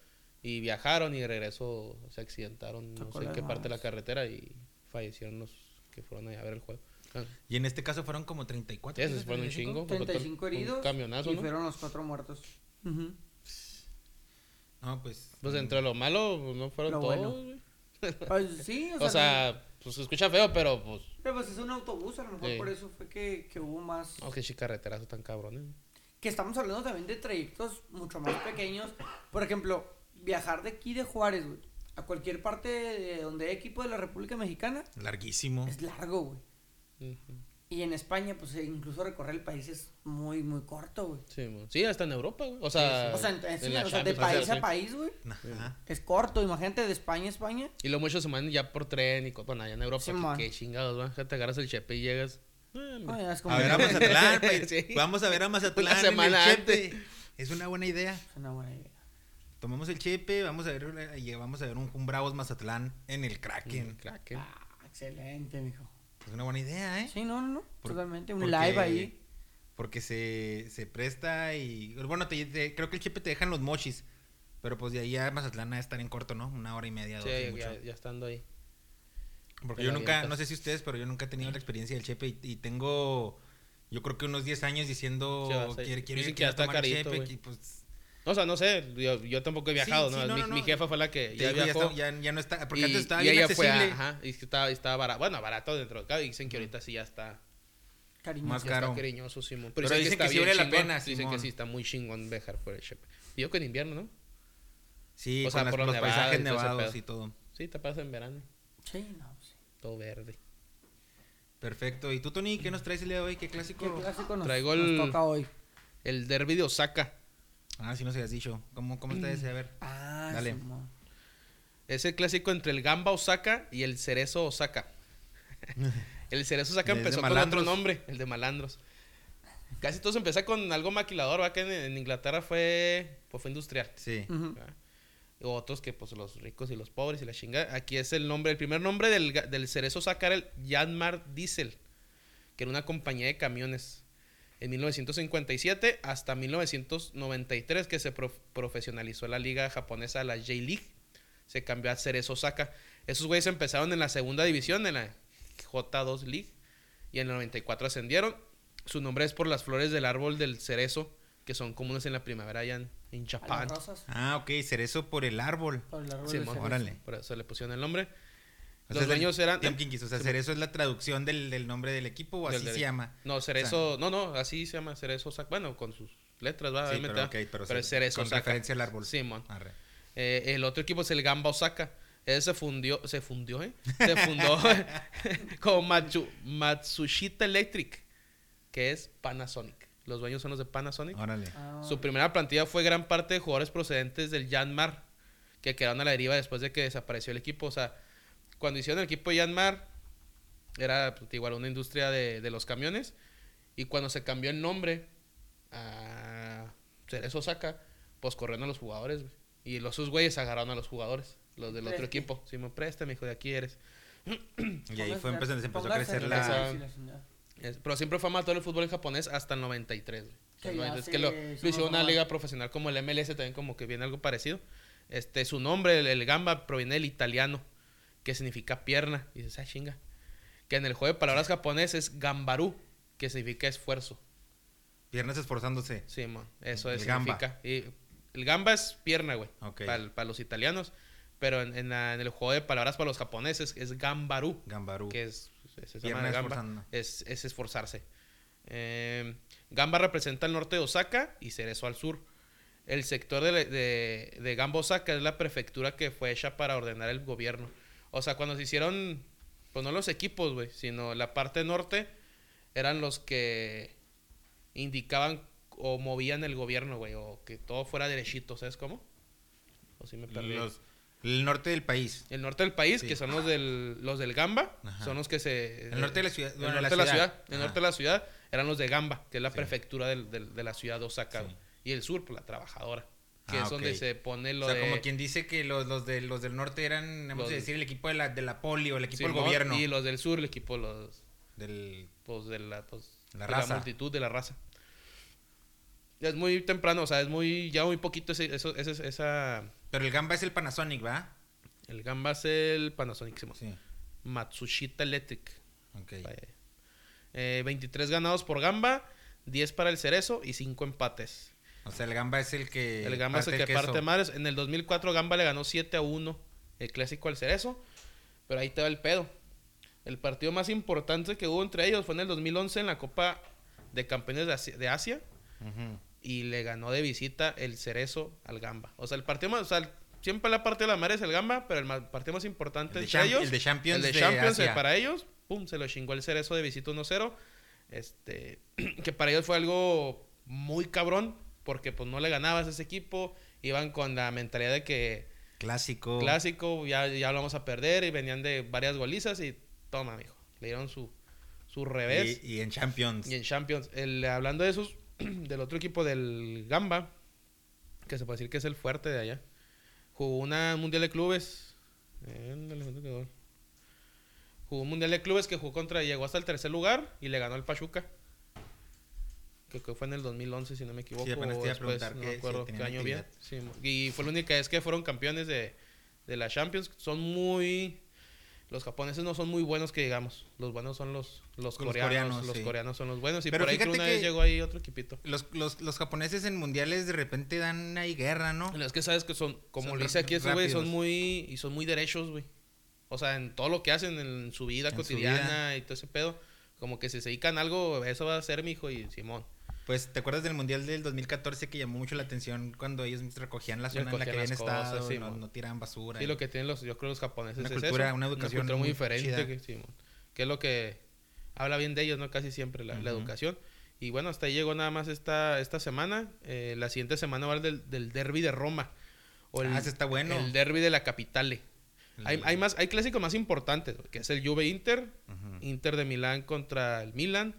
Y viajaron y de regreso se accidentaron, no sé en qué parte de la carretera y fallecieron los que fueron allá a ver el juego. Ah, Y en este caso fueron como 34. esos fueron un 35. chingo. fue 35 un heridos. camionazo, y ¿no? fueron los cuatro muertos. Ujú. No, pues. Pues entre lo malo, pues, no fueron Lo todos, bueno. Pues sí, o sea. O sea, pues se escucha feo, pero pues. pero pues es un autobús, a lo mejor Sí. por eso fue que, que hubo más. No, que chicarreterazo tan cabrones. Que estamos hablando también de trayectos mucho más pequeños. Por ejemplo, viajar de aquí de Juárez, güey, a cualquier parte de donde hay equipo de la República Mexicana Larguísimo. es largo, güey. Ujú. Y en España, pues eh, incluso recorrer el país es muy, muy corto, güey. Sí, hasta en Europa, güey. O sea, O sea, en- en- sí, en la o sea, de país a país, güey. Ajá. Es corto, imagínate de España a España. Y lo muchos se mandan ya por tren y bueno, allá en Europa. Sí, que- qué chingados, ¿va? Te agarras el chepe y llegas. Ah, es como A ver a Mazatlán. Sí. Vamos a ver a Mazatlán. Una en el semana Chepe. Es una buena idea. Es una buena idea. Tomamos el chepe, vamos a ver, eh, vamos a ver un, un Bravos Mazatlán en el Kraken. Kraken. Ah, excelente, mijo. Es una buena idea, ¿eh? Sí, no, no, no. Por- Totalmente. Un porque- live ahí. Porque se, se presta y. Bueno, te- te- creo que el Chepe te dejan los mochis. Pero pues de ahí a Mazatlán a estar en corto, ¿no? Una hora y media, dos. Sí, ya, ya estando ahí. Porque yo nunca, avientas. no sé si ustedes, pero yo nunca he tenido la experiencia del Chepe y, y tengo, yo creo que unos 10 años diciendo, quiero, quiero quiero está tomar el carito, Chepe", y pues, o sea, no sé, yo, yo tampoco he viajado, Sí, ¿no? sí, no, mi, no, no. mi jefa fue la que ya digo, ya, viajó. está- ya, ya no está, porque y, antes estaba y bien ella fue, accesible. ajá, y que estaba, estaba barato, bueno, barato dentro de acá, dicen que ahorita sí ya está, Cariño. Más caro. está cariñoso, Simón. Pero dicen que sí vale la pena, Dicen que Simón. sí está muy chingón viajar por el. Y yo que en invierno, ¿no? Sí, O sea, las- por los los nevados paisajes nevados y todo. Sí, te pasa en verano, Sí, no, sí. todo verde. Perfecto. ¿Y tú, Tony, qué nos traes el día de hoy? ¿Qué clásico? ¿Qué clásico nos, Traigo nos el- toca hoy? El derby de Osaka. Ah, sí nos habías dicho. ¿Cómo, cómo está ese? A ver. Ah, Dale. Es el clásico entre el Gamba Osaka y el Cerezo Osaka. el Cerezo Osaka empezó con otro nombre, el de Malandros. Casi todos empezaron con algo maquilador, ¿va? Que en, en Inglaterra fue, pues fue industrial. Sí. Otros que pues los ricos y los pobres y la chingada. Aquí es el nombre, el primer nombre del, del Cerezo Osaka era el Yanmar Diesel, que era una compañía de camiones. En 1957 hasta 1993 que se prof- profesionalizó la liga japonesa, la J-League, se cambió a Cerezo Osaka. Esos güeyes empezaron en la segunda división, en la J2 League, y en el 94 ascendieron. Su nombre es por las flores del árbol del cerezo, que son comunes en la primavera allá en, Japón. Ah, ok, cerezo por el árbol. por el árbol Sí, de mo- cerezo. Órale. Por eso le pusieron el nombre. O Los sea, dueños eran... Tim Kinkis, o sea, cerezo es la traducción del, del nombre del equipo o Del así del- se llama. No, cerezo... No, no, así se llama cerezo Osaka. Bueno, con sus letras, va, Sí, pero, va. ok, pero, Pero sí, cerezo con Osaka. referencia al árbol. Simón. Eh, el otro equipo es el Gamba Osaka. Ese se fundió, se fundió, ¿eh? Se fundó con Matsu- Matsushita Electric, que es Panasonic. Los dueños son los de Panasonic. Órale. Ah, Su primera plantilla fue gran parte de jugadores procedentes del Yanmar, que quedaron a la deriva después de que desapareció el equipo. O sea, cuando hicieron el equipo de Yanmar, era pues, igual una industria de, de los camiones. Y cuando se cambió el nombre a Cerezo Osaka, pues corrieron a los jugadores, güey. Y los sus güeyes agarraron a los jugadores, los del otro equipo. Si me préstame, hijo, de aquí eres. Y ahí fue empezando, se empezó a crecer la... Pero siempre fue amateur el fútbol en japonés hasta el 93. güey. Que no, es que lo, lo hicieron una liga profesional como el MLS, también como que viene algo parecido. Este, su nombre, el, el gamba, proviene del italiano, que significa pierna. Y dices, ah, chinga. Que en el juego de palabras japonés es gambaru, que significa esfuerzo. Piernas esforzándose. Sí, mo, eso es, gamba. significa. Y el gamba es pierna, güey, Ok. para los italianos. Pero en, en la- en el juego de palabras para los japoneses es gambaru Gambaru. que es, se- llama gamba, es, es esforzarse. Eh, gamba representa el norte de Osaka y Cerezo al sur. El sector de, de, de Gamba Osaka es la prefectura que fue hecha para ordenar el gobierno. O sea, cuando se hicieron, pues no los equipos, güey, sino la parte norte eran los que indicaban o movían el gobierno, güey, o que todo fuera derechito, ¿sabes cómo? O si me perdí. Los- el norte del país. El norte del país, Sí. que son los del, los del Gamba, Ajá. son los que se... El norte de la ciudad- El bueno, norte de la ciudad. ciudad. El norte de la ciudad eran los de Gamba, que es la Sí. prefectura del- del- de la ciudad de Osaka. Sí. Y el sur, pues la trabajadora. Que Ah, es donde se pone lo o sea, de... como quien dice que los, los, de, los del norte eran, vamos a decir, el equipo de la, de la poli o el equipo del gobierno. Y los del sur, el equipo los, Del... pues, de la, pues, La de raza. multitud de la raza. Es muy temprano, o sea, es muy... Ya muy poquito ese, eso, ese- esa... Pero el Gamba es el Panasonic, ¿va? El Gamba es el Panasonic, Simón. Sí. Matsushita Electric. Ok. Eh, 23 ganados por Gamba, 10 para el Cerezo y 5 empates. O sea, el Gamba es el que... el Gamba es el que queso. parte madres. En el 2004 Gamba le ganó 7 a 1 el clásico al Cerezo. Pero ahí te va el pedo. El partido más importante que hubo entre ellos fue en el 2011 en la Copa de Campeones de Asia, de Asia, y le ganó de visita el Cerezo al Gamba. O sea, el partido más... O sea, siempre la parte de la madre es el Gamba, pero el partido más importante El de entre ellos... el de Champions el de de Champions, eh, Asia. para ellos, pum, se lo chingó el Cerezo de visita 1-0. Este, que para ellos fue algo muy cabrón, porque pues no le ganabas a ese equipo, iban con la mentalidad de que Clásico. clásico, ya, ya lo vamos a perder, y venían de varias golizas y toma, mijo, le dieron su, su revés. Y, y en Champions. Y en Champions, el, hablando de esos, del otro equipo del Gamba, que se puede decir que es el fuerte de allá, jugó una mundial de clubes. eh. Jugó un mundial de clubes que jugó contra, llegó hasta el tercer lugar y le ganó al Pachuca. Que, que fue en el 2011, si no me equivoco. Sí, apenas te iba a después, preguntar no que me si acuerdo qué año actividad. Sí, y fue la única vez que fueron campeones de, de la Champions. Son muy... Los japoneses no son muy buenos que digamos. Los buenos son los, los, Los coreanos. coreanos, los sí. coreanos son los buenos. Y Pero por ahí creo fíjate una vez que- llegó ahí otro equipito. Los, los, los japoneses en mundiales de repente dan ahí guerra, ¿no? Es que sabes que son, como le dice aquí estos güey, son muy, y son muy derechos, güey. O sea, en todo lo que hacen en su vida En su cotidiana y todo ese pedo, como que si se dedican a algo, eso va a ser mi hijo y Simón. Pues, ¿te acuerdas del mundial del 2014 que llamó mucho la atención cuando ellos recogían la zona en la que habían estado, sí, no, no tiraban basura? Sí, y- lo que tienen los, yo creo los japoneses Una es cultura, eso, una educación cultura muy muy diferente, que, es lo que habla bien de ellos, ¿no? Casi siempre la, educación. Y bueno, hasta ahí llegó nada más esta, esta semana. Eh, la siguiente semana va a del, del derby de Roma. O el, Ah, ese está bueno. El derby de la capitale. El- Hay, hay más, hay clásicos más importantes, que es el Juve Inter. Inter de Milán contra el Milan,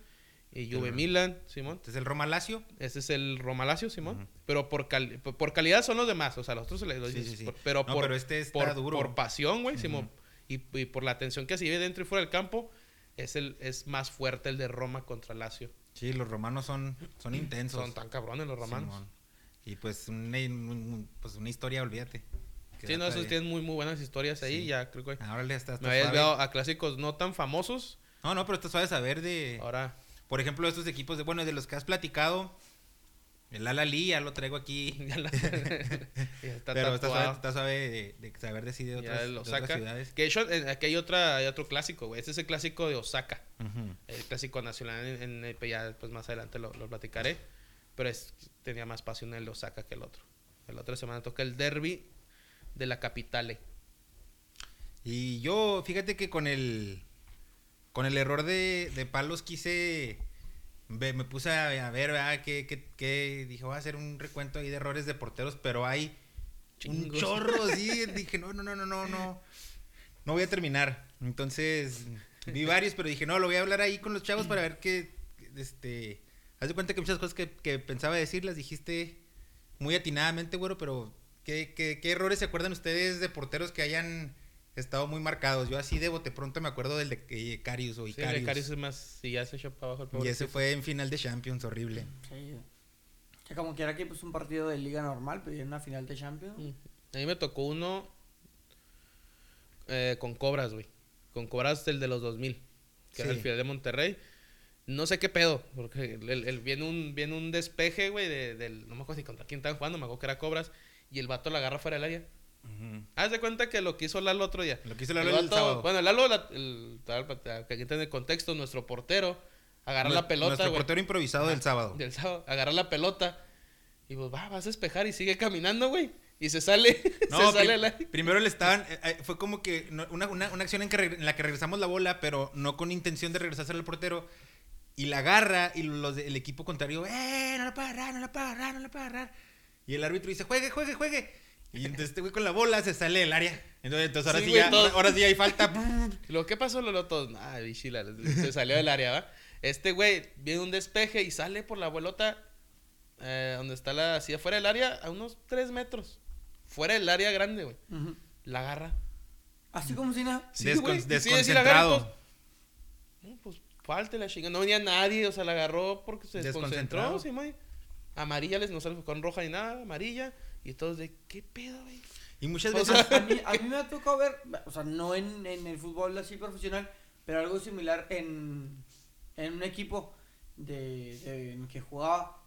y Juve Milan, Simón. Este es el Roma Lazio. Ese es el Roma Lazio, Simón. Pero por, cal- por, calidad son los demás, o sea, los otros se les Sí, sí, sí. por- Pero No, por, pero este está por, duro. por pasión, güey. Simón. Y, y por la atención que se vive dentro y fuera del campo, es el es más fuerte el de Roma contra Lazio. Sí, los romanos son, son intensos. Son tan cabrones los romanos. Simón. Y pues una, un- pues una historia, olvídate. Sí, no, esos tienen muy, muy buenas historias ahí. Ya creo que Ah, órale, está, está me había suave. desviado a clásicos no tan famosos. No, no, pero está suave saber de... Ahora, Por ejemplo, estos equipos, de bueno, de los que has platicado, el Alali ya lo traigo aquí. ya está pero está suave, está suave de, de saber de sí de otras, de ciudades. Que hecho, eh, aquí hay, otra, hay otro clásico, güey. Este es el clásico de Osaka. El clásico nacional, en, el- ya después más adelante lo, lo platicaré. Pero es, tenía más pasión el de Osaka que el otro. La otra semana toca el derby de la capitale. Y yo, fíjate que con el con el error de, de palos quise me puse a, a ver, ¿verdad? Que, que, que dije, voy a hacer un recuento ahí de errores de porteros, pero hay un chorro, sí. dije, no, no, no, no, no, no. No voy a terminar. Entonces, vi varios, pero dije, no, lo voy a hablar ahí con los chavos para ver qué, este... Haz de cuenta que muchas cosas que, que pensaba decir las dijiste muy atinadamente, güero, pero ¿qué, qué, qué errores se acuerdan ustedes de porteros que hayan estado muy marcados? Yo así de bote pronto me acuerdo del de eh, Carius o Sí, Icarius. el Carius es más, si ya se echó para abajo el y ese fue en final de Champions, horrible. Sí. Que como quiera que pues un partido de liga normal, pero en una final de Champions. A mí me tocó uno eh, con Cobras, güey. Con Cobras el de los 2000, que era Sí. el final de Monterrey. No sé qué pedo, porque el, el- viene, un, viene un despeje, güey, de, del... No me acuerdo si contra quién estaban jugando, me acuerdo que era Cobras. Y el vato la agarra fuera del área. Haz de cuenta que lo que hizo Lalo otro día. Lo que hizo la El el sábado. Bueno, Lalo, la- el, para que el contexto, nuestro portero, agarra la pelota, Nuestro güey. portero improvisado del sábado. Del sábado. Agarra la pelota. Y pues va, vas a despejar y sigue caminando, güey. Y se sale. No, se sale aire. primero le estaban. eh, eh, fue como que una, una- una acción en, que en la que regresamos la bola, pero no con intención de regresarse al portero. Y la agarra y los de- el equipo contrario, ¡eh! No la puede agarrar, no la puede agarrar, no la puede agarrar. Y el árbitro dice, juegue, juegue, juegue. Y entonces este güey con la bola se sale del área. Entonces, entonces ahora Sí, sí, güey, ya, todos- ahora, sí hay falta. Luego, ¿qué pasó, Lolo? Todos, ah, bichila, se salió del área, ¿va? Este güey viene un despeje y sale por la bolota eh, donde está la, así afuera del área, a unos 3 metros. Fuera del área grande, güey. La agarra. Así como si nada. Sí, Descon- güey. Sí, sí, la agarra, desconcentrado. pues, No, pues falte la chinga. No venía nadie, o sea, la agarró porque se Desconcentrado. desconcentró. Sí. Amarilla, les no sale con roja ni nada, amarilla. Y todos de, ¿qué pedo, güey? Y muchas O veces. sea, A mí, a mí me ha tocado ver, o sea, no en, en el fútbol así profesional, pero algo similar en, en un equipo de, de- en que jugaba.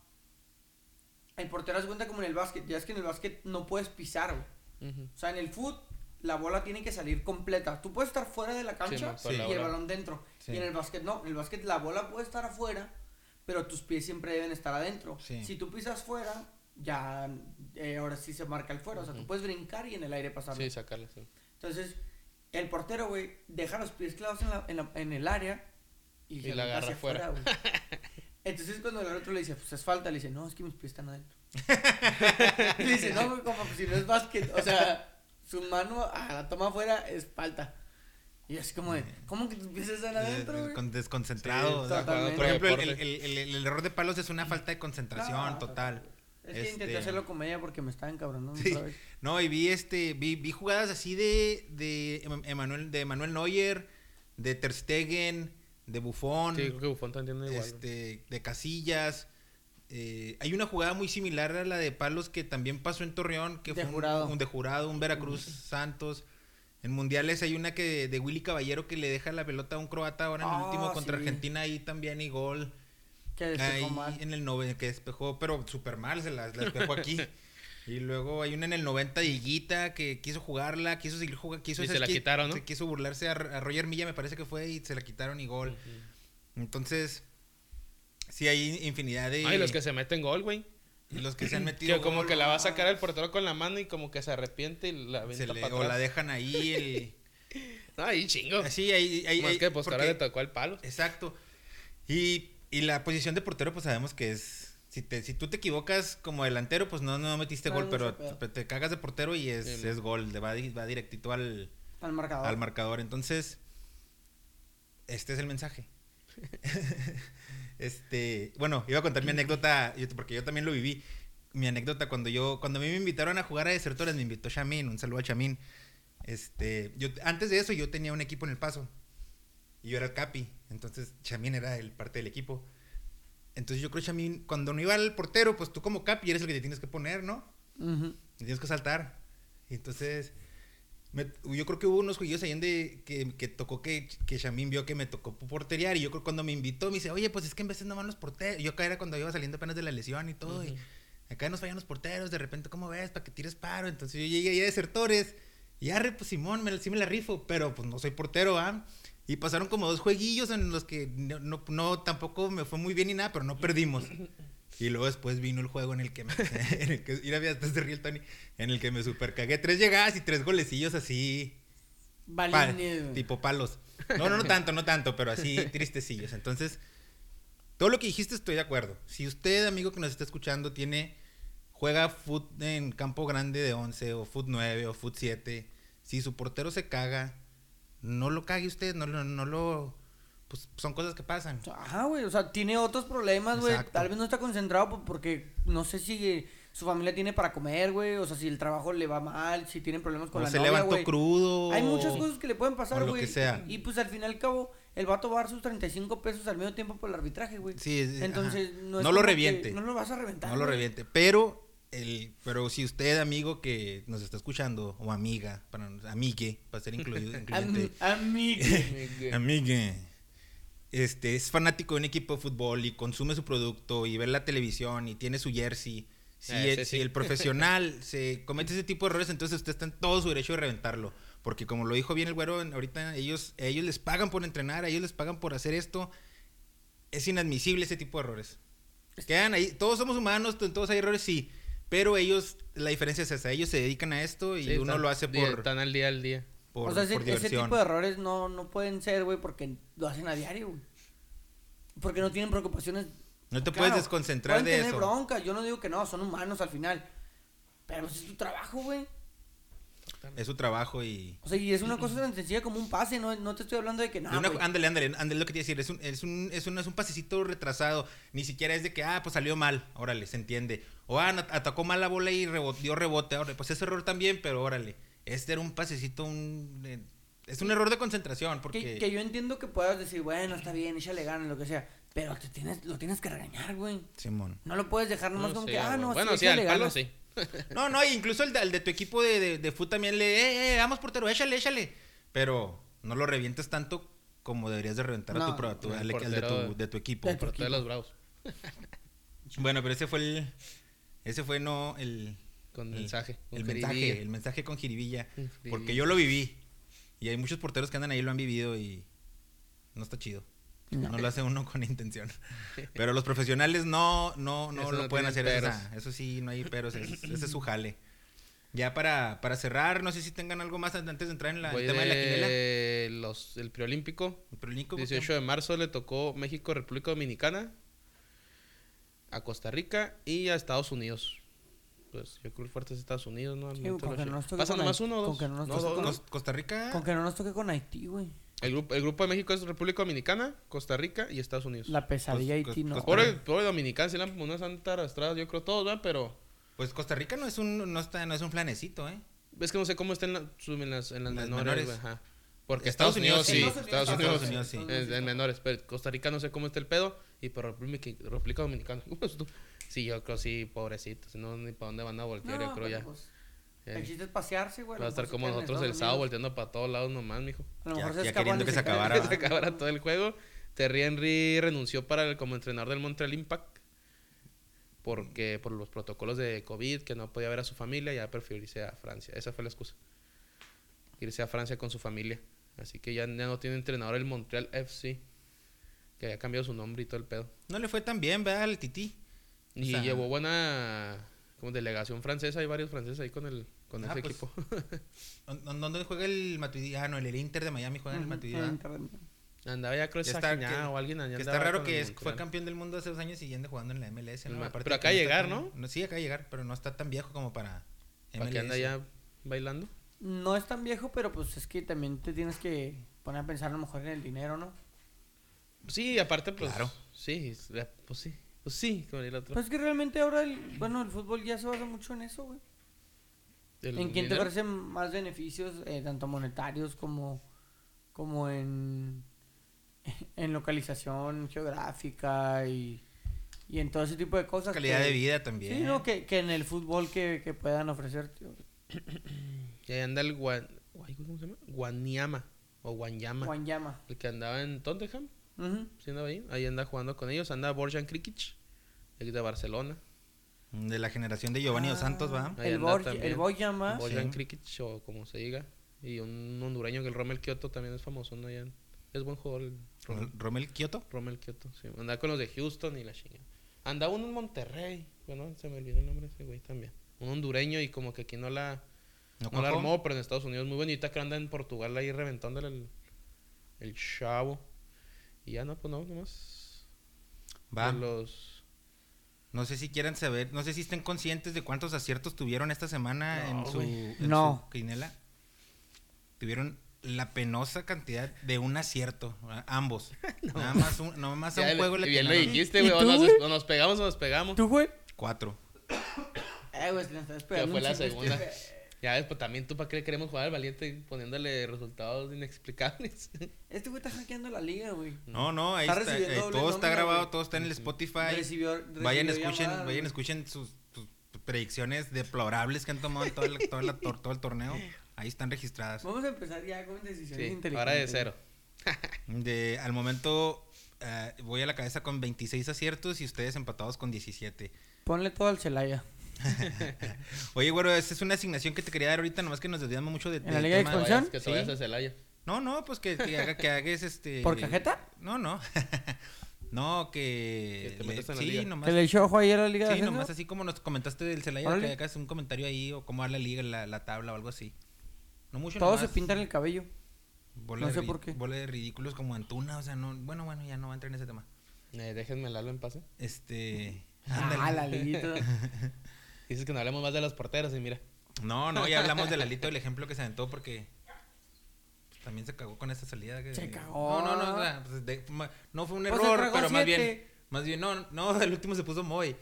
El portero se cuenta como en el básquet, ya es que en el básquet no puedes pisar, güey. Ujú. O sea, en el fútbol la bola tiene que salir completa. Tú puedes estar fuera de la cancha Sí, y la el bola. balón dentro. Sí. Y en el básquet no, en el básquet la bola puede estar afuera, pero tus pies siempre deben estar adentro. Sí. Si tú pisas fuera, ya eh, ahora sí se marca el fuera. O sea, tú puedes brincar y en el aire pasarlo. Sí, sacarla, sí. Entonces, el portero, güey, deja los pies clavados en, la- en, la- en el área y, Y se la agarra hacia afuera. güey. Entonces, cuando el otro le dice, pues es falta, le dice, no, es que mis pies están adentro. y le dice, no, güey, como si no es básquet. O sea, su mano a la toma afuera es falta. Y así como de, ¿cómo que tus pies están adentro, güey? desconcentrado. Sí, o sea, totalmente. por ejemplo, el, el- el- el- el error de palos es una falta de concentración total. Es que intenté Este- hacerlo comedia porque me estaba encabronando Sí. otra vez. No, y vi este, vi, vi jugadas así de, de Em- Emanuel, de Manuel Neuer, de Ter Stegen, de Buffon, Sí, creo que Buffon también tiene igual. este, de Casillas, eh, hay una jugada muy similar a la de Palos que también pasó en Torreón, que De fue un- Jurado. Un, de jurado, un Veracruz Santos. En mundiales hay una que de Willy Caballero que le deja la pelota a un croata ahora en el Ah, último contra sí. Argentina ahí también y gol. Que despejó Ahí mal. en el 90 que despejó, pero súper mal, se la, la despejó aquí. y luego hay una en el 90 de Higuita que quiso jugarla, quiso seguir jugando, quiso Y se la que- quitaron, ¿no? se quiso burlarse a, a Roger Milla, me parece que fue, y se la quitaron y gol. Entonces, sí hay infinidad de... Ay, los que se meten gol, güey. y los que se han metido... Que como gol, que la va a sacar el portero con la mano y como que se arrepiente y la se avienta le- para o la dejan ahí. el- Ay, chingo. Así, ahí... ahí, Más ahí- que pues porque- ahora le tocó al palo. Exacto. Y, y la posición de portero, pues sabemos que es. Si, te, si tú te equivocas como delantero, pues no, no metiste No, gol, no pero te, te cagas de portero y es, Sí, es gol. le Va, va directito al, Al marcador. al marcador. Entonces, este es el mensaje. este, bueno, iba a contar mi anécdota, yo- porque yo también lo viví. Mi anécdota cuando yo, cuando a mí me invitaron a jugar a desertores, me invitó Chamín, un saludo a Chamín. Este, yo, antes de eso yo tenía un equipo en el paso. Y yo era el capi. Entonces Chamín era el parte del equipo. Entonces yo creo que Chamín, cuando no iba al portero, pues tú como capi eres el que te tienes que poner, ¿no? Y tienes que saltar. Y entonces, me- yo creo que hubo unos juegos ahí donde que, que tocó que, que Shamin vio que me tocó porterear. Y yo creo que cuando me invitó, me dice, oye, pues es que en vez de nomás los porteros. Yo acá era cuando iba saliendo apenas de la lesión y todo. Y acá nos fallan los porteros. De repente, ¿cómo ves? Para que tires paro. Entonces yo llegué ahí a desertores. Y arre, pues Simón, me, sí me la rifo. Pero pues no soy portero, ¿ah? Y pasaron como dos jueguillos en los que no, no, no, tampoco me fue muy bien ni nada, pero no perdimos. Y luego después vino el juego en el que me. En el que, mira, mira, hasta se ríe el Tony. En el que me super cagué. Tres llegadas y tres golecillos así. pa- Balines, güey. tipo palos. No, no, no tanto, no tanto, pero así tristecillos. Entonces, todo lo que dijiste estoy de acuerdo. Si usted, amigo que nos está escuchando, tiene. Juega foot en campo grande de 11 o foot 9 o foot 7. Si su portero se caga, no lo cague usted, no, lo- no lo. Pues son cosas que pasan. Ajá, güey. O sea, tiene otros problemas, güey. Tal vez no está concentrado po- porque no sé si su familia tiene para comer, güey. O sea, si el trabajo le va mal, si tienen problemas con O la se novia, levantó crudo. Hay muchas cosas que le pueden pasar, güey. Y pues al fin y al cabo, el vato va a dar sus 35 pesos al mismo tiempo por el arbitraje, güey. Sí, es- Entonces, ajá. no es No lo reviente. No lo vas a reventar. No lo reviente. Pero, el, pero si usted, amigo que nos está escuchando, o amiga, para amigue, para ser incluido, incluyente. Am- amigo. amigue. Este, es fanático de un equipo de fútbol y consume su producto y ve la televisión y tiene su jersey. Si, Eh, el, sí, si sí. el profesional se comete ese tipo de errores, entonces usted está en todo su derecho de reventarlo. Porque como lo dijo bien el güero, ahorita ellos, ellos les pagan por entrenar, a ellos les pagan por hacer esto. Es inadmisible ese tipo de errores. Quedan ahí, todos somos humanos, to- todos hay errores, sí. Pero ellos, la diferencia es esa, ellos se dedican a esto y Sí, uno lo hace por, Están al día al día. por, o sea, ese, por ese tipo de errores no, no pueden ser, güey, porque lo hacen a diario, güey. Porque no tienen preocupaciones. No te Claro, puedes desconcentrar pueden de tener eso. bronca, yo no digo que no, son humanos al final. Pero pues es tu trabajo, güey. Es su trabajo y... O sea, y es una cosa tan sencilla como un pase, no, no te estoy hablando de que nada. una- ándale, ándale, ándale, lo que te iba a decir, es un, es un, es un, es un pasecito retrasado, ni siquiera es de que, ah, pues salió mal, órale, se entiende. O, ah, atacó mal la bola y rebot- dio rebote, órale, pues es error también, pero órale. Este era un pasecito, un, eh, es un error de concentración, porque... Que, que yo entiendo que puedas decir, bueno, está bien, échale ganas, lo que sea. Pero te tienes, lo tienes que regañar, güey. Simón. No lo puedes dejar nomás No como sé, que, ah, no, bueno, sí, sí, al palo sí. No, no, incluso el de, el de tu equipo de, de, de fútbol también le, eh, eh, vamos portero, échale, échale. Pero no lo revientes tanto como deberías de reventar a tu, pro- a tu- el al- al de, portero tu, de tu equipo. de los bravos. Bueno, pero ese fue el, ese fue no el, Con el- mensaje. con el jiribilla. mensaje, el mensaje con jiribilla, jiribilla. porque yo lo viví y hay muchos porteros que andan ahí y lo han vivido y no está chido. No, No. lo hace uno con intención. Pero los profesionales no, no, no Eso lo no pueden hacer. Eso, eso sí, no hay peros. es- ese es su jale. Ya para, para cerrar, no sé si tengan algo más antes de entrar en la, el tema de la quinela. los, el preolímpico. El preolímpico, 18 de marzo le tocó México, República Dominicana, a Costa Rica y a Estados Unidos. Pues yo creo que fuerte es Estados Unidos, ¿no? Sí, con lo que sé. no nos toque ¿Pasa con nomás uno o con dos? que no nos No, toque con- Costa Rica. Con que no nos toque con Haití, güey. El grupo, el grupo de México es República Dominicana, Costa Rica y Estados Unidos. La pesadilla Cos- Haití, no. cos- Pobre, pobre Dominicana, si la han arrastradas, yo creo todos, ¿verdad? Pero Pues Costa Rica no es un, no está, no es un flanecito, ¿eh? es que no sé cómo está en, la- en las, en las Las menores, menores. ajá. Porque Estados Estados, Unidos, sí, Unidos, sí. Estados Estados Unidos, Unidos, sí. En, en menores, pero Costa Rica no sé cómo está el pedo y por República, República Dominicana. Sí, yo creo sí, pobrecitos. No, ni para dónde van a voltear, No, yo creo ya. pues, Ya. El chiste es pasearse, güey. Va a estar como nosotros el sábado volteando para todos lados nomás, mijo. A lo Ya- mejor se ya queriendo que se acabara. se acabara todo el juego. Terry Henry renunció para el, como entrenador del Montreal Impact porque por los protocolos de COVID que no podía ver a su familia ya prefirió irse a Francia. Esa fue la excusa. Irse a Francia con su familia. Así que ya, ya no tiene entrenador el Montreal FC. Que había cambiado su nombre y todo el pedo. No le fue tan bien, ¿verdad? Al Tití. Y sea- llevó buena como delegación francesa. Hay varios franceses ahí con el con Ah, ese pues, equipo. ¿Dó- ¿Dónde juega el Matuidi? Ah, no, el Inter de Miami juega en el Matuidi. Andaba ya creo que Que está- que- o alguien allá Que está raro que es- fue campeón del mundo hace dos años y anda jugando en la MLS. ¿no? Aparte pero que de no llegar, tan- ¿no? Sí, de llegar, pero no está tan viejo como para ¿Para qué anda MLS. ya bailando? No es tan viejo, pero pues es que también te tienes que poner a pensar a lo mejor en el dinero, ¿no? Sí, aparte, pues. Claro. Sí, la- pues sí. Pues sí, diría el otro. Pues es que realmente ahora, el, bueno, el fútbol ya se basa mucho en eso, güey. En quién te ofrece más beneficios, eh, tanto monetarios como, como en, en localización geográfica y, y en todo ese tipo de cosas. Calidad que- de vida también. Sí, no, que, que en el fútbol que, que puedan ofrecer. tío. Y ahí anda el Guan... ¿Cómo se llama? Guanyama. O Guanyama. Wanyama. El que andaba en Tottenham. ¿Sí andaba ahí? Ahí anda jugando con ellos. Anda Borjan Krikic. El de Barcelona. De la generación de Giovanni Dos Santos, ¿va? El, anda el Boyama. Borjan Sí. Krikic o como se diga. Y un hondureño que el Romel Kioto también es famoso. ¿no? Ya- Es buen jugador el Romel, Romel Kioto. Romel Kioto. Sí. Andaba con los de Houston y la chingada. Andaba uno en Monterrey. Bueno, se me olvidó el nombre de ese güey también. Un hondureño y como que aquí no la... No, No la armó, pero en Estados Unidos muy bonita que anda en Portugal ahí reventándole el, el chavo. Y ya no, pues no, nomás. Va. los... No sé si quieran saber, no sé si estén conscientes de cuántos aciertos tuvieron esta semana No, en su, en No. su quinela. Tuvieron la penosa cantidad de un acierto, ¿verdad? ambos. Nada más un, nada más a Ya un le- juego le bien lo dijiste, ¿Y güey. O nos, güey? o nos pegamos o nos pegamos. ¿Tú, güey? Cuatro. Eh, güey, fue la segunda. este- Ya ves, pues también tú para qué le queremos jugar al valiente poniéndole resultados inexplicables. Este güey está hackeando la liga, güey. No, no, ahí Está eh, todo está grabado, güey. todo está en el Spotify. Recibió, recibió vayan, escuchen, vayan, escuchen sus, sus predicciones deplorables que han tomado en todo el, todo el- todo el torneo. Ahí están registradas. Vamos a empezar ya con decisiones Sí, inteligentes. ahora de cero. De, al momento eh, voy a la cabeza con 26 aciertos y ustedes empatados con 17. Ponle todo al Celaya. Oye, güero, esa es una asignación que te quería dar ahorita, nomás que nos desviamos mucho de, ¿En la Liga de ¿Expansión? Que te vayas a Celaya. No, no, pues que, que, haga, que hagas este... ¿Por cajeta? No, no. no, que... Que te le- metas en la sí, liga. nomás. ¿Que le echó ojo ahí a la Liga de Sí, nomás así como nos comentaste del Celaya, Órale. que hagas un comentario ahí o cómo va la liga, la, la tabla o algo así. No mucho Todos se nomás. pintan el cabello. Bola no sé por qué. Bola de ridículos como Antuna, o sea, no... Bueno, bueno, ya no va a entrar en ese tema. Eh, déjenme Lalo en paz. ¿eh? Este... Ah, la liguita. Dices que no hablemos más de los porteros y mira. No, no, ya hablamos de Lalito, el ejemplo que se aventó porque pues, también se cagó con esta salida. Que, Se cagó. No, no, no, o sea, pues, de- ma- no fue un Pues error, pero más bien, más bien, no, no, el último se puso Moy.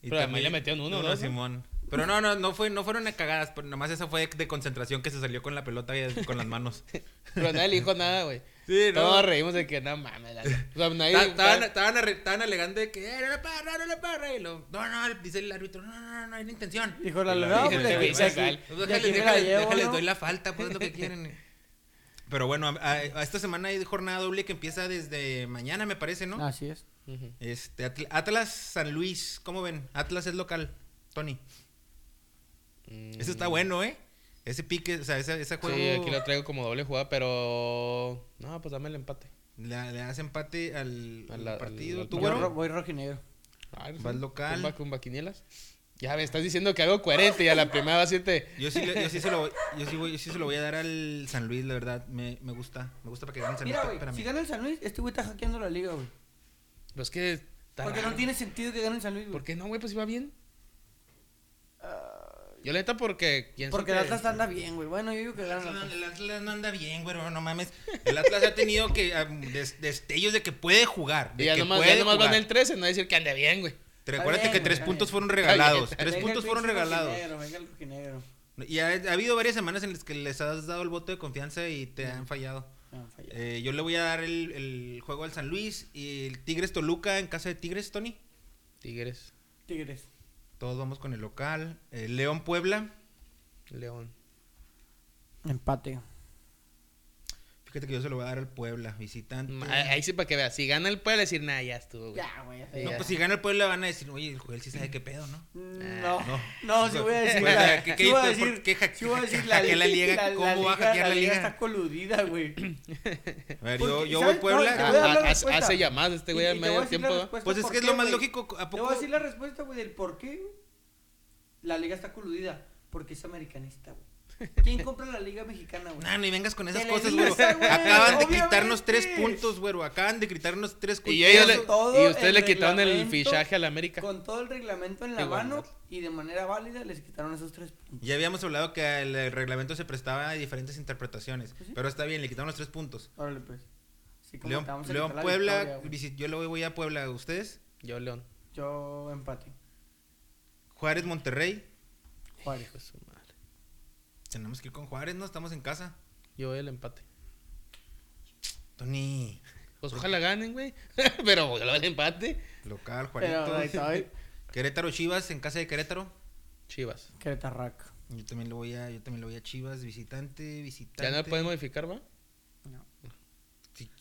Y Pero a mí le metieron uno, ¿no? Simón. Pero no, no, no fue, no fueron cagadas, pero nomás esa fue de concentración que se salió con la pelota y con las manos. Pero nadie le dijo nada, güey. Sí, Todos reímos de que no mames. Lalo. O sea, nadie. Ta- Estaban, estaban, estaban alegando de que, no le parra, no le parra. Y lo, no, no, dice el árbitro, no, no, no, no hay una intención. Dijo la dije, pues, "Este de güey aquí- se de sal- aquí- pues, Déjales, la doy la falta, pues es lo que quieren. Pero bueno, a, a esta semana hay jornada doble que empieza desde mañana, me parece, ¿no? Así es. Este, Atl- Atlas San Luis, ¿cómo ven? Atlas es local, Tony. Mm. Ese está bueno, ¿eh? Ese pique, o sea, ese, ese juego Sí, aquí lo traigo como doble jugada, pero. No, pues dame el empate. le, le hace empate al, al la- al- partido. al ¿Tú, Voy, güero? ro- voy rojinegro. Ay, Vas local. Tumba con vaquinielas. Ya me estás diciendo que hago coherente y a la primera va siete. Yo sí, yo sí se lo, yo sí, voy- yo sí se lo voy a dar al San Luis, la verdad. Me, me gusta. Me gusta para que gane San Luis. Mira, si gana el San Luis, este güey está hackeando la liga, güey. Pero es que. Porque raro. no tiene sentido que gane el San Luis, güey. ¿Por qué no, güey? Pues iba bien. Yo la neta porque. pienso Porque el Atlas anda bien, güey. Bueno, yo digo que El gana el el Atlas no anda bien, güero, no mames. El Atlas ha tenido que des- destellos de que puede jugar. De Y ya que nomás, puede ya nomás van el 13, no decir que ande bien, güey. Te Recuérdate que güey, tres puntos fueron regalados. Tres puntos fueron regalados. Venga el. Y ha, ha habido varias semanas en las que les has dado el voto de confianza y te han fallado. Falló. Eh, yo le voy a dar el, el juego al San Luis y el Tigres Toluca en casa de Tigres, Tony. Tigres. Tigres. Todos vamos con el local. Eh, León Puebla. León. Empate. Fíjate que yo se lo voy a dar al Puebla, visitante. Mm, Ahí ahí sí para que veas. Si gana el pueblo decir, nah, ya estuvo, güey. Ya, güey. ya. No, ya. pues si gana el Puebla van a decir, oye, el Joel sí sabe qué pedo, ¿no? No, No. no, sí voy a decir. Pues, la- ¿qué- sí qué- voy a decir, qué sí voy a decir la, la liga? la- ¿Cómo la va a hackear la liga? está coludida, güey. A ver, yo, yo voy. Puebla. Ah, ah, hace- llamadas este güey Y- a y te medio tiempo, Pues es que es lo más lógico. ¿A Te voy a decir la respuesta, güey, del por qué la liga está coludida. Porque es americanista, güey. ¿Quién compra la liga mexicana, güey? Nah, ni vengas con esas Televisa, cosas, güero. güey, Acaban de obviamente. quitarnos tres puntos, güero. Acaban de quitarnos tres puntos. Y, ellos le- todo y ustedes el le quitaron el reglamento fichaje a la América. Con todo el reglamento en la mano y de manera válida les quitaron esos tres puntos. Ya habíamos hablado que el, reglamento se prestaba a diferentes interpretaciones. Pues sí. Pero está bien, le quitaron los tres puntos. Órale, pues. Sí, como León, te vamos a León quitar la Puebla. victoria, güey. visit- yo le voy a Puebla. ¿Ustedes? Yo, León. Yo empate. Juárez, Monterrey. Juárez. Hijo de su madre. Tenemos que ir con Juárez, ¿no? Estamos en casa. Yo voy el empate. Tony, Pues ojalá ganen, güey. Pero voy al empate. local, ¿eh? Querétaro, Chivas, en casa de Querétaro. Chivas. Querétarrac. Yo también lo voy a, yo también lo voy a Chivas, visitante, visitante. Ya no lo pueden modificar, ¿va?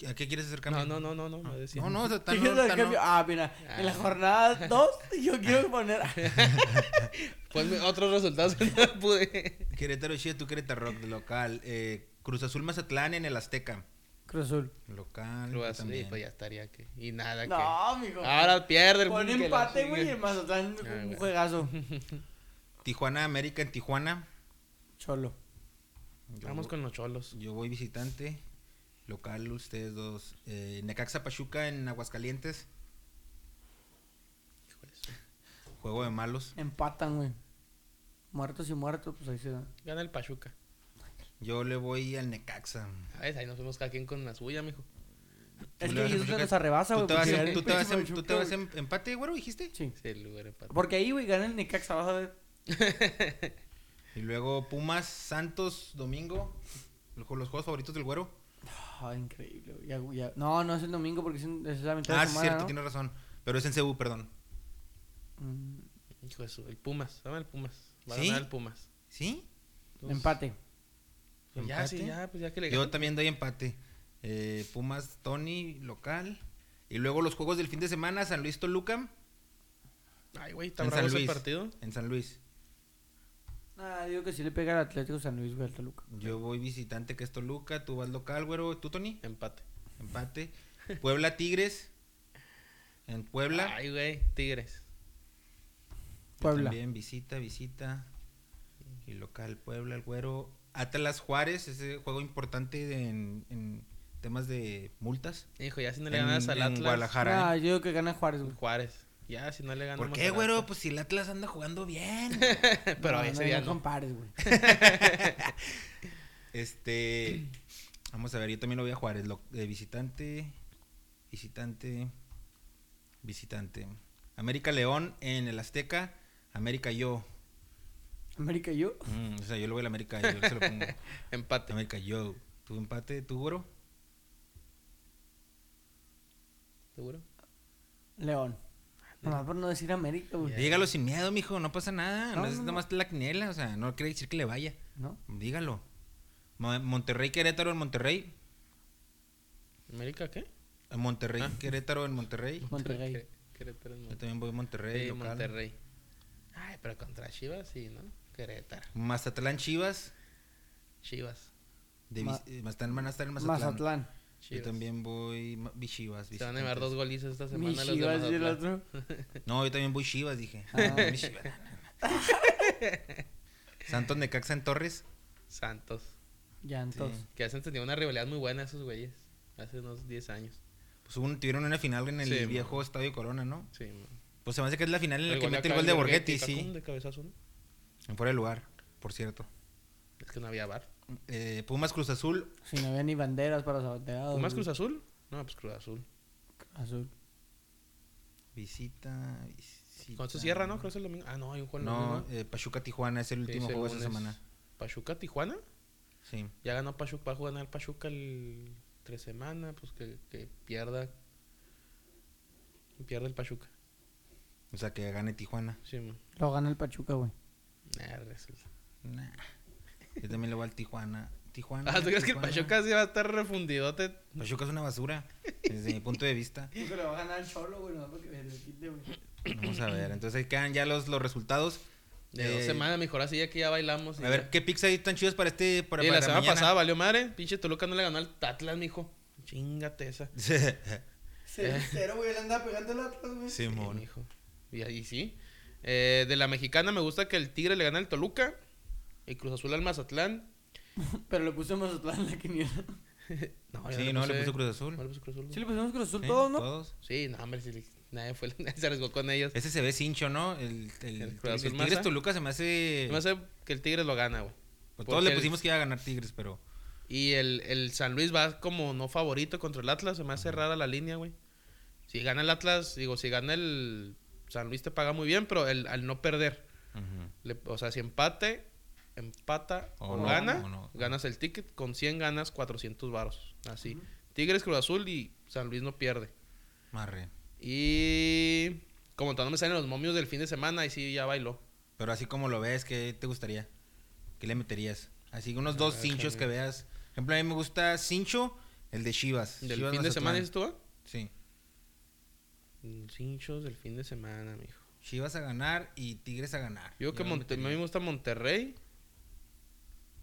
¿A qué quieres hacer cambio? No, no, no, no, no. me decía. No, no, o sea, ¿Qué tan-? Ah, mira, en la Ah. jornada 2 yo quiero poner... Ponme otros resultados que no pude. Querétaro, Chivas, tú Querétaro Rock, de local. Eh, Cruz Azul, Mazatlán en el Azteca. Cruz Azul. Local. Cruz Azul, también. y pues ya estaría que. Y nada que. No, mijo. Ahora pierde el Pon empate, güey, el Mazatlán Ah, un juegazo. Tijuana, América en Tijuana. Cholo. Yo Vamos voy- con los cholos. Yo voy visitante. Local, ustedes dos. Eh, Necaxa Pachuca en Aguascalientes. Juego de malos. Empatan, güey. Muertos y muertos, pues ahí se da. Gana el Pachuca. Yo le voy al Necaxa. ¿Sabes? Ahí nos fuimos cada quien con la suya, mijo. Es que ellos nos arrebasa, ¿Tú güey. te vas, porque en, el tú te vas, en, tú te vas güey. en empate, güero, dijiste? Sí. Sí, el lugar empate. Porque ahí, güey, gana el Necaxa, vas a ver. Y luego Pumas, Santos, Domingo. Los los juegos favoritos del güero. Ah, increíble, güey. Ya- ya- No, no es el domingo porque es, en- es la mitad Ah, de sí, semana, cierto, ¿no? tienes razón. Pero es en CU, perdón. Mm, Hijo de su. El Pumas. Dame el Pumas. Va a ¿Sí? ganar el Pumas. ¿Sí? Empate. pues ya, sí, ¿Empate? ya, pues ya que le Yo también doy empate. Eh, Pumas, Tony, local. Y luego los juegos del fin de semana, San Luis, Toluca. Ay, güey, está En bravo ese partido. En San Luis. Ah, digo que sí le pega al Atlético San Luis, güey, al Toluca. Yo voy visitante, que es Toluca. Tú vas local, güero. ¿Tú, Tony? Empate. Empate. Puebla, Tigres. En Puebla. Ay, güey, Tigres. Yo Puebla. También visita, visita. Y local, Puebla, el güero. Atlas Juárez, ese juego importante de- en, en temas de multas. Hijo, ya si no le En- ganas al en Atlas. Guadalajara. Ah, yo digo que gana Juárez, güey. Juárez. Ya, si no le ganamos ¿Por qué, güero? Pues si el Atlas anda jugando bien. Pero no, ese no, día no compares, güey. Este. Vamos a ver, yo también lo voy a Juárez. Lo, visitante. Visitante. Visitante. América León en el Azteca. América yo. América yo. Mm, o sea, yo lo voy al América yo. Se lo pongo. Empate. América yo. ¿Tu empate? ¿Tu güero? ¿Seguro? León. Nomás por no decir América, güey. Dígalo sin miedo, mijo. No pasa nada. No, No, es no, no. nomás la quiniela. O sea, no quiere decir que le vaya. ¿No? Dígalo. Mo- Monterrey, Querétaro en Monterrey. ¿América qué? Monterrey, Ah. Querétaro en Monterrey. Monterrey. Querétaro en Yo Monterrey. también voy a Monterrey. Sí, local. Monterrey. Ay, pero contra Chivas sí, ¿no? Querétaro. Mazatlán, Chivas. Chivas. De Ma- eh, Mazatlán, van a estar en Mazatlán. Mazatlán. Yo también voy ma- vi Chivas. Se van a llevar dos golizos esta Mi semana los de y el otro. No, yo también voy Chivas, dije. Ah. Chivas. Santos Necaxa en Torres. Santos. Llantos. Sí. Que hacen tenido una rivalidad muy buena esos güeyes. Hace unos 10 años. Pues hubo un- tuvieron una final en el Sí, viejo Estadio Corona, ¿no? Sí, man. Pues se me hace que es la final en la que mete el gol de Borghetti, sí. de cabezazo, ¿no? En fuera de lugar, por cierto. Es que no había bar. Eh, Pumas Cruz Azul. Si no había ni banderas para saboteados. ¿Más güey. Cruz Azul? No, pues Cruz Azul. Azul. Visita, visita. Con cierra, ¿no? Creo que es el domingo. Ah, no, hay un juego No, domingo. eh, Pachuca Tijuana es el último juego de esta semana. Pachuca, Tijuana. Sí. Ya ganó Pachuca. Va a ganar Pachuca el tres semanas. Pues que, que pierda. Pierde el Pachuca. O sea, que gane Tijuana. Sí, man. Lo gana el Pachuca, güey. Nah, resulta. Nah. Yo también le voy al Tijuana. Tijuana. Ah, ¿tú crees que el. Pachuca sí va a estar refundidote? Pachuca es una basura, desde mi punto de vista. Lo va a ganar el Cholo, güey, no porque le quite, güey. Vamos a ver, entonces ahí quedan ya los, los resultados. De dos Eh, semanas, mejor así ya que ya bailamos. A ver, ya. ¿qué picks ahí están chidos para este para, y para la semana mañana? pasada valió madre. Pinche Toluca no le ganó al Atlas, mijo. Chingate esa. Cero, cero, güey, le anda pegando el Atlas, güey. Sí, Simón. mijo. Y ahí sí. Eh, de la mexicana me gusta que el Tigre le gane al Toluca. Y Cruz Azul al Mazatlán. Pero le puse Mazatlán en la quiniela. No, Sí, no, le puso Cruz Azul. No le puse Cruz Azul. Sí, le pusimos Cruz Azul Sí, todos, ¿no? Todos. Sí, no, hombre, sí, nadie, fue, nadie se arriesgó con ellos. Ese se ve cincho, ¿no? El, el, El el, Cruz Azul Tigres Maza. Toluca se me hace... No sé que el Tigre lo gana, güey. pues todos le el- pusimos que iba a ganar Tigres, pero... Y el, el San Luis va como no favorito contra el Atlas. Se me hace rara la línea, güey. Si gana el Atlas, digo, si gana el San Luis te paga muy bien, pero el, al no perder. le- o sea, si empate, empata O o, no, gana, o no. ganas el ticket. Con 100 ganas 400 varos. Así. Tigres, Cruz Azul y San Luis no pierde. Marre. Y como todavía no me salen los momios del fin de semana, y sí ya bailó. Pero así como lo ves, ¿qué te gustaría? ¿Qué le meterías? Así unos dos Ah, cinchos déjame. que veas. Por ejemplo, a mí me gusta cincho, el de Chivas. Del Chivas fin de semana, dices tú, ah? Sí. Mm, Cinchos del fin de semana, mijo. Chivas a ganar y Tigres a ganar. Yo que Monte- a mí metería. me gusta Monterrey.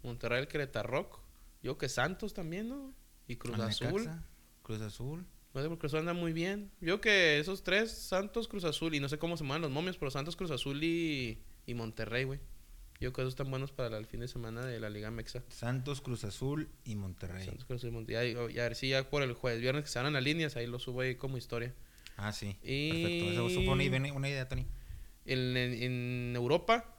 Monterrey, el Querétaro. Yo que Santos también, ¿no? Y Cruz Azul. Cruz Azul. No sé Cruz Azul anda muy bien. Yo que esos tres, Santos, Cruz Azul, y no sé cómo se mueven los momios, pero Santos, Cruz Azul y, y Monterrey, güey. Yo que esos están buenos para el fin de semana de la Liga Mexa. Santos, Cruz Azul y Monterrey. Santos, Cruz Azul y Monterrey. Y a ver si ya por el jueves, viernes que se van las líneas, ahí lo subo ahí como historia. Ah, sí. Y- Perfecto. Eso, fue una, idea- una idea, Tony. En, en- en Europa,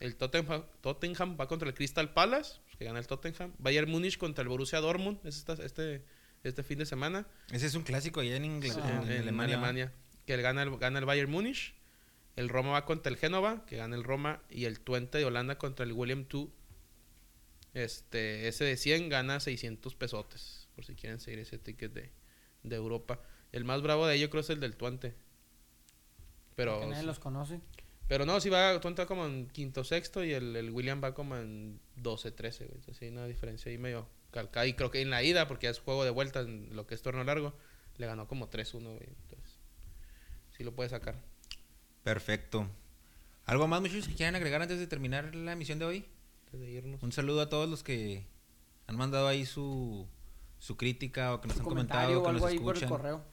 el Tottenham, Tottenham va contra el Crystal Palace, pues, que gana el Tottenham. Bayern Múnich contra el Borussia Dortmund, es esta- este, este fin de semana. Ese es un clásico allá en, Inglaterra, en, en Alemania. Alemania. Que el gana, el, gana el Bayern Múnich. El Roma va contra el Génova, que gana el Roma. Y el Twente de Holanda contra el William II. Este, ese de 100 gana 600 pesotes. Por si quieren seguir ese ticket de, de Europa. El más bravo de ellos creo es el del Twente. Pero, Que nadie los conoce. Pero no, si va, va como en quinto sexto y el, el William va como en 12, 13, güey. Entonces hay una diferencia ahí medio calcada. Y creo que en la ida, porque es juego de vuelta en lo que es torneo largo, le ganó como 3-1, güey. Entonces, sí lo puede sacar. Perfecto. ¿Algo más, muchachos, que quieran agregar antes de terminar la emisión de hoy? Antes de irnos. Un saludo a todos los que han mandado ahí su, su crítica o que nos Su han comentario comentado, o que algo nos ahí por el escuchan. correo.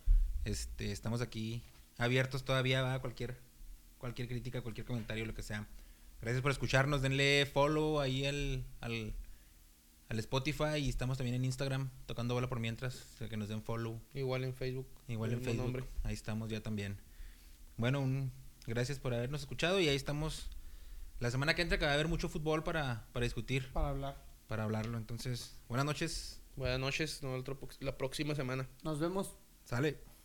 Este, estamos aquí abiertos todavía a cualquier, cualquier crítica, cualquier comentario, lo que sea. Gracias por escucharnos. Denle follow ahí al, al, al Spotify y estamos también en Instagram tocando bola por mientras. o sea, que nos den follow. Igual en Facebook. Igual en Facebook. nombre. Ahí estamos ya también. Bueno, un, gracias por habernos escuchado y ahí estamos. La semana que entra que va a haber mucho fútbol para, para discutir, Para hablar. para hablarlo. Entonces, buenas noches. Buenas noches. vemos la próxima semana. Nos vemos. Sale.